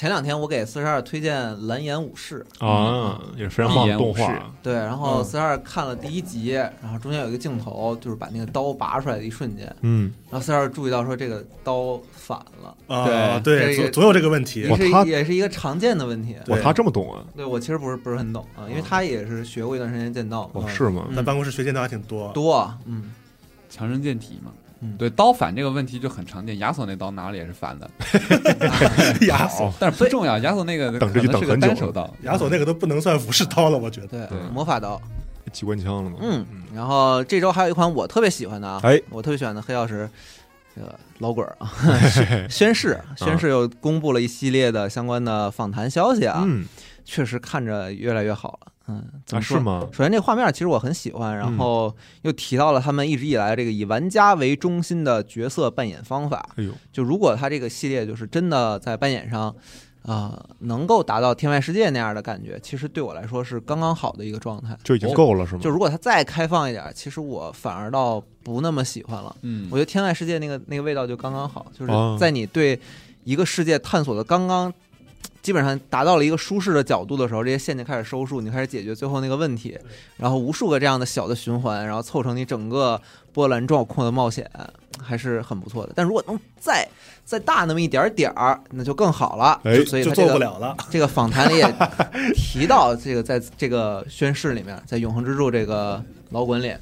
[SPEAKER 2] 前两天我给四十二推荐《蓝颜武士》，
[SPEAKER 3] 啊，也是非常棒的动画。
[SPEAKER 2] 对，然后
[SPEAKER 4] 嗯
[SPEAKER 2] 四十二看了第一集，然后中间有一个镜头，就是把那个刀拔出来的一瞬间，
[SPEAKER 3] 嗯，
[SPEAKER 2] 然后四十二注意到说这个刀反了，
[SPEAKER 4] 啊，
[SPEAKER 5] 对
[SPEAKER 4] 对，总总有这个问题
[SPEAKER 2] 也。是也是一个常见的问题。
[SPEAKER 4] 对
[SPEAKER 3] 哇，他这么懂啊？
[SPEAKER 2] 对我其实不是不是很懂啊，因为他也是学过一段时间剑道嘛，
[SPEAKER 3] 哦，是吗？
[SPEAKER 4] 在办公室学剑道还挺多。
[SPEAKER 2] 多啊，嗯，
[SPEAKER 5] 强身健体嘛。
[SPEAKER 2] 嗯
[SPEAKER 5] 对，刀反这个问题就很常见，亚索那刀拿了也是反的，
[SPEAKER 4] 亚索，
[SPEAKER 5] 但是不重要，亚索那个
[SPEAKER 3] 等着就
[SPEAKER 5] 是个
[SPEAKER 3] 等很久
[SPEAKER 5] 单手刀。
[SPEAKER 4] 亚索那个都不能算武士刀了，我觉得。
[SPEAKER 2] 对
[SPEAKER 5] 对
[SPEAKER 2] 魔法刀，
[SPEAKER 3] 机关枪了嘛？
[SPEAKER 2] 嗯，然后这周还有一款我特别喜欢的啊，
[SPEAKER 3] 哎，
[SPEAKER 2] 我特别喜欢的黑曜石。这个老鬼儿啊，宣誓，宣誓又公布了一系列的相关的访谈消息啊，
[SPEAKER 3] 嗯，
[SPEAKER 2] 确实看着越来越好了。嗯，怎
[SPEAKER 3] 啊，
[SPEAKER 2] 么说？
[SPEAKER 3] 是吗？
[SPEAKER 2] 首先，这画面其实我很喜欢，然后又提到了他们一直以来这个以玩家为中心的角色扮演方法。
[SPEAKER 3] 哎呦，
[SPEAKER 2] 就如果他这个系列就是真的在扮演上，啊、能够达到天外世界那样的感觉，其实对我来说是刚刚好的一个状态。
[SPEAKER 3] 就已经够了是吗？
[SPEAKER 2] 就如果它再开放一点，其实我反而倒不那么喜欢了。
[SPEAKER 5] 嗯
[SPEAKER 2] 我觉得天外世界那个那个味道就刚刚好，就是
[SPEAKER 3] 哦
[SPEAKER 2] 在你对一个世界探索的刚刚。基本上达到了一个舒适的角度的时候，这些线就开始收束，你开始解决最后那个问题，然后无数个这样的小的循环，然后凑成你整个波澜壮阔的冒险，还是很不错的。但如果能再再大那么一点点儿，那就更好了。
[SPEAKER 3] 哎
[SPEAKER 2] 所以它这个
[SPEAKER 4] 做不了了。
[SPEAKER 2] 这个访谈里也 提到，这个在这个宣誓里面，在永恒之柱这个老滚里，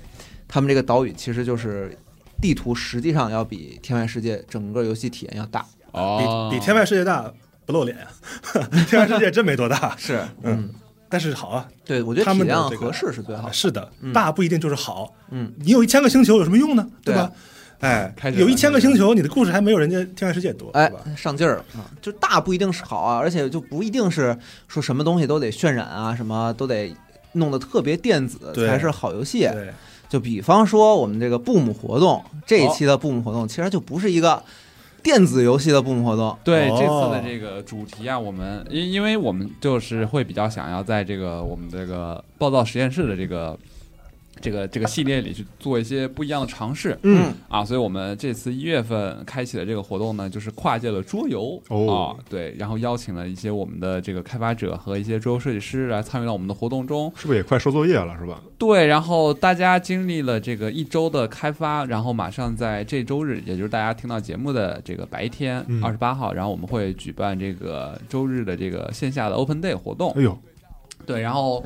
[SPEAKER 2] 他们这个岛屿其实就是地图，实际上要比天外世界整个游戏体验要大。
[SPEAKER 5] 哦
[SPEAKER 4] 比比天外世界大不露脸，天外世界真没多大。
[SPEAKER 2] 是，
[SPEAKER 4] 嗯，但是好啊，
[SPEAKER 2] 对，我觉得
[SPEAKER 4] 他
[SPEAKER 2] 体量合适是最好的。
[SPEAKER 4] 是的
[SPEAKER 2] 嗯，
[SPEAKER 4] 大不一定就是好。
[SPEAKER 2] 嗯，
[SPEAKER 4] 你有一千个星球有什么用呢？对
[SPEAKER 2] 对
[SPEAKER 4] 吧？哎有一千个星球，你的故事还没有人家天外世界多，
[SPEAKER 2] 哎？，上劲儿了啊！就大不一定是好啊，而且就不一定是说什么东西都得渲染啊，什么都得弄得特别电子才是好游戏。
[SPEAKER 4] 对，
[SPEAKER 2] 就比方说我们这个布姆活动这一期的布姆活动，其实就不是一个电子游戏的部门活动。
[SPEAKER 5] 对、
[SPEAKER 4] 哦
[SPEAKER 5] 这次的这个主题啊，我们因因为我们就是会比较想要在这个我们这个暴躁实验室的这个这个这个系列里去做一些不一样的尝试
[SPEAKER 2] 嗯，
[SPEAKER 5] 啊，所以我们这次一月份开启的这个活动呢，就是跨界了桌游
[SPEAKER 3] 哦
[SPEAKER 5] 啊，对，然后邀请了一些我们的这个开发者和一些桌游设计师来参与到我们的活动中，
[SPEAKER 3] 是不是也快收作业了是吧？
[SPEAKER 5] 对，然后大家经历了这个一周的开发，然后马上在这周日，也就是大家听到节目的这个白天，
[SPEAKER 3] 嗯
[SPEAKER 5] 二十八号，然后我们会举办这个周日的这个线下的 Open Day 活动
[SPEAKER 3] 哎。呦，
[SPEAKER 5] 对，然后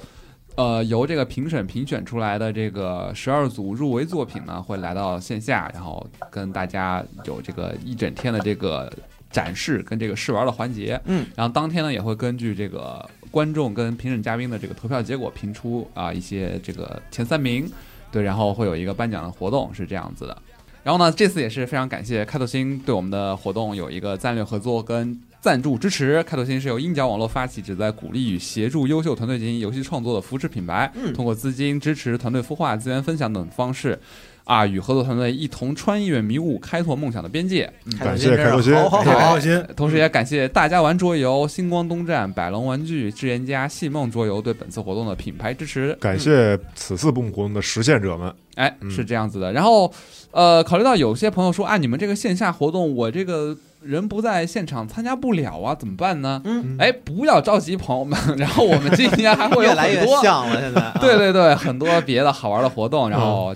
[SPEAKER 5] 呃，由这个评审评选出来的这个十二组入围作品呢，会来到线下，然后跟大家有这个一整天的这个展示跟这个试玩的环节。
[SPEAKER 2] 嗯，
[SPEAKER 5] 然后当天呢，也会根据这个观众跟评审嘉宾的这个投票结果评出啊一些这个前三名。对，然后会有一个颁奖的活动，是这样子的。然后呢，这次也是非常感谢开拓星对我们的活动有一个战略合作跟赞助支持。开拓新是由鹰角网络发起，旨在鼓励与协助优秀团队进行游戏创作的扶持品牌，
[SPEAKER 2] 嗯
[SPEAKER 5] 通过资金支持、团队孵化、资源分享等方式，啊，与合作团队一同穿越迷雾，开拓梦想的边界。嗯
[SPEAKER 3] 感谢开拓新
[SPEAKER 2] 好好
[SPEAKER 4] 感谢开
[SPEAKER 2] 好
[SPEAKER 4] 拓，心，
[SPEAKER 5] 同时也感谢大家玩桌游、星光东站、百龙玩具、智言家、戏梦桌游对本次活动的品牌支持。
[SPEAKER 3] 感谢此次部门活动的实现者们。
[SPEAKER 5] 哎，
[SPEAKER 3] 嗯
[SPEAKER 5] 是这样子的。然后，呃，考虑到有些朋友说啊，你们这个线下活动，我这个人不在现场参加不了啊，怎么办呢？
[SPEAKER 2] 嗯，
[SPEAKER 5] 哎，不要着急，朋友们。然后我们今年还会有
[SPEAKER 2] 越来越
[SPEAKER 5] 很多，
[SPEAKER 2] 像了，现在。啊
[SPEAKER 5] 对，对对，很多别的好玩的活动，然后，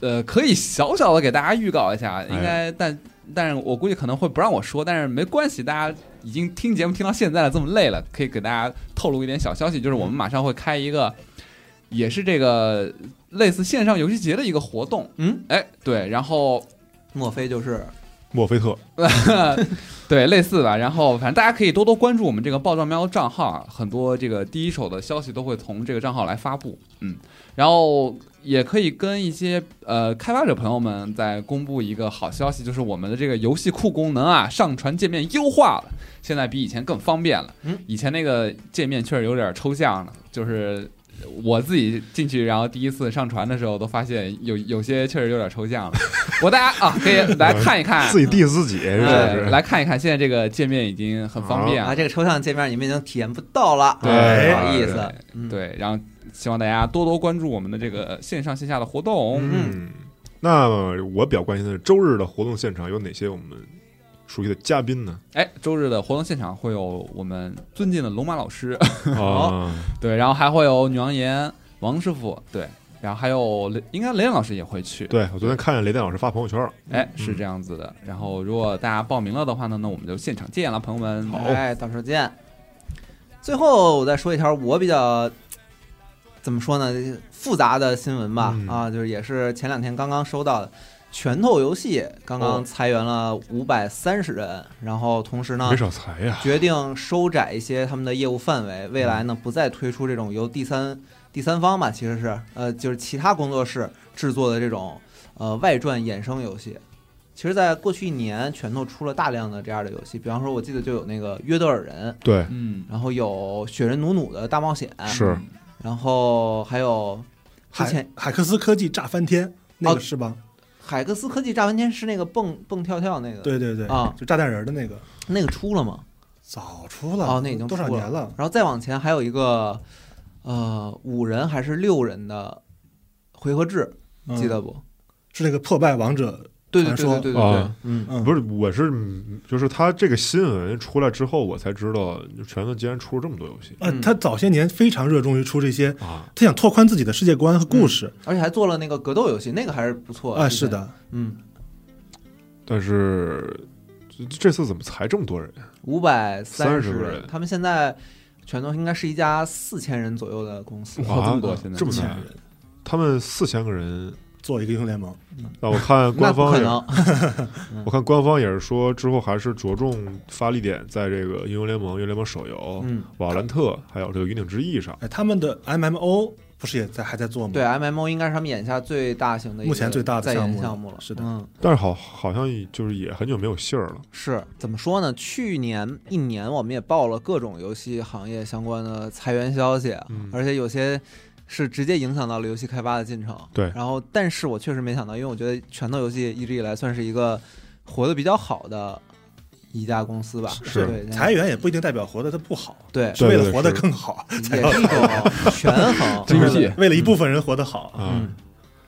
[SPEAKER 5] 呃，可以小小的给大家预告一下，应该，但但是我估计可能会不让我说，但是没关系，大家已经听节目听到现在了，这么累了，可以给大家透露一点小消息，就是我们马上会开一个，也是这个类似线上游戏节的一个活动，
[SPEAKER 2] 嗯，
[SPEAKER 5] 哎，对，然后
[SPEAKER 2] 莫非就是
[SPEAKER 3] 墨菲特，
[SPEAKER 5] 对，类似吧。然后反正大家可以多多关注我们这个爆照喵账号啊，很多这个第一手的消息都会从这个账号来发布。嗯，然后也可以跟一些呃开发者朋友们再公布一个好消息，就是我们的这个游戏库功能啊，上传界面优化了，现在比以前更方便了。
[SPEAKER 2] 嗯，
[SPEAKER 5] 以前那个界面确实有点抽象了，就是。我自己进去，然后第一次上传的时候，都发现有有些确实有点抽象了。我大家啊，可以 来看一看，
[SPEAKER 3] 自己 diss 自己。
[SPEAKER 5] 来看一看，现在这个界面已经很方便
[SPEAKER 2] 啊，这个抽象界面你们已经体验不到了，
[SPEAKER 5] 对
[SPEAKER 2] 不好意思。嗯，
[SPEAKER 5] 对，然后希望大家多多关注我们的这个线上线下的活动。
[SPEAKER 3] 嗯，那我比较关心的是周日的活动现场有哪些我们熟悉的嘉宾呢？
[SPEAKER 5] 哎，周日的活动现场会有我们尊敬的龙马老师，
[SPEAKER 3] 啊，
[SPEAKER 5] 对，然后还会有女王岩王师傅，对，然后还有雷，应该雷电老师也会去。
[SPEAKER 3] 对我昨天看见雷电老师发朋友圈了，
[SPEAKER 5] 哎，是这样子的。然后如果大家报名了的话呢，那我们就现场见了，朋友们。好。
[SPEAKER 2] 哎，到时候见。最后我再说一条我比较怎么说呢复杂的新闻吧，
[SPEAKER 3] 嗯。
[SPEAKER 2] 啊，就是也是前两天刚刚收到的，拳头游戏刚刚
[SPEAKER 3] 哦
[SPEAKER 2] 裁员了五百三十人，然后同时呢
[SPEAKER 3] 没少裁呀。
[SPEAKER 2] 决定收窄一些他们的业务范围，未来呢不再推出这种由第三第三方吧，其实是呃就是其他工作室制作的这种呃外传衍生游戏。其实，在过去一年，拳头出了大量的这样的游戏，比方说，我记得就有那个约德尔人，
[SPEAKER 3] 对，
[SPEAKER 5] 嗯，
[SPEAKER 2] 然后有雪人努努的大冒险，
[SPEAKER 3] 是
[SPEAKER 2] 然后还有之
[SPEAKER 4] 海
[SPEAKER 2] 前
[SPEAKER 4] 海克斯科技炸翻天，那
[SPEAKER 2] 哦
[SPEAKER 4] 个是吧？
[SPEAKER 2] 海克斯科技炸完天是那个蹦蹦跳跳那个，，
[SPEAKER 4] 对对对，
[SPEAKER 2] 啊
[SPEAKER 4] 就炸弹人的那个，
[SPEAKER 2] 那个出了吗？
[SPEAKER 4] 早出了
[SPEAKER 2] 哦，那已经
[SPEAKER 4] 多少年了？
[SPEAKER 2] 然后再往前还有一个，呃，五人还是六人的回合制，
[SPEAKER 4] 嗯
[SPEAKER 2] 记得不？
[SPEAKER 4] 是那个破败王者，
[SPEAKER 2] 对对对
[SPEAKER 4] 传说
[SPEAKER 2] 对对对对
[SPEAKER 3] 啊，
[SPEAKER 2] 嗯，
[SPEAKER 4] 嗯，
[SPEAKER 3] 不是，我是嗯就是他这个新闻出来之后，我才知道，就拳头竟然出了这么多游戏
[SPEAKER 4] 呃
[SPEAKER 2] 嗯，
[SPEAKER 4] 他早些年非常热衷于出这些，
[SPEAKER 3] 啊！
[SPEAKER 4] 他想拓宽自己的世界观和故事。
[SPEAKER 2] 而且还做了那个格斗游戏，那个还是不错
[SPEAKER 4] 啊，是的，
[SPEAKER 2] 嗯，
[SPEAKER 3] 但是这这次怎么才这么多人？
[SPEAKER 2] 五百三十
[SPEAKER 3] 个人。
[SPEAKER 2] 他们现在拳头应该是一家四千人左右的公司，
[SPEAKER 5] 哇这么多现在
[SPEAKER 3] 这么难
[SPEAKER 4] 四千人。
[SPEAKER 3] 他们四千个人，
[SPEAKER 4] 做一个英雄联盟，
[SPEAKER 3] 那我看官方 我看官方也是说，之后还是着重发力点在这个英雄联盟、英雄联盟手游、
[SPEAKER 2] 嗯，
[SPEAKER 3] 瓦兰特还有这个云顶之弈上。
[SPEAKER 4] 哎，他们的 MMO 不是也在还在做吗？
[SPEAKER 2] 对，MMO 应该是他们眼下最大型的一个
[SPEAKER 4] 目前最大的
[SPEAKER 2] 在
[SPEAKER 4] 项目
[SPEAKER 2] 项目了，
[SPEAKER 4] 是的
[SPEAKER 2] 嗯。
[SPEAKER 3] 但是好，好像就是也很久没有信儿了。
[SPEAKER 2] 是怎么说呢？去年一年我们也报了各种游戏行业相关的裁员消息，
[SPEAKER 3] 嗯
[SPEAKER 2] 而且有些是直接影响到了游戏开发的进程。
[SPEAKER 3] 对
[SPEAKER 2] 然后但是我确实没想到，因为我觉得拳头游戏一直以来算是一个活得比较好的一家公司吧。
[SPEAKER 3] 是
[SPEAKER 2] 对，
[SPEAKER 4] 裁员也不一定代表活得它不好，
[SPEAKER 2] 对，
[SPEAKER 4] 是为了活得
[SPEAKER 3] 对对是
[SPEAKER 4] 更好，
[SPEAKER 2] 也是一种 权衡。
[SPEAKER 4] 为了一部分人活得好。
[SPEAKER 3] 啊，
[SPEAKER 2] 嗯，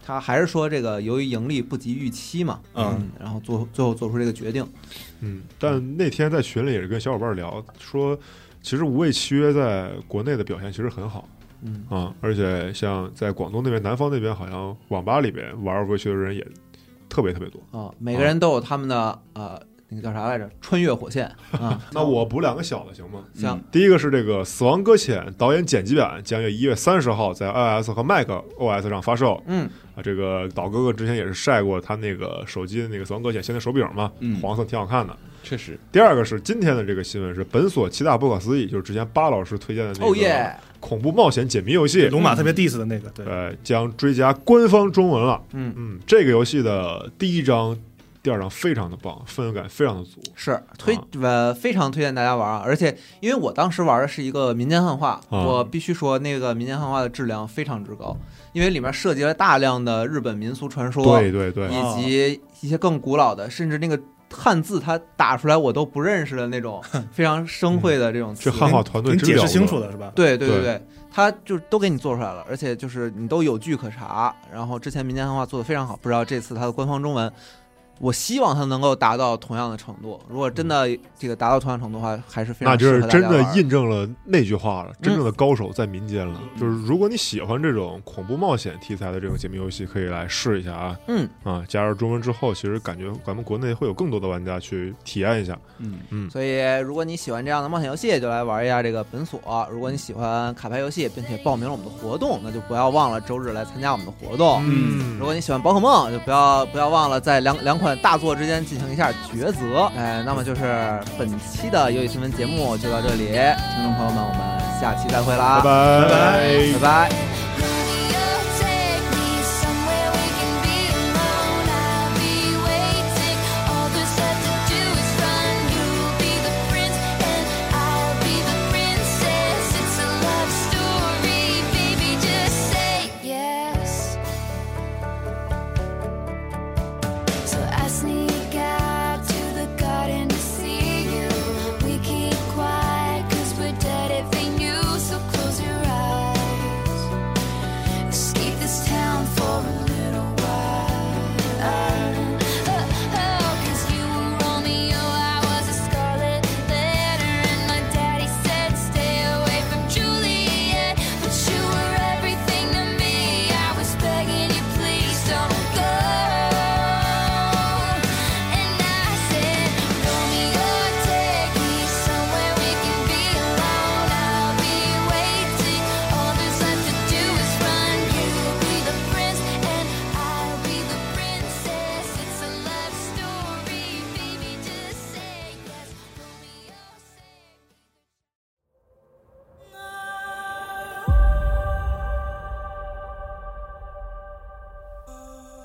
[SPEAKER 2] 他还是说这个由于盈利不及预期嘛，
[SPEAKER 4] 嗯
[SPEAKER 2] 然后做最后做出这个决定。
[SPEAKER 3] 嗯，但那天在群里也是跟小伙伴聊，说其实无畏契约在国内的表现其实很好
[SPEAKER 2] 嗯，
[SPEAKER 3] 啊，而且像在广东那边、南方那边，好像网吧里边玩无畏契约的人也特别特别多。
[SPEAKER 2] 啊，每个人都有他们的呃，那个叫啥来着？穿越火线啊。
[SPEAKER 3] 那我补两个小的行吗？
[SPEAKER 2] 行，
[SPEAKER 3] 第一个是这个《死亡搁浅》导演剪辑版将于一月三十号在 iOS 和 Mac OS 上发售。
[SPEAKER 2] 嗯，
[SPEAKER 3] 啊，这个岛哥哥之前也是晒过他那个手机的那个《死亡搁浅》现在手柄嘛，
[SPEAKER 5] 嗯
[SPEAKER 3] 黄色挺好看的。
[SPEAKER 5] 确实，
[SPEAKER 3] 第二个是今天的这个新闻是本所七大不可思议，就是之前巴老师推荐的那
[SPEAKER 2] 哦
[SPEAKER 3] 个，恐怖冒险解谜游戏，
[SPEAKER 4] 龙马特别 diss 的那个，对，
[SPEAKER 3] 呃，将追加官方中文了。
[SPEAKER 2] 嗯，
[SPEAKER 3] 嗯，这个游戏的第一章、第二章非常的棒，氛围感非常的足。
[SPEAKER 2] 是推
[SPEAKER 3] 啊
[SPEAKER 2] 呃非常推荐大家玩啊！而且因为我当时玩的是一个民间汉化，
[SPEAKER 3] 啊。
[SPEAKER 2] 我必须说那个民间汉化的质量非常之高，因为里面涉及了大量的日本民俗传说，
[SPEAKER 3] 对对对，
[SPEAKER 2] 以及一些更古老的，甚至那个汉字它打出来我都不认识的那种 非常生晦的这种词
[SPEAKER 3] 这。汉化团队
[SPEAKER 4] 解释清楚了是吧？
[SPEAKER 3] 对
[SPEAKER 2] 对对对对，它就都给你做出来了，而且就是你都有据可查。然后之前民间汉化做的非常好，不知道这次它的官方中文，我希望它能够达到同样的程度。如果真的这个达到同样程度的话，还是非常
[SPEAKER 3] 那就是真的印证了那句话了，真正的高手在民间了。
[SPEAKER 2] 嗯
[SPEAKER 3] 就是如果你喜欢这种恐怖冒险题材的这种解密游戏，可以来试一下啊
[SPEAKER 2] 嗯，
[SPEAKER 3] 啊！加入中文之后，其实感觉咱们国内会有更多的玩家去体验一下。
[SPEAKER 5] 嗯，
[SPEAKER 3] 嗯，
[SPEAKER 2] 所以如果你喜欢这样的冒险游戏，就来玩一下这个本所；如果你喜欢卡牌游戏，并且报名了我们的活动，那就不要忘了周日来参加我们的活动。
[SPEAKER 3] 嗯
[SPEAKER 2] 如果你喜欢宝可梦，就不要不要忘了在两两款大作之间进行一下抉择。哎，那么就是本期的游戏新闻节目就到这里，听众朋友们，我们下期再会啦，
[SPEAKER 3] 拜拜。
[SPEAKER 4] 拜
[SPEAKER 2] 拜